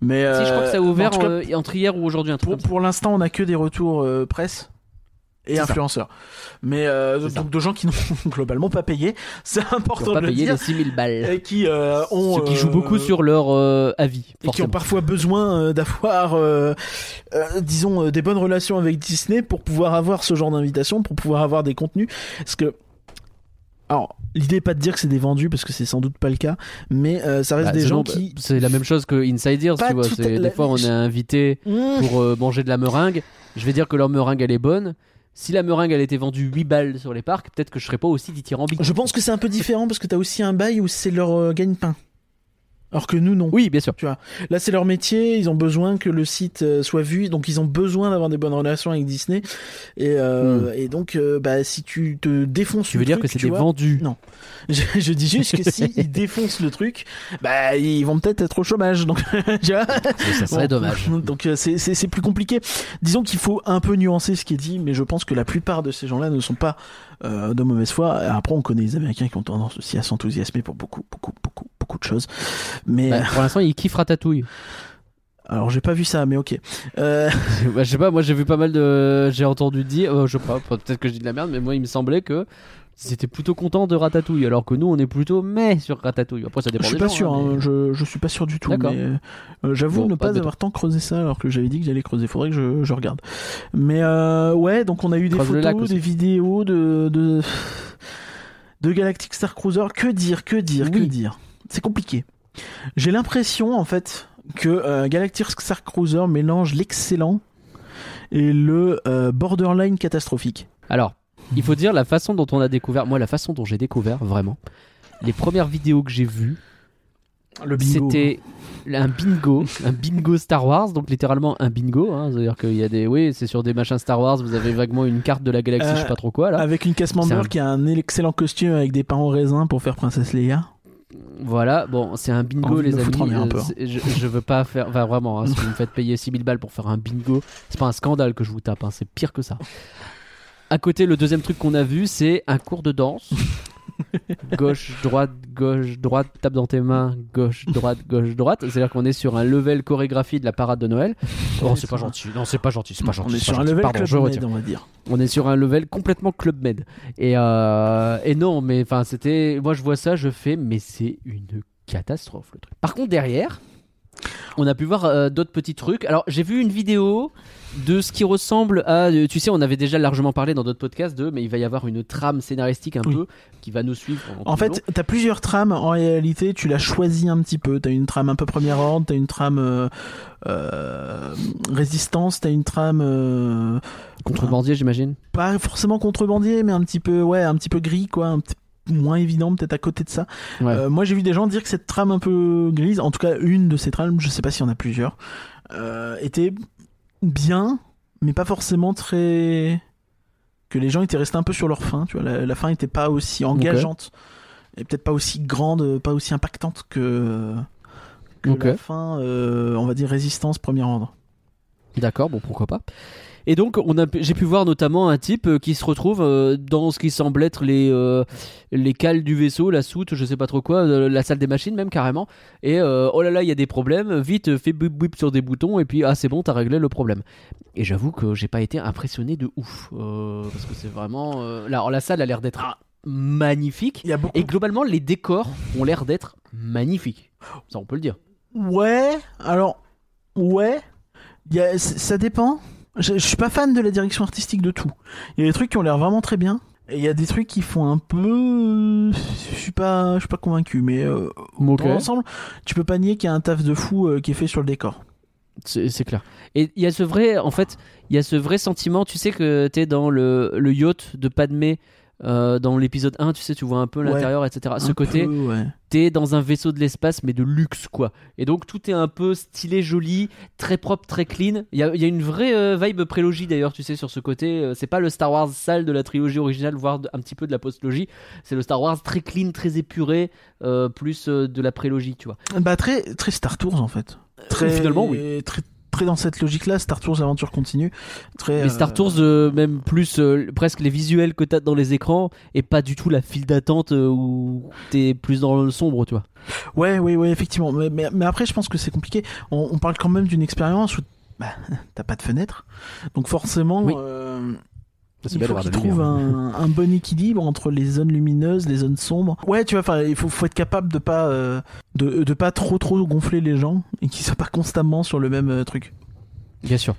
Mais Si, je crois que ça a euh, ouvert en tout cas, entre hier ou aujourd'hui, un truc pour, pour l'instant, on a que des retours euh, presse et ça. influenceurs. Mais euh, ça. donc de gens qui n'ont globalement pas payé, c'est important ont pas de le payé dire, les 6000 balles. et qui euh, ont Ce qui joue euh, beaucoup sur leur avis. et qui ont parfois besoin d'avoir, disons, des bonnes relations avec Disney pour pouvoir avoir ce genre d'invitation, pour pouvoir avoir des contenus. Parce que, alors, l'idée est pas de dire que c'est des vendus, parce que c'est sans doute pas le cas, mais euh, ça reste Bah, des gens qui. C'est la même chose que Insiders, Pas tu vois. la- Des fois, on est invité Mmh. pour euh, manger de la meringue. Je vais dire que leur meringue, elle est bonne. Si la meringue, elle était vendue 8 balles sur les parcs, peut-être que je serais pas aussi dithyrambique. Je pense que c'est un peu différent parce que t'as aussi un bail où c'est leur euh, gagne-pain. Alors que nous, non. Oui, bien sûr. Là, c'est leur métier, ils ont besoin que le site euh, soit vu, donc ils ont besoin d'avoir des bonnes relations avec Disney. Et, euh, et donc, euh, bah, si tu te défonces Hmm. Tu veux dire que tu vois, vendus Non. Je, je dis juste que si ils défoncent le truc, bah, ils vont peut-être être au chômage. Donc, tu vois Ça serait Bon. dommage. Donc euh, c'est- plus compliqué. Disons qu'il faut un peu nuancer ce qui est dit, mais je pense que la plupart de ces gens-là ne sont pas euh, de mauvaise foi. Après, on connaît les Américains qui ont tendance aussi à s'enthousiasmer pour beaucoup, beaucoup, beaucoup, beaucoup de choses. Mais Bah, pour l'instant, ils kiffent Ratatouille. alors, j'ai pas vu ça, mais ok. Euh, Bah, je sais pas, moi j'ai vu pas mal de. J'ai entendu dire. euh, je sais pas, peut-être que je dis de la merde, mais moi il me semblait que. C'était plutôt content de Ratatouille, alors que nous on est plutôt mais sur Ratatouille. Après ça dépend je suis des pas gens, sûr, hein, hein, mais- je, je suis pas sûr du tout. Mais, euh, J'avoue Bon, ne pas pas avoir tant creusé ça alors que j'avais dit que j'allais creuser. Faudrait que je, je regarde. Mais euh, ouais, donc on a eu des Creuse photos, des vidéos de, de de Galactic Star Cruiser. Que dire, que dire, que dire? C'est compliqué. J'ai l'impression en fait que euh, Galactic Star Cruiser mélange l'excellent et le euh, borderline catastrophique. Alors, il faut dire la façon dont on a découvert. Moi, la façon dont j'ai découvert vraiment. Les premières vidéos que j'ai vues, c'était un bingo, un bingo Star Wars, donc littéralement un bingo. hein, C'est-à-dire qu'il y a des, oui, c'est sur des machins Star Wars. Vous avez vaguement une carte de la galaxie, Euh, je sais pas trop quoi là. avec une casse un- qui a un excellent costume avec des pains au raisin pour faire Princesse Leia. Voilà, bon, c'est un bingo, les amis. un euh, peu. je, je veux pas faire. Enfin, vraiment, hein, si vous me faites payer 6000 balles pour faire un bingo, c'est pas un scandale que je vous tape, hein, c'est pire que ça. À côté, le deuxième truc qu'on a vu, c'est un cours de danse. gauche, droite, gauche, droite, tape dans tes mains, gauche, droite, gauche, droite. C'est-à-dire qu'on est sur un level chorégraphie de la parade de Noël. Oh, c'est pas gentil. Non, c'est pas gentil. C'est pas gentil. on est c'est pas sur un gentil. level Pardon, Club je retire. Med, on va dire. On est sur un level complètement Club Med. Et, euh, et non, mais enfin, c'était. Moi, je vois ça, je fais, mais c'est une catastrophe le truc. Par contre, derrière, on a pu voir euh, d'autres petits trucs. Alors, j'ai vu une vidéo de ce qui ressemble à. euh, Tu sais, on avait déjà largement parlé dans d'autres podcasts de, mais il va y avoir une trame scénaristique un Oui. peu qui va nous suivre. En fait, t'as plusieurs trames. En réalité, tu l'as choisi un petit peu. T'as une trame un peu premier ordre, t'as une trame euh, euh, résistance, t'as une trame euh, contrebandier, j'imagine. pas forcément contrebandier, mais un petit peu, ouais, un petit peu gris, quoi, un petit moins évident peut-être à côté de ça. Ouais. Euh, moi, j'ai vu des gens dire que cette trame un peu grise, en tout cas une de ces trames, je sais pas s'il y en a plusieurs, euh, était bien, mais pas forcément très. que les gens étaient restés un peu sur leur fin. Tu vois, la, la fin était pas aussi engageante et peut-être pas aussi grande, pas aussi impactante que. que la fin, euh, on va dire résistance premier ordre. D'accord, bon pourquoi pas. Et donc on a, j'ai pu voir notamment un type euh, qui se retrouve euh, dans ce qui semble être les euh, les cales du vaisseau, la soute, je sais pas trop quoi, la salle des machines même carrément. Et oh là là, il y a des problèmes. Vite, fais bip bip sur des boutons et puis ah c'est bon, t'as réglé le problème. Et j'avoue que j'ai pas été impressionné de ouf parce que c'est vraiment. là, alors, la salle a l'air d'être Ah. magnifique. Il y a beaucoup. Et globalement, les décors ont l'air d'être magnifiques. Ça, on peut le dire. Ouais, alors, ouais, y a- ça dépend. Je, je suis pas fan de la direction artistique de tout. Il y a des trucs qui ont l'air vraiment très bien. Et il y a des trucs qui font un peu. Je suis pas, je suis pas convaincu, mais euh, Ok. dans l'ensemble, tu peux pas nier qu'il y a un taf de fou euh, qui est fait sur le décor. C'est c'est clair. Et il y a ce vrai, en fait, il y a ce vrai sentiment. Tu sais que t'es dans le, le yacht de Padmé euh, dans l'épisode 1, tu sais, tu vois un peu Ouais. l'intérieur, etc. Ce côté, ouais. t'es dans un vaisseau de l'espace, mais de luxe, quoi. Et donc tout est un peu stylé, joli, très propre, très clean. Il y a, il y a une vraie euh, vibe prélogie d'ailleurs, tu sais, sur ce côté. Euh, C'est pas le Star Wars sale de la trilogie originale, voire un petit peu de la postlogie. C'est le Star Wars très clean, très épuré, euh, plus de la prélogie, tu vois. Bah très, très Star Tours en fait. Très, finalement, oui. Très, très dans cette logique-là, Star Tours, l'aventure continue. Très. Les Star euh, Tours, euh, même plus euh, presque les visuels que t'as dans les écrans, et pas du tout la file d'attente où t'es plus dans le sombre, tu vois. Ouais, oui, oui, effectivement. Mais, mais, mais après, je pense que c'est compliqué. On, on parle quand même d'une expérience où bah, t'as pas de fenêtre. Donc forcément, Oui. euh, il faut qu'ils trouvent un, un bon équilibre entre les zones lumineuses, les zones sombres. Ouais, tu vois, enfin, il faut, faut être capable de pas, euh, de, de pas trop trop gonfler les gens et qu'ils soient pas constamment sur le même euh, truc. Bien sûr.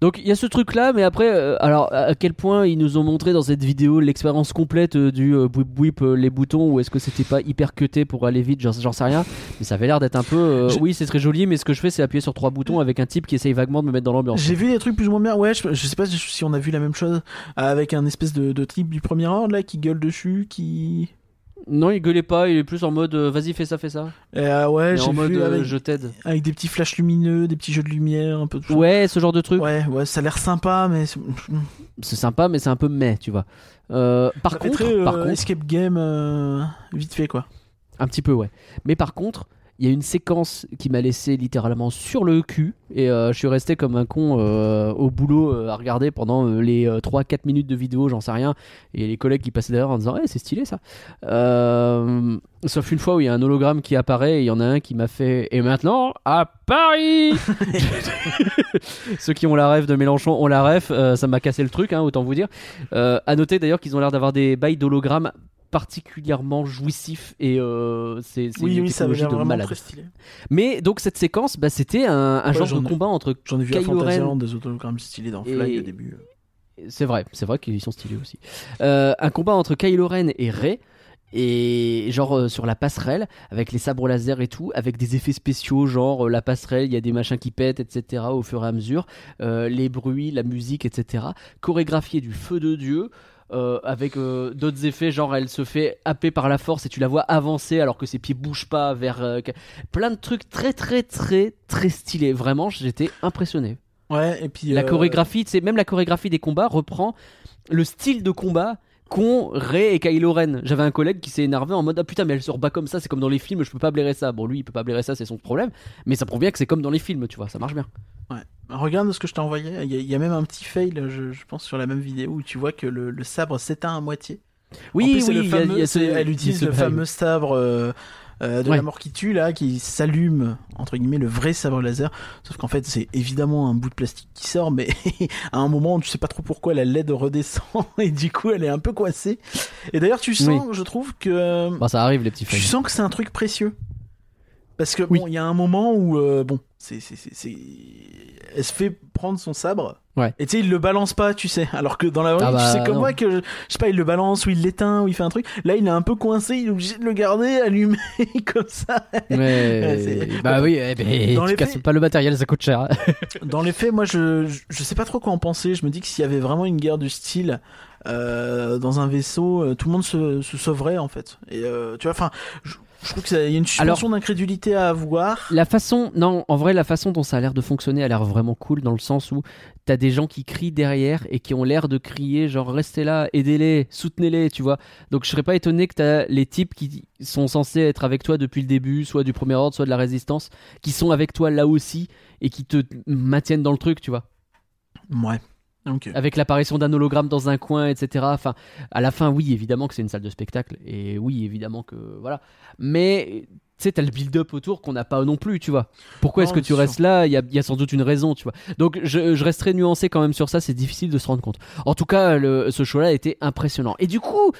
Donc il y a ce truc là, mais après, euh, alors à quel point ils nous ont montré dans cette vidéo l'expérience complète euh, du euh, whip whip euh, les boutons ou est-ce que c'était pas hyper cuté pour aller vite, j'en sais rien. Mais ça avait l'air d'être un peu. euh, Je- Oui, c'est très joli, mais ce que je fais c'est appuyer sur trois boutons avec un type qui essaye vaguement de me mettre dans l'ambiance. J'ai vu des trucs plus ou moins bien. Ouais, je, je sais pas si on a vu la même chose avec un espèce de, de type du premier ordre là qui gueule dessus, qui. Non, il gueulait pas, il est plus en mode euh, vas-y fais ça, fais ça. Euh, ouais, j'ai en mode vu euh, avec, je t'aide. avec des petits flashs lumineux, des petits jeux de lumière, un peu. tout ça. Ouais, ce genre de truc. Ouais, ouais, ça a l'air sympa, mais c'est- C'est sympa, mais c'est un peu mais, tu vois. Euh, par contre, très par contre, escape game vite fait quoi. Un petit peu, ouais. Mais par contre, il y a une séquence qui m'a laissé littéralement sur le cul. Et euh, je suis resté comme un con euh, au boulot euh, à regarder pendant les 3-4 minutes de vidéo, j'en sais rien. Et les collègues qui passaient derrière en disant, Eh, c'est stylé ça. Sauf une fois où il y a un hologramme qui apparaît et il y en a un qui m'a fait, et maintenant, à Paris Ceux qui ont la rêve de Mélenchon ont la rêve, ça m'a cassé le truc, hein, autant vous dire. À noter d'ailleurs qu'ils ont l'air d'avoir des bails d'hologrammes particulièrement jouissifs et euh, c'est Oui, une oui, ça technologie l'air de vraiment malade. très stylé. Mais donc cette séquence, bah, c'était un, un Ouais, genre de combat entre J'en ai vu à Kylo Ren. Des autogrammes stylés dans Et- Fly au début. C'est vrai, c'est vrai qu'ils sont stylés aussi. Euh, un combat entre Kylo Ren et Rey. Et genre euh, sur la passerelle avec les sabres laser et tout, avec des effets spéciaux, genre euh, la passerelle, il y a des machins qui pètent, etc. au fur et à mesure, euh, les bruits, la musique, etc. Chorégraphié du feu de Dieu, euh, avec euh, d'autres effets, genre elle se fait happer par la force et tu la vois avancer alors que ses pieds bougent pas vers. euh, plein de trucs très très très très stylés. Vraiment, j'étais impressionné. Ouais, et puis La chorégraphie, sais, même la chorégraphie des combats reprend le style de combat qu'ont Rey et Kylo Ren. J'avais un collègue qui s'est énervé en mode ah putain mais elle se rebat comme ça, c'est comme dans les films, je peux pas blairer ça. Bon lui il peut pas blairer ça, c'est son problème, mais ça prouve bien que c'est comme dans les films, tu vois, ça marche bien. Regarde ce que je t'ai envoyé. Il y, a- il y a même un petit fail, je, je pense, sur la même vidéo où tu vois que le, le sabre s'éteint à moitié. Oui, plus, oui, y a- y a ce- elle utilise le fameux sabre euh, euh, de Ouais. la mort qui tue là, qui s'allume entre guillemets le vrai sabre laser. Sauf qu'en fait, c'est évidemment un bout de plastique qui sort, mais à un moment, tu sais pas trop pourquoi la LED redescend et du coup, elle est un peu coincée. Et d'ailleurs, tu sens, je trouve que Bah ça arrive les petits tu fails. sens que c'est un truc précieux. Parce que Oui. bon, il y a un moment où euh, bon, c'est c'est c'est elle se fait prendre son sabre. Ouais. Et tu sais, il le balance pas, tu sais. Alors que dans la vraie Ah vie, bah, tu sais comme non. moi que je, je sais pas, il le balance ou il l'éteint ou il fait un truc. Là, il est un peu coincé, il est obligé de le garder allumé comme ça. Ouais, c'est- bah oui, eh ben, Dans tu les casses faits- pas le matériel, ça coûte cher. Dans les faits, moi, je, je je sais pas trop quoi en penser. Je me dis que s'il y avait vraiment une guerre du style euh, dans un vaisseau, euh, tout le monde se, se sauverait en fait. Et euh, tu vois, enfin, je, trouve qu'il y a une suspension d'incrédulité à avoir. La façon, non, en vrai, la façon dont ça a l'air de fonctionner a l'air vraiment cool dans le sens où t'as des gens qui crient derrière et qui ont l'air de crier genre restez là, aidez-les, soutenez-les, tu vois. Donc je serais pas étonné que t'as les types qui sont censés être avec toi depuis le début, soit du premier ordre, soit de la résistance, qui sont avec toi là aussi et qui te maintiennent dans le truc, tu vois. Ouais. Avec l'apparition d'un hologramme dans un coin, etc. Enfin, à la fin, oui, évidemment que c'est une salle de spectacle et oui, évidemment que voilà. Mais tu sais, t'as le build-up autour qu'on n'a pas non plus, tu vois. Pourquoi est-ce que tu restes là? Il y a, il y a sans doute une raison, tu vois. Donc, je, je resterai nuancé quand même sur ça. C'est difficile de se rendre compte. En tout cas, le, ce show-là a été impressionnant. Et du coup,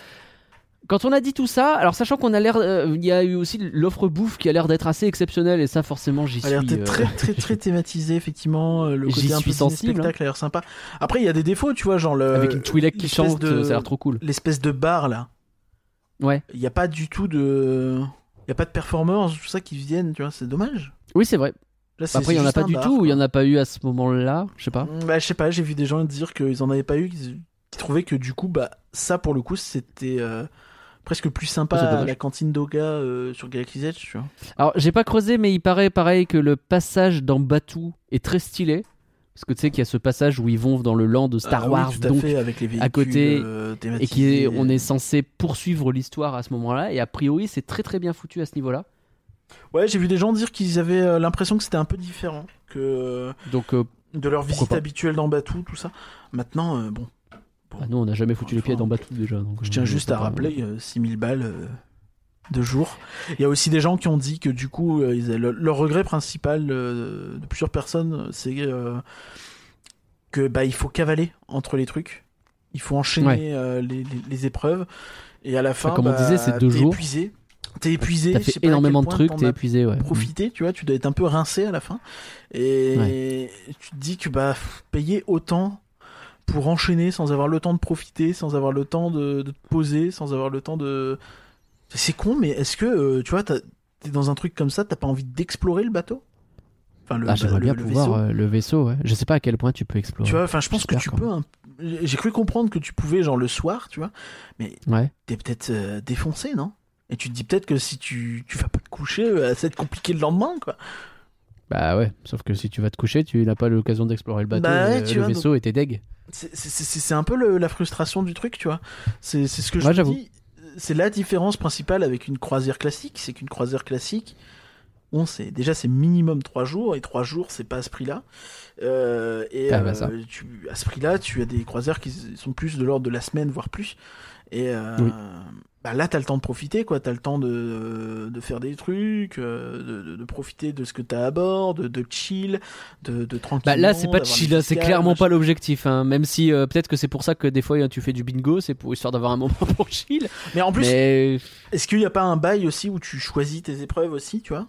quand on a dit tout ça, alors sachant qu'on a l'air, euh, il y a eu aussi l'offre bouffe qui a l'air d'être assez exceptionnelle et ça forcément j'y suis. a l'air d'être euh, très très très thématisé effectivement. euh, Le côté un peu sensible, spectacle a l'air sympa. Après il y a des défauts, tu vois, genre le avec une Twi'lek qui chante, de- ça a l'air trop cool. l'espèce de bar là. Ouais. Il n'y a pas du tout de, il y a pas de performers, tout ça qui viennent, tu vois, c'est dommage. Oui, c'est vrai. Là, c'est- Après, il y c'est en a pas du bar, tout ou il y quoi. en a pas eu à ce moment-là, je sais pas. Bah, je sais pas, j'ai vu des gens dire qu'ils en avaient pas eu, qu'ils qu'ils trouvaient que du coup, bah, ça pour le coup, c'était euh, presque plus sympa Oh, à la cantine d'Oga euh, sur Galaxy's Edge, tu vois. Alors, j'ai pas creusé, mais il paraît pareil que le passage dans Batuu est très stylé. Parce que tu sais qu'il y a ce passage où ils vont dans le land de Star Ah oui, Wars, tout à donc, fait, avec les véhicules côté, euh, et qui est, on est censé poursuivre l'histoire à ce moment-là. Et a priori, c'est très très bien foutu à ce niveau-là. Ouais, j'ai vu des gens dire qu'ils avaient euh, l'impression que c'était un peu différent que euh, Donc, euh, de leur visite pas. habituelle dans Batuu, tout ça. Maintenant, euh, bon, bah, nous, on n'a jamais foutu les pieds Enfin, dans Batuu déjà. donc, je euh, tiens on juste à rappeler euh, 6000 balles euh, de jour. Il y a aussi des gens qui ont dit que du coup, euh, ils- le- leur regret principal euh, de plusieurs personnes, c'est euh, que bah il faut cavaler entre les trucs. Il faut enchaîner Ouais. euh, les, les- les épreuves. Et à la fin, comme on bah, disait, c'est deux jours. épuisé. T'es épuisé. T'as fait énormément de trucs, t'es épuisé, ouais. profiter, tu vois, tu dois être un peu rincé à la fin. Et tu te dis que bah payer autant pour enchaîner sans avoir le temps de profiter, sans avoir le temps de, de te poser, sans avoir le temps de. C'est con, mais est-ce que euh, tu vois, t'es dans un truc comme ça, t'as pas envie d'explorer le bateau? Enfin, le, Ah, j'aimerais bien le pouvoir vaisseau. euh, le vaisseau, ouais. Je sais pas à quel point tu peux explorer. Tu vois, enfin, je pense que tu peux. un- J'ai cru comprendre que tu pouvais, genre le soir, tu vois, Ouais. t'es peut-être euh, défoncé, non? Et tu te dis peut-être que si tu, tu vas pas te coucher, euh, ça va être compliqué le lendemain, quoi. Bah ouais, sauf que si tu vas te coucher, tu n'as pas l'occasion d'explorer le bateau, Bah ouais, le, tu le vois, vaisseau et t'es deg. C'est- un peu le- la frustration du truc, tu vois. C'est ce que je dis. C'est la différence principale avec une croisière classique, c'est qu'une croisière classique, bon, c'est déjà c'est minimum trois jours et trois jours c'est pas à ce prix-là. Euh, et Ah, bah, euh, tu, à ce prix-là, tu as des croisières qui sont plus de l'ordre de la semaine, voire plus. Et euh, Oui. Bah là, t'as le temps de profiter, quoi. T'as le temps de, de faire des trucs, euh, de, de- de profiter de ce que t'as à bord, de, de chill, de, de tranquille. Bah là, c'est pas chill, hein, c'est clairement pas l'objectif. hein. Même si euh, peut-être que c'est pour ça que des fois hein, tu fais du bingo, c'est pour histoire d'avoir un moment pour chill. Mais en plus, Mais Est-ce qu'il n'y a pas un bail aussi où tu choisis tes épreuves aussi, tu vois?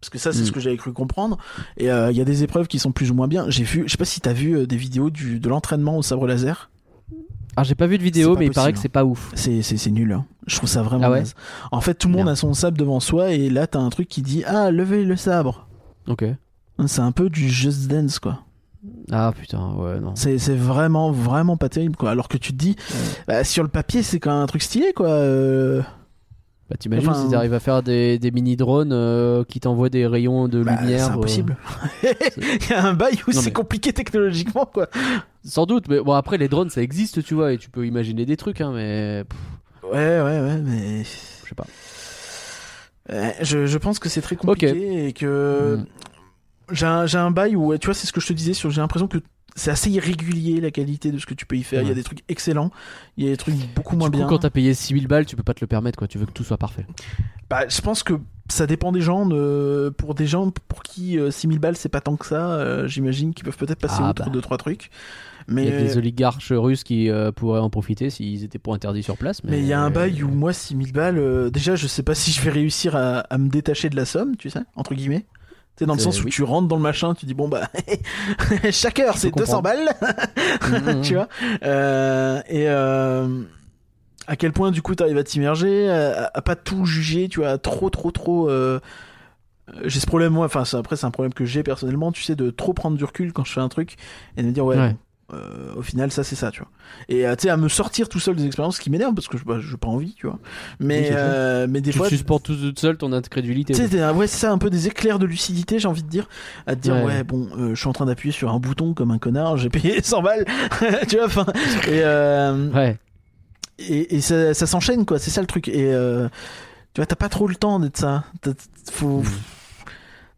Parce que ça, c'est ce que j'avais cru comprendre. Et euh, il y a des épreuves qui sont plus ou moins bien. J'ai vu, je sais pas si t'as vu euh, des vidéos du, de l'entraînement au sabre laser. Alors j'ai pas vu de vidéo, mais il paraît que c'est pas ouf. C'est, c'est, nul. hein. Je trouve ça vraiment Ah ouais naze. En fait, tout le monde Merde. a son sabre devant soi et là, t'as un truc qui dit Ah, levez le sabre. Ok. C'est un peu du Just Dance, quoi. Ah putain, ouais non. C'est, c'est vraiment, vraiment pas terrible, quoi. Alors que tu te dis, bah, sur le papier, c'est quand même un truc stylé, quoi. Euh, Bah t'imagines Enfin, si t'arrives à faire des, des mini drones euh, qui t'envoient des rayons de bah, lumière. c'est euh, impossible. Il y a un bail où c'est mais- compliqué technologiquement, quoi. Sans doute, mais bon après les drones ça existe, tu vois, et tu peux imaginer des trucs, hein, mais pff, Ouais, ouais, ouais, mais. je sais pas. Je, je pense que c'est très compliqué et que Mm. j'ai un, bail où, tu vois, c'est ce que je te disais, sur, j'ai l'impression que c'est assez irrégulier la qualité de ce que tu peux y faire. Il y a des trucs excellents, il y a des trucs beaucoup moins coup, bien. quand t'as payé 6000 balles, tu peux pas te le permettre, quoi. Tu veux que tout soit parfait. Bah, je pense que ça dépend des gens. de- Pour des gens pour qui euh, 6000 balles c'est pas tant que ça, euh, j'imagine qu'ils peuvent peut-être passer Ah, outre bah. deux trois trucs. Il Mais y a des oligarches russes qui euh, pourraient en profiter s'ils étaient pas interdits sur place. Mais mais il y a un bail où moi 6000 balles, euh, déjà je sais pas si je vais réussir à, à me détacher de la somme, tu sais, entre guillemets. Dans le C'est- sens où oui. tu rentres dans le machin, tu dis bon bah chaque heure c'est peux 200 balles, Mhm. tu vois. Euh, et euh, à quel point du coup t'arrives à t'immerger, à, à pas tout juger, tu vois, à trop trop trop. euh, J'ai ce problème moi, enfin après c'est un problème que j'ai personnellement, tu sais, de trop prendre du recul quand je fais un truc et de me dire ouais. Ouais. Euh, au final, ça c'est ça, tu vois. Et euh, tu sais, à me sortir tout seul des expériences qui m'énervent parce que je bah, j'ai pas envie, tu vois. Mais Oui, euh, mais des Tu fois, te suspends tout seul ton incrédulité. tu sais, ouais, c'est ça, un peu des éclairs de lucidité, j'ai envie de dire. À te dire, ouais, Ouais. bon, euh, je suis en train d'appuyer sur un bouton comme un connard, j'ai payé 100 balles, tu vois, enfin. Et, euh, Ouais. et, et ça, ça s'enchaîne, quoi, c'est ça le truc. Et euh, tu vois, t'as pas trop le temps d'être ça. Faut.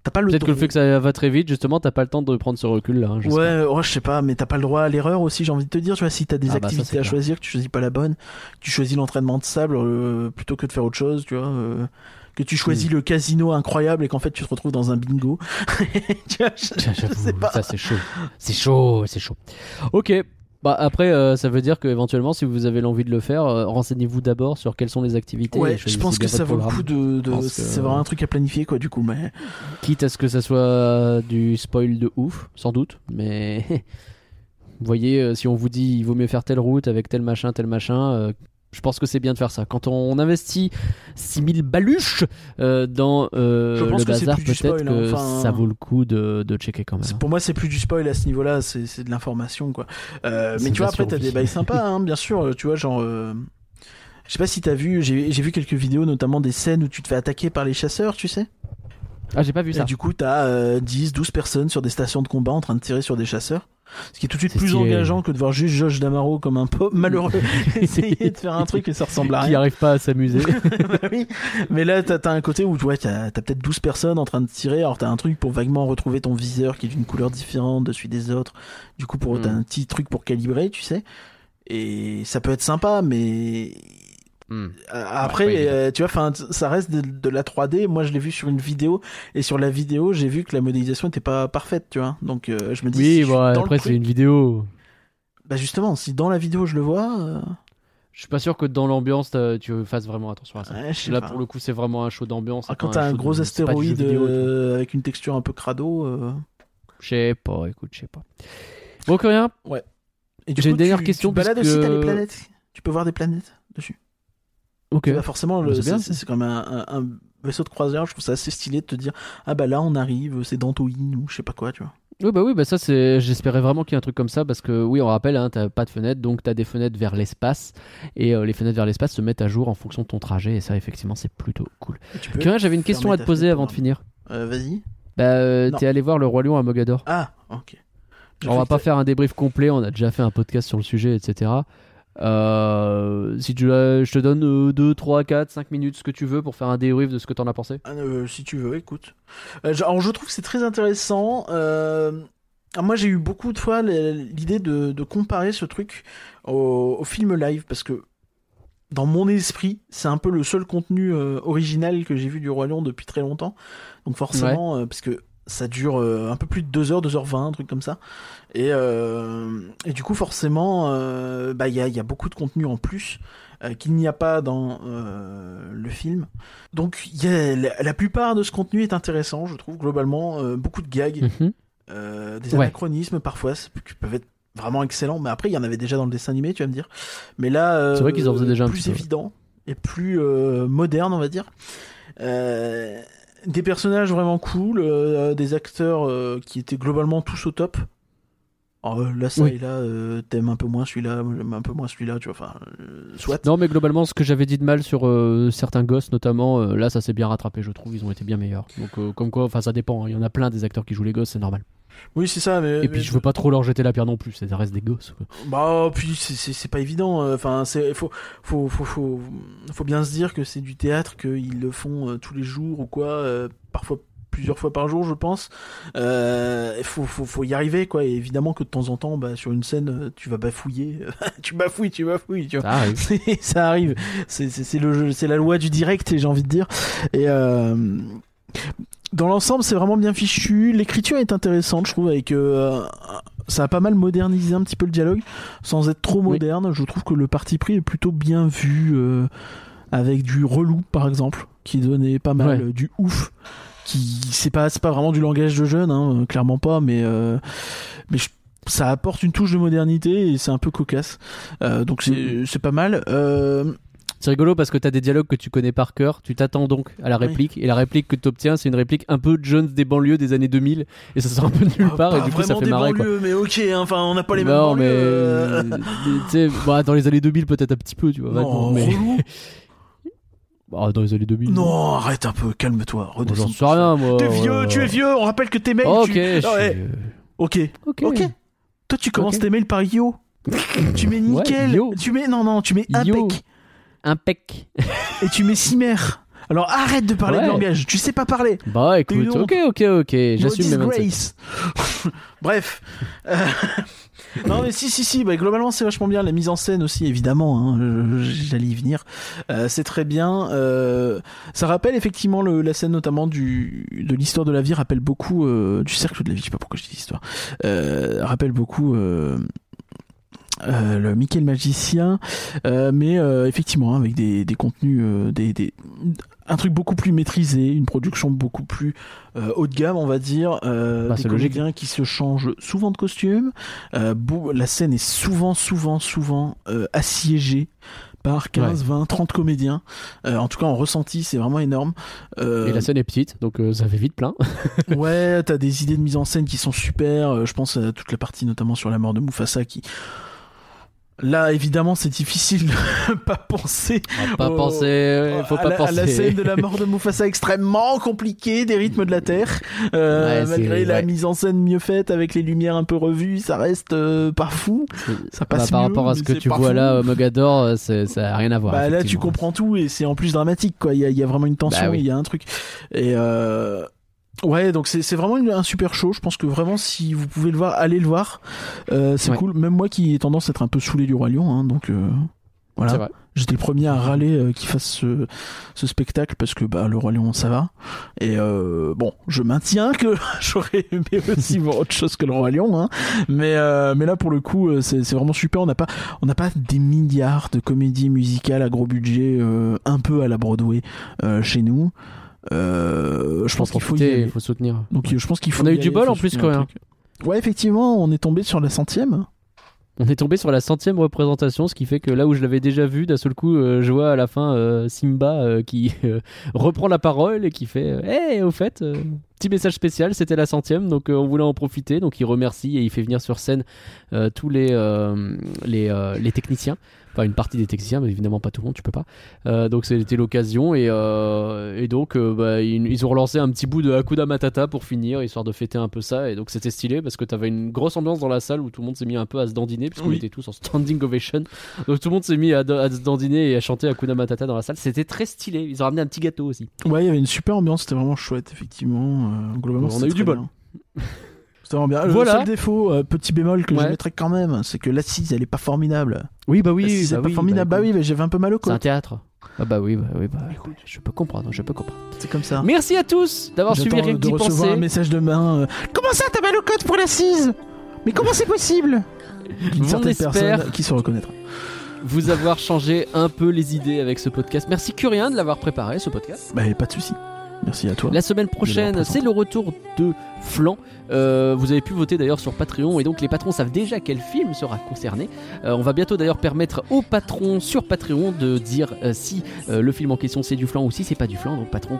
T'as pas le. Peut-être que le fait que ça va très vite, justement, t'as pas le temps de prendre ce recul là. je sais pas. Ouais, ouais, je sais pas, mais t'as pas le droit à l'erreur aussi, j'ai envie de te dire, tu vois, si t'as des Ah bah ça, activités à clair. choisir, que tu choisis pas la bonne, tu choisis l'entraînement de sable euh, plutôt que de faire autre chose, tu vois, euh, que tu choisis Mm. le casino incroyable et qu'en fait tu te retrouves dans un bingo. tu vois, je, je sais pas. Ça c'est chaud. C'est chaud, c'est chaud. Ok. Bah après, euh, ça veut dire que éventuellement, si vous avez l'envie de le faire, euh, renseignez-vous d'abord sur quelles sont les activités. Ouais, je pense que ça vaut le coup de. de- que- C'est vraiment un truc à planifier, quoi, du coup. Mais Quitte à ce que ça soit du spoil de ouf, sans doute, mais vous voyez, euh, si on vous dit il vaut mieux faire telle route avec tel machin, tel machin, euh, je pense que c'est bien de faire ça. Quand on investit 6000 baluches euh, dans euh, le que bazar, peut-être que hein, enfin, ça vaut le coup de, de checker quand même. pour moi, c'est plus du spoil à ce niveau-là, c'est de l'information, quoi. Euh, mais tu vois, après, t'as des bails sympas, hein, bien sûr. Tu vois, genre. Je sais pas si t'as vu, j'ai vu quelques vidéos, notamment des scènes où tu te fais attaquer par les chasseurs, tu sais. Ah, j'ai pas vu Et ça. du coup, t'as euh, 10, 12 personnes sur des stations de combat en train de tirer sur des chasseurs. Ce qui est tout de suite plus engageant que de voir juste Josh Damaro comme un pauvre malheureux essayer de faire un truc et ça ressemble à Qui rien. arrive pas à s'amuser. Bah oui. Mais là, t'as t'as un côté où tu vois, t'as t'as peut-être 12 personnes en train de tirer. Alors, t'as un truc pour vaguement retrouver ton viseur qui est d'une couleur différente de celui des autres. Du coup, pour, t'as un petit truc pour calibrer, tu sais. Et ça peut être sympa, mais Hmm. euh, après, euh, tu vois, enfin, ça reste de, de la 3D. Moi, je l'ai vu sur une vidéo, et sur la vidéo, j'ai vu que la modélisation était pas parfaite, tu vois. Donc, euh, je me dis, si Oui, dans le après c'est une vidéo. bah justement, si dans la vidéo je le vois, euh, Je suis pas sûr que dans l'ambiance tu fasses vraiment attention à ça. ouais, Là pas. pour le coup c'est vraiment un show d'ambiance. Ah, quand t'as un gros de- astéroïde vidéo, avec une texture un peu crado. Je sais pas, écoute, je sais pas. Bon, que rien. Et du J'ai une dernière tu- question, Tu balades puisque- aussi, t'as les planètes? Tu peux voir des planètes dessus? Ok. Bah, forcément, c'est comme un, un- un vaisseau de croisière. Je trouve ça assez stylé de te dire Ah bah là, on arrive, c'est Dantooine ou je sais pas quoi, tu vois. Oui, bah oui, bah ça c'est. J'espérais vraiment qu'il y ait un truc comme ça parce que oui, on rappelle, hein, t'as pas de fenêtre, donc t'as des fenêtres vers l'espace et euh, les fenêtres vers l'espace se mettent à jour en fonction de ton trajet et ça effectivement c'est plutôt cool. Rien, j'avais une question à te poser avant de finir. Euh, Vas-y. Bah, euh, t'es allé voir le roi lion à Mogador. Ah, ok. On va pas faire un débrief complet, on a déjà fait un podcast sur le sujet, etc. Euh, si tu je te donne 2, 3, 4, 5 minutes, ce que tu veux pour faire un débrief de ce que t'en as pensé. Ah, euh, si tu veux, écoute. Euh, je- alors, je trouve que c'est très intéressant. Moi, j'ai eu beaucoup de fois l'idée de, de comparer ce truc au, au film live parce que dans mon esprit, c'est un peu le seul contenu original que j'ai vu du Roi Lion depuis très longtemps. Donc, forcément, parce que ça dure euh, un peu plus de 2 heures, 2h20, un truc comme ça. Et, euh, et du coup, forcément, euh, bah, il y, a, y a beaucoup de contenu en plus euh, qu'il n'y a pas dans le film. Donc, il y a, la, la plupart de ce contenu est intéressant, je trouve, globalement. beaucoup de gags, Mhm. des Ouais. anachronismes parfois, qui peuvent être vraiment excellents. Mais après, il y en avait déjà dans le dessin animé, tu vas me dire. Mais là, C'est vrai qu'ils en faisaient déjà un plus petit peu. évident et plus moderne, on va dire. Euh, des personnages vraiment cool, euh, des acteurs euh, qui étaient globalement tous au top. Alors, euh, là, ça Oui. et là, euh, t'aimes un peu moins celui-là, un peu moins celui-là, tu vois, enfin, soit. Non, mais globalement, ce que j'avais dit de mal sur certains gosses, notamment, là, ça s'est bien rattrapé, je trouve. Ils ont été bien meilleurs. Donc, comme quoi, enfin, ça dépend. hein. Il y en a plein des acteurs qui jouent les gosses, c'est normal. Oui, c'est ça, mais. Et puis, mais- je veux pas trop leur jeter la pierre non plus. Ça reste des gosses. quoi. Bah, puis c'est- pas évident. euh, Enfin, c'est faut, faut, faut, faut, faut bien se dire que c'est du théâtre, qu'ils le font euh, tous les jours ou quoi, euh, parfois plusieurs fois par jour, je pense. Euh, Il faut, faut, faut y arriver, quoi. Et évidemment que de temps en temps, bah, sur une scène, tu vas bafouiller. tu bafouilles, tu bafouilles, tu vois. Ça arrive. Ça arrive. C'est- C'est c'est le jeu- c'est la loi du direct, j'ai envie de dire. Et euh, dans l'ensemble, c'est vraiment bien fichu. L'écriture est intéressante, je trouve, avec euh, ça a pas mal modernisé un petit peu le dialogue, sans être trop Oui. moderne. Je trouve que le parti pris est plutôt bien vu, euh, avec du relou, par exemple, qui donnait pas mal Ouais. du ouf. Qui c'est pas c'est pas vraiment du langage de jeune, hein, clairement pas, mais euh, mais je- ça apporte une touche de modernité et c'est un peu cocasse. Euh, donc c'est c'est pas mal. Euh, C'est rigolo parce que t'as des dialogues que tu connais par cœur. Tu t'attends donc à la Oui. réplique. Et la réplique que tu obtiens, c'est une réplique un peu Jones des banlieues des années 2000. Et ça sort un peu de nulle Ah, part. Et du coup, ça fait des marrer. Quoi. banlieues, mais ok, hein, enfin on n'a pas les mêmes non, mais. euh. mais, bah, dans les années 2000, peut-être un petit peu, tu vois. Non, mais... Bah, dans les années 2000. Non, arrête un peu, calme-toi, redescends. J'en sais rien, moi. T'es vieux, ouais, tu es ouais. vieux, on rappelle que tes mails. Ok, tu... Ah ouais, suis- ok, ok. ok. Toi tu commences Ok. tes mails par yo. tu mets Ouais, nickel. yo. Tu mets non non, tu mets impec Impec. et tu mets cimer. Alors arrête de parler Ouais. de langage, tu sais pas parler. Bah écoute, ok, ok, ok. J'assume mes 27. disgrace. Bref. Euh, non mais si si si, bah, globalement c'est vachement bien. La mise en scène aussi évidemment. Hein, J'allais y venir. Euh, c'est très bien. Euh, ça rappelle effectivement le, la scène notamment du de l'histoire de la vie rappelle beaucoup du cercle de la vie. Je sais pas pourquoi je dis l'histoire. Rappelle beaucoup. Euh, le Mickey le magicien, euh, mais euh, effectivement avec des, des contenus, des, des- un truc beaucoup plus maîtrisé, une production beaucoup plus haut de gamme, on va dire, Bah, des comédiens qui se changent souvent de costume. La scène est souvent, souvent, souvent assiégée par 15, 20, 30 comédiens. Euh, en tout cas, en ressenti, c'est vraiment énorme. Euh, Et la scène est petite, donc euh, ça fait vite plein. Ouais, t'as des idées de mise en scène qui sont super. Je pense à toute la partie notamment sur la mort de Mufasa qui. Là, évidemment, c'est difficile de pas penser. Pas au- penser, faut à pas la, à penser. la scène de la mort de Mufasa extrêmement compliquée, des rythmes de la Terre. Euh, Ouais, malgré la ouais. mise en scène mieux faite avec les lumières un peu revues, ça reste euh, pas fou. Ça Bah, passe par mieux, rapport à ce que tu vois fou. là, au Mogador, euh, ça a rien à voir. Bah là, tu comprends tout et c'est en plus dramatique, quoi. Il y a, il y a vraiment une tension, Bah oui. il y a un truc. Et euh... ouais, donc c'est vraiment une- un super show. Je pense que vraiment, si vous pouvez le voir, allez le voir. Euh, c'est Ouais. cool. Même moi qui ai tendance à être un peu saoulé du Roi Lion, hein, donc euh, voilà. J'étais le premier à râler euh, qu'il fasse ce, ce spectacle parce que bah, le Roi Lion, ça va. Et bon, je maintiens que j'aurais aimé aussi voir autre chose que le Roi Lion. Hein. Mais, mais là, pour le coup, c'est vraiment super. On n'a pas, on pas des milliards de comédies musicales à gros budget, un peu à la Broadway chez nous. Je pense qu'il faut y soutenir. Donc je pense qu'il faut. On a y eu du bol, en plus, coréen. truc. Ouais, effectivement, on est tombé sur la centième. On est tombé sur la centième représentation, ce qui fait que là où je l'avais déjà vu, d'un seul coup, euh, je vois à la fin euh, Simba euh, qui euh, reprend la parole et qui fait euh, Hey, au fait, euh, petit message spécial, c'était la centième, donc euh, on voulait en profiter. Donc il remercie et il fait venir sur scène euh, tous les, euh, les, euh, les techniciens. Enfin, une partie des techniciens, mais évidemment pas tout le monde, tu peux pas. Euh, donc c'était l'occasion et, euh, et donc euh, bah, ils, ils ont relancé un petit bout de Hakuna Matata pour finir, histoire de fêter un peu ça. Et donc c'était stylé parce que t'avais une grosse ambiance dans la salle où tout le monde s'est mis un peu à se dandiner, puisqu'on Oui. était tous en standing ovation. Donc tout le monde s'est mis à, à se dandiner et à chanter Hakuna Matata dans la salle. C'était très stylé. Ils ont ramené un petit gâteau aussi. Ouais, il y avait une super ambiance, c'était vraiment chouette, effectivement. Globalement, On a eu du bol. bien. C'était vraiment bien. Voilà. Le seul défaut, euh, petit bémol que Ouais. je mettrais quand même, c'est que l'assise, elle est pas formidable. Oui, bah L'assise, elle est pas formidable. Bah, oui, mais j'avais un peu mal au C'est un théâtre. Ah bah oui, bah oui, bah écoute, je peux comprendre, je peux comprendre. C'est comme ça. Merci à tous d'avoir suivi de d'y recevoir penser. un message demain. euh, comment ça, t'as mal au côte pour l'assise? Mais comment c'est possible? D'une On certaine personne qui se reconnaîtra. vous avoir changé un peu les idées avec ce podcast. Merci Curien de l'avoir préparé ce podcast. Bah, pas de souci. Merci à toi. La semaine prochaine, c'est le retour de Flan. Euh, vous avez pu voter d'ailleurs sur Patreon et donc les patrons savent déjà quel film sera concerné. Euh, on va bientôt d'ailleurs permettre aux patrons sur Patreon de dire euh, si le film en question c'est du flan ou si c'est pas du flan. Donc patron.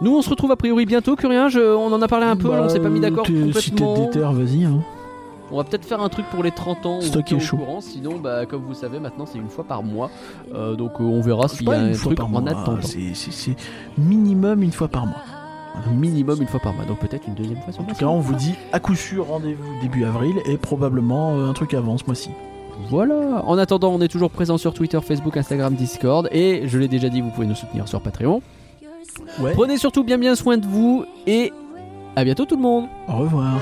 Nous on se retrouve a priori bientôt, Curien. Je, on en a parlé un peu, Bah, on s'est pas mis d'accord Si t'es déter, vas-y. Hein. On va peut-être faire un truc pour les 30 ans. Tient au chaud. courant. Sinon, bah, comme vous savez, maintenant c'est une fois par mois. Euh, donc euh, on verra s'il y a un truc par en attendant. C'est- minimum une fois par mois. Minimum une fois par mois. Donc peut-être une deuxième fois En tout cas, on vous dit à coup sûr rendez-vous début avril et probablement euh, un truc avant ce mois-ci. Voilà. En attendant, on est toujours présent sur Twitter, Facebook, Instagram, Discord. Et je l'ai déjà dit, vous pouvez nous soutenir sur Patreon. Ouais. Prenez surtout bien bien soin de vous. Et à bientôt tout le monde. Au revoir.